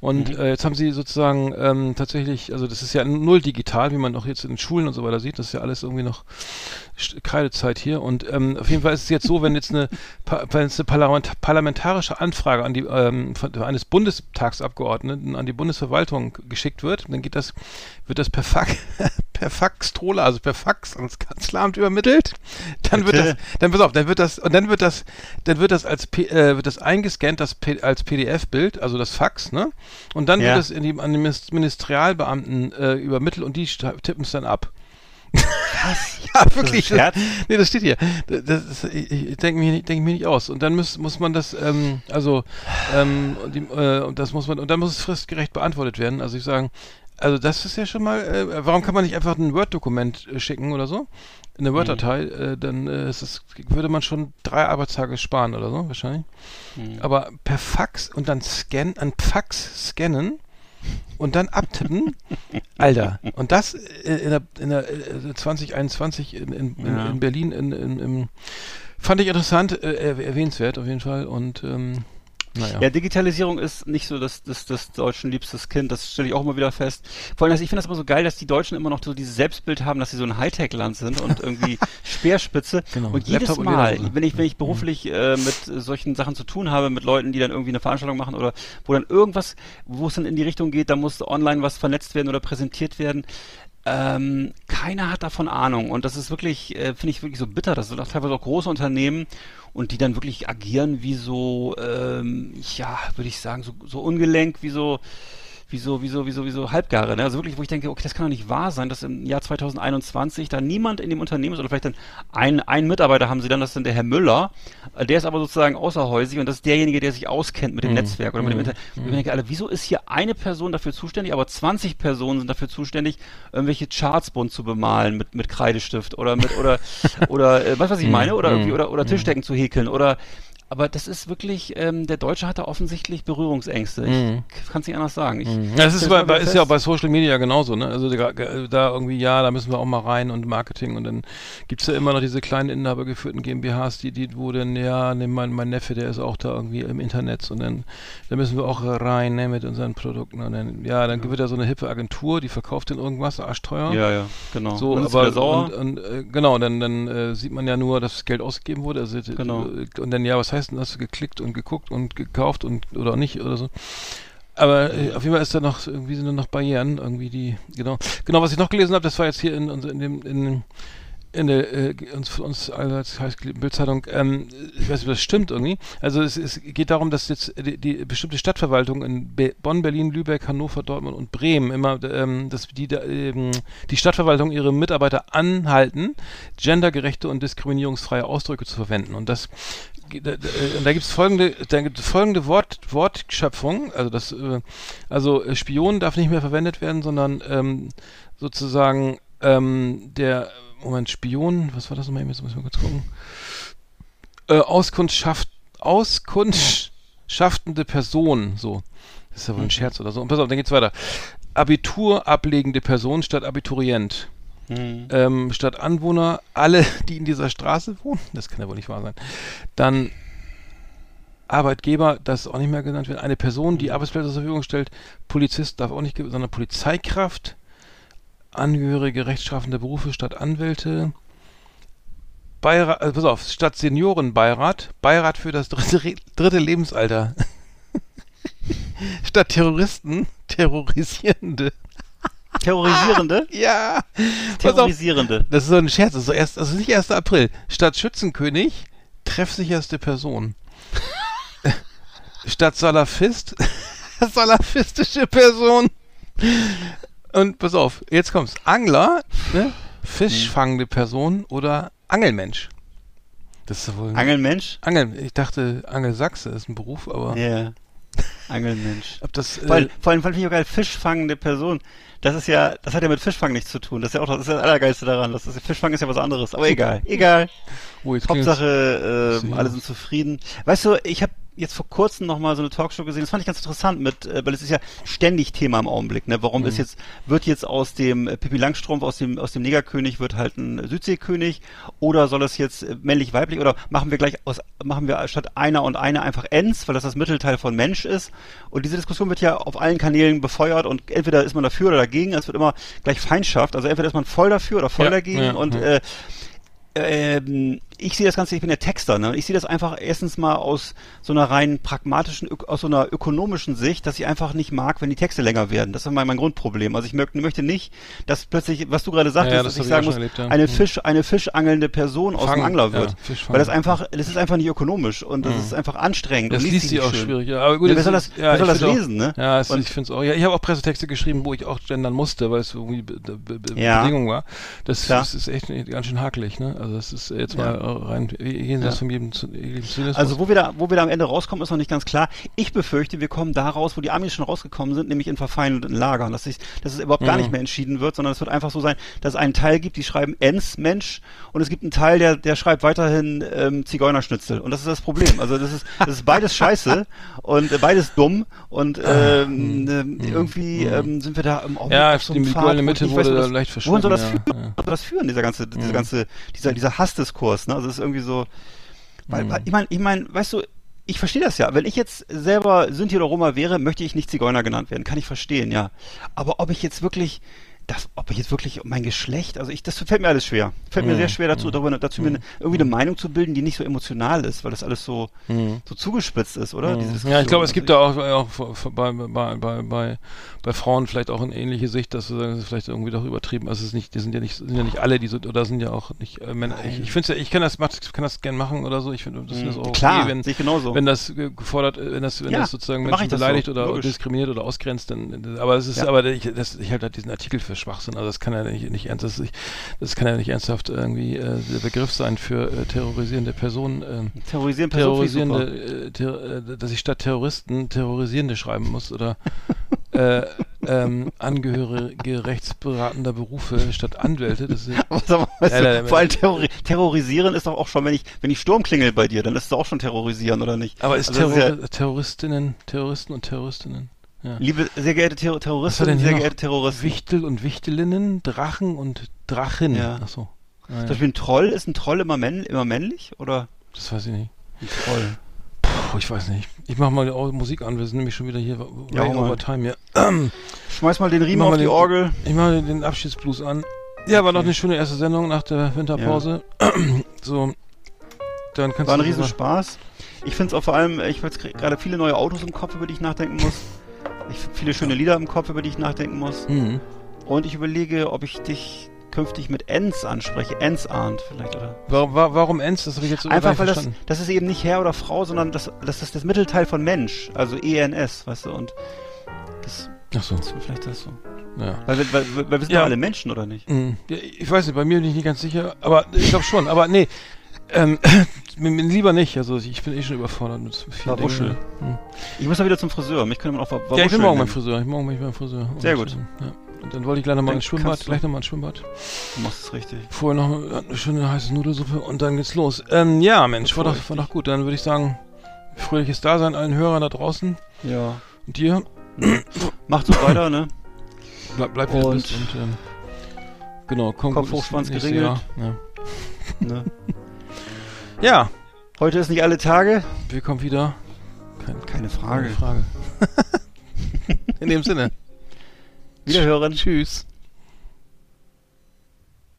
Und äh, jetzt haben sie sozusagen ähm, tatsächlich, also das ist ja null digital, wie man auch jetzt in den Schulen und so weiter sieht, das ist ja alles irgendwie noch Kreidezeit hier. Und ähm, auf jeden Fall ist es jetzt so, wenn jetzt eine, wenn jetzt eine Parlament parlamentarische Anfrage an die ähm, von, eines Bundestagsabgeordneten an die Bundesverwaltung geschickt wird, dann geht das, wird das per Fax, per Faxtroller, also per Fax ans Kanzleramt übermittelt. Dann wird Bitte? das, dann pass auf, dann wird das und dann wird das, dann wird das als P, äh, wird das eingescannt, das P, als PDF-Bild, also das Fax, ne? Und dann Ja. wird es in die, an die Minis- Ministerialbeamten äh, übermittelt und die tippen es dann ab. Was? ja, wirklich. Das nee, das steht hier. Das, das ich ich denke mir, nicht- denk mir nicht aus. Und dann muss, muss man das, ähm, also, ähm, und, die, äh, und das muss man, und dann muss es fristgerecht beantwortet werden. Also ich sagen, also das ist ja schon mal, äh, warum kann man nicht einfach ein Word-Dokument äh, schicken oder so? Eine Word-Datei, äh, dann äh, ist es, würde man schon drei Arbeitstage sparen oder so, wahrscheinlich. Aber per Fax und dann scannen, ein Fax scannen und dann abtippen, Alter. Und das äh, in der, in der äh, 2021 in, in, in, Ja. in Berlin in, in, im, fand ich interessant, äh, erw- erwähnenswert auf jeden Fall. Und ähm, naja. Ja, Digitalisierung ist nicht so das, das, das Deutschen liebstes Kind, das stelle ich auch immer wieder fest. Vor allem, dass ich finde das immer so geil, dass die Deutschen immer noch so dieses Selbstbild haben, dass sie so ein Hightech-Land sind und irgendwie Speerspitze. Genau, Und jedes Laptop und Mal, Lederhose. wenn ich, wenn ich beruflich äh, mit solchen Sachen zu tun habe, mit Leuten, die dann irgendwie eine Veranstaltung machen oder wo dann irgendwas, wo es dann in die Richtung geht, da muss online was vernetzt werden oder präsentiert werden, ähm, keiner hat davon Ahnung und das ist wirklich, äh, finde ich wirklich so bitter. Das sind auch teilweise auch große Unternehmen und die dann wirklich agieren wie so, ähm, ja, würde ich sagen, so, so ungelenk, wie so, wie so, wie so, wie so, wie so Halbgare. Ne? Also wirklich, wo ich denke, okay, das kann doch nicht wahr sein, dass im Jahr 2021 da niemand in dem Unternehmen ist oder vielleicht dann ein, ein Mitarbeiter haben sie dann, das ist dann der Herr Müller, äh, der ist aber sozusagen außerhäusig und das ist derjenige, der sich auskennt mit dem Netzwerk oder mit dem Internet. Und ich denke, Alter, wieso ist hier eine Person dafür zuständig, aber 20 Personen sind dafür zuständig, irgendwelche Charts bunt zu bemalen mit, mit Kreidestift oder mit, oder, oder, äh, du, was ich meine? Oder irgendwie, oder, oder Tischdecken zu häkeln oder, aber das ist wirklich, ähm, der Deutsche hat da offensichtlich Berührungsängste. Ich kann es nicht anders sagen. Ich, Mhm. Ja, das ist, bei, ist ja auch bei Social Media genauso, ne? Also da, da irgendwie, ja, da müssen wir auch mal rein und Marketing und dann gibt's ja immer noch diese kleinen inhabergeführten GmbHs, die, die, wo dann, ja, ne, mein, mein Neffe, der ist auch da irgendwie im Internet und dann, da müssen wir auch rein, ne, mit unseren Produkten und dann, ja, dann wird da so eine hippe Agentur, die verkauft dann irgendwas, arschteuer. Ja, ja, genau. So, Und ist aber sauer. und, und äh, genau, dann, dann äh, sieht man ja nur, dass Geld ausgegeben wurde. Also, Genau. Und dann, ja, was heißt denn, hast du geklickt und geguckt und gekauft und oder nicht oder so. Aber äh, auf jeden Fall ist da noch, irgendwie sind da noch Barrieren, irgendwie die, genau. Genau, was ich noch gelesen habe, das war jetzt hier in, in dem, in, in der, äh, uns, für uns allseits heißgeliebten Bildzeitung, ähm, ich weiß nicht, ob das stimmt irgendwie. Also es, es geht darum, dass jetzt die, die bestimmte Stadtverwaltung in Be Bonn, Berlin, Lübeck, Hannover, Dortmund und Bremen immer, ähm, dass die, da, ähm, die Stadtverwaltung ihre Mitarbeiter anhalten, gendergerechte und diskriminierungsfreie Ausdrücke zu verwenden. Und das da, äh, da gibt es folgende, da gibt folgende Wort, Wortschöpfung, also das, äh, also äh, Spion darf nicht mehr verwendet werden, sondern ähm, sozusagen ähm, der, Moment, Spion, was war das nochmal, jetzt muss ich mal kurz gucken. Äh, Auskunftschaft, Auskunftschaftende Person, so. Das ist ja wohl ein Scherz oder so. Und pass auf, dann geht's weiter. Abitur ablegende Person statt Abiturient. Hm. Ähm, statt Anwohner alle, die in dieser Straße wohnen. Das kann ja wohl nicht wahr sein. Dann Arbeitgeber, das auch nicht mehr genannt werden. Eine Person, die Arbeitsplätze zur Verfügung stellt. Polizist darf auch nicht, sondern Polizeikraft. Angehörige rechtschaffende Berufe statt Anwälte. Beirat, also pass auf, statt Seniorenbeirat, Beirat für das dritte, dritte Lebensalter. statt Terroristen, Terrorisierende. Terrorisierende? Ja. Pass auf, Terrorisierende. das ist so ein Scherz, das ist, so erst, ist nicht 1. April. Statt Schützenkönig, treffsicherste Person. Statt Salafist, salafistische Person. Und pass auf, jetzt kommt's. Angler, ne? Fischfangende Person oder Angelmensch. Das ist wohl Angelmensch? Angel. Ich dachte, Angelsachse ist ein Beruf, aber Ja. Angelmensch. Ob das, äh, Vor allem, vor allem fand ich auch geil, fischfangende Person. Das ist ja, das hat ja mit Fischfang nichts zu tun. Das ist ja auch das, ist ja das Allergeilste daran. Das ist, Fischfang ist ja was anderes. Aber egal, egal. oh. Hauptsache, äh, alle sind zufrieden. Weißt du, ich habe jetzt vor kurzem noch mal so eine Talkshow gesehen. Das fand ich ganz interessant mit, äh, weil es ist ja ständig Thema im Augenblick. Ne? Warum Mhm. ist jetzt wird jetzt aus dem äh, Pippi Langstrumpf aus dem aus dem Negerkönig wird halt ein Südseekönig oder soll es jetzt äh, männlich weiblich oder machen wir gleich aus machen wir statt einer und eine einfach Ens, weil das das Mittelteil von Mensch ist. Und diese Diskussion wird ja auf allen Kanälen befeuert und entweder ist man dafür oder dagegen. Es wird immer gleich Feindschaft. Also entweder ist man voll dafür oder voll Ja, dagegen ja, und ja. äh, ähm, ich sehe das Ganze, ich bin ja Texter, ne? Ich sehe das einfach erstens mal aus so einer rein pragmatischen, aus so einer ökonomischen Sicht, dass ich einfach nicht mag, wenn die Texte länger werden. Das ist mein, mein Grundproblem. Also ich möchte, nicht, dass plötzlich, was du gerade sagtest, Ja, ja, das dass ich sagen muss, erlebt, ja. eine Mhm. Fisch, eine fischangelnde Person aus dem Fangen, Angler wird. Weil das einfach, das ist einfach nicht ökonomisch und das Mhm. ist einfach anstrengend. Das und liest nicht auch schön. schwierig. Ja, aber gut, wer soll das, wer soll das find auch- lesen, ne? Ja, es, Und- ich finde es auch. Ja, ich habe auch Pressetexte geschrieben, wo ich auch gendern musste, weil es irgendwie be be be. Bedingung war. Das, das ist echt ganz schön hakelig, ne? Also das ist jetzt mal rein jenseits Ja. von jedem jedem Zynismus. Also wo wir da, wo wir da am Ende rauskommen, ist noch nicht ganz klar. Ich befürchte, wir kommen da raus, wo die Amis schon rausgekommen sind, nämlich in verfeindeten Lagern. Dass, sich, dass es überhaupt gar Mhm. nicht mehr entschieden wird, sondern es wird einfach so sein, dass es einen Teil gibt, die schreiben Ens Mensch und es gibt einen Teil, der, der schreibt weiterhin ähm, Zigeunerschnitzel. Und das ist das Problem. Also das ist, das ist beides scheiße und äh, beides dumm und ähm, ähm, irgendwie ähm, sind wir da im Augenblick ja, so die goldene ich Mitte weiß, wurde wo da das- leicht Wohin verschwunden. soll das ja, führen? ja. soll das führen, dieser ganze, dieser Mhm. ganze, dieser, dieser Hassdiskurs, ne? Also es ist irgendwie so, weil, Mhm. weil ich meine, ich meine, weißt du, ich verstehe das ja. Wenn ich jetzt selber Sinti oder Roma wäre, möchte ich nicht Zigeuner genannt werden. Kann ich verstehen, ja. Aber ob ich jetzt wirklich, das, ob ich jetzt wirklich mein Geschlecht, also ich, das fällt mir alles schwer. Fällt mir Mhm. sehr schwer dazu, darüber, dazu mir Mhm. eine, irgendwie eine Meinung zu bilden, die nicht so emotional ist, weil das alles so, Mhm. so zugespitzt ist, oder? Ja, ich glaube, es Also gibt da auch, auch bei, bei, bei, bei, bei Frauen vielleicht auch eine ähnliche Sicht, dass ist vielleicht irgendwie doch übertrieben. Also es ist nicht, die sind ja nicht, sind ja nicht alle, die so, oder sind ja auch nicht äh, Männer. Ich, ich finde ja, ich kann das, kann das gern machen oder so. Ich finde, das ist auch okay, Klar, wenn, sehe ich genauso. wenn das ge- gefordert, äh, wenn das, wenn Ja, das sozusagen Menschen das so, beleidigt oder logisch. diskriminiert oder ausgrenzt, dann, aber es ist, Ja. aber ich, das, ich halte halt diesen Artikel für Schwachsinn. Also das kann ja nicht, nicht ernst, das, kann ja nicht ernsthaft irgendwie äh, der Begriff sein für äh, terrorisierende Personen. ähm, Terrorisieren Personen terrorisierende, äh, ter äh, dass ich statt Terroristen terrorisierende schreiben muss oder äh, ähm, Angehörige rechtsberatender Berufe statt Anwälte. Das ist, mal, weißt Ja, du, vor allem terrori terrorisieren ist doch auch schon, wenn ich, wenn ich Sturm klingel bei dir, dann ist es auch schon terrorisieren, oder nicht? aber ist, Also Terror ist ja- Terroristinnen, Terroristen und Terroristinnen. Ja. Liebe, sehr geehrte war Terroristen, sehr geehrte Terroristen. Wichtel und Wichtelinnen, Drachen und Drachen. Ja. Achso. Ah, Zum ja. Beispiel ein Troll, ist ein Troll immer, männ immer männlich? Oder Das weiß ich nicht. ein Troll? Puh, ich weiß nicht. Ich mach mal die Musik an, wir sind nämlich schon wieder hier Ja, mal. over time hier. Schmeiß mal den Riemen auf die den- Orgel. Ich mache den Abschiedsblues an. Ja, war Okay. noch eine schöne erste Sendung nach der Winterpause. so, dann kannst War ein Riesenspaß. Ich finde es auch vor allem, ich habe jetzt gerade viele neue Autos im Kopf, über die ich nachdenken muss. Ich hab viele schöne Lieder im Kopf, über die ich nachdenken muss. Mhm. Und ich überlege, ob ich dich künftig mit Ens anspreche. Ens ahnt vielleicht, oder? Warum, wa- warum Enz? Das habe ich jetzt so Einfach weil das, verstanden. das ist eben nicht Herr oder Frau, sondern das, das ist das Mittelteil von Mensch, also ENS, weißt du, und das, Ach so, das ist vielleicht das so. ja. Weil, wir- weil, weil, wir sind Ja. alle Menschen, oder nicht? Mhm. Ich weiß nicht, bei mir bin ich nicht ganz sicher, aber ich glaube schon. Aber nee, ähm, lieber nicht. Also ich bin eh schon überfordert mit vielen Verwuschel. Dingen. Mhm. Ich muss mal wieder zum Friseur, mich könnte man auch Ja, ich bin morgen beim. Friseur. Ich morgen bin ich beim Friseur. Sehr gut. äh, Ja. Und dann wollte ich gleich nochmal ins Schwimmbad, gleich nochmal ins Schwimmbad. Du machst es richtig. Vorher noch eine schöne heiße Nudelsuppe und dann geht's los. Ähm, ja, Mensch, war doch, war doch gut. Dann würde ich sagen, fröhliches Dasein allen Hörern da draußen Ja. und dir. Macht so weiter, ne? Bleib, bleib Und- und ähm, genau, komm Kopf gut ins hoch, Schwanz nächste geringelt. Jahr. ne? Ja. Heute ist nicht alle Tage. wir kommen wieder. Kein, Keine keine Frage. Frage. In dem Sinne. Wiederhören. Tschüss.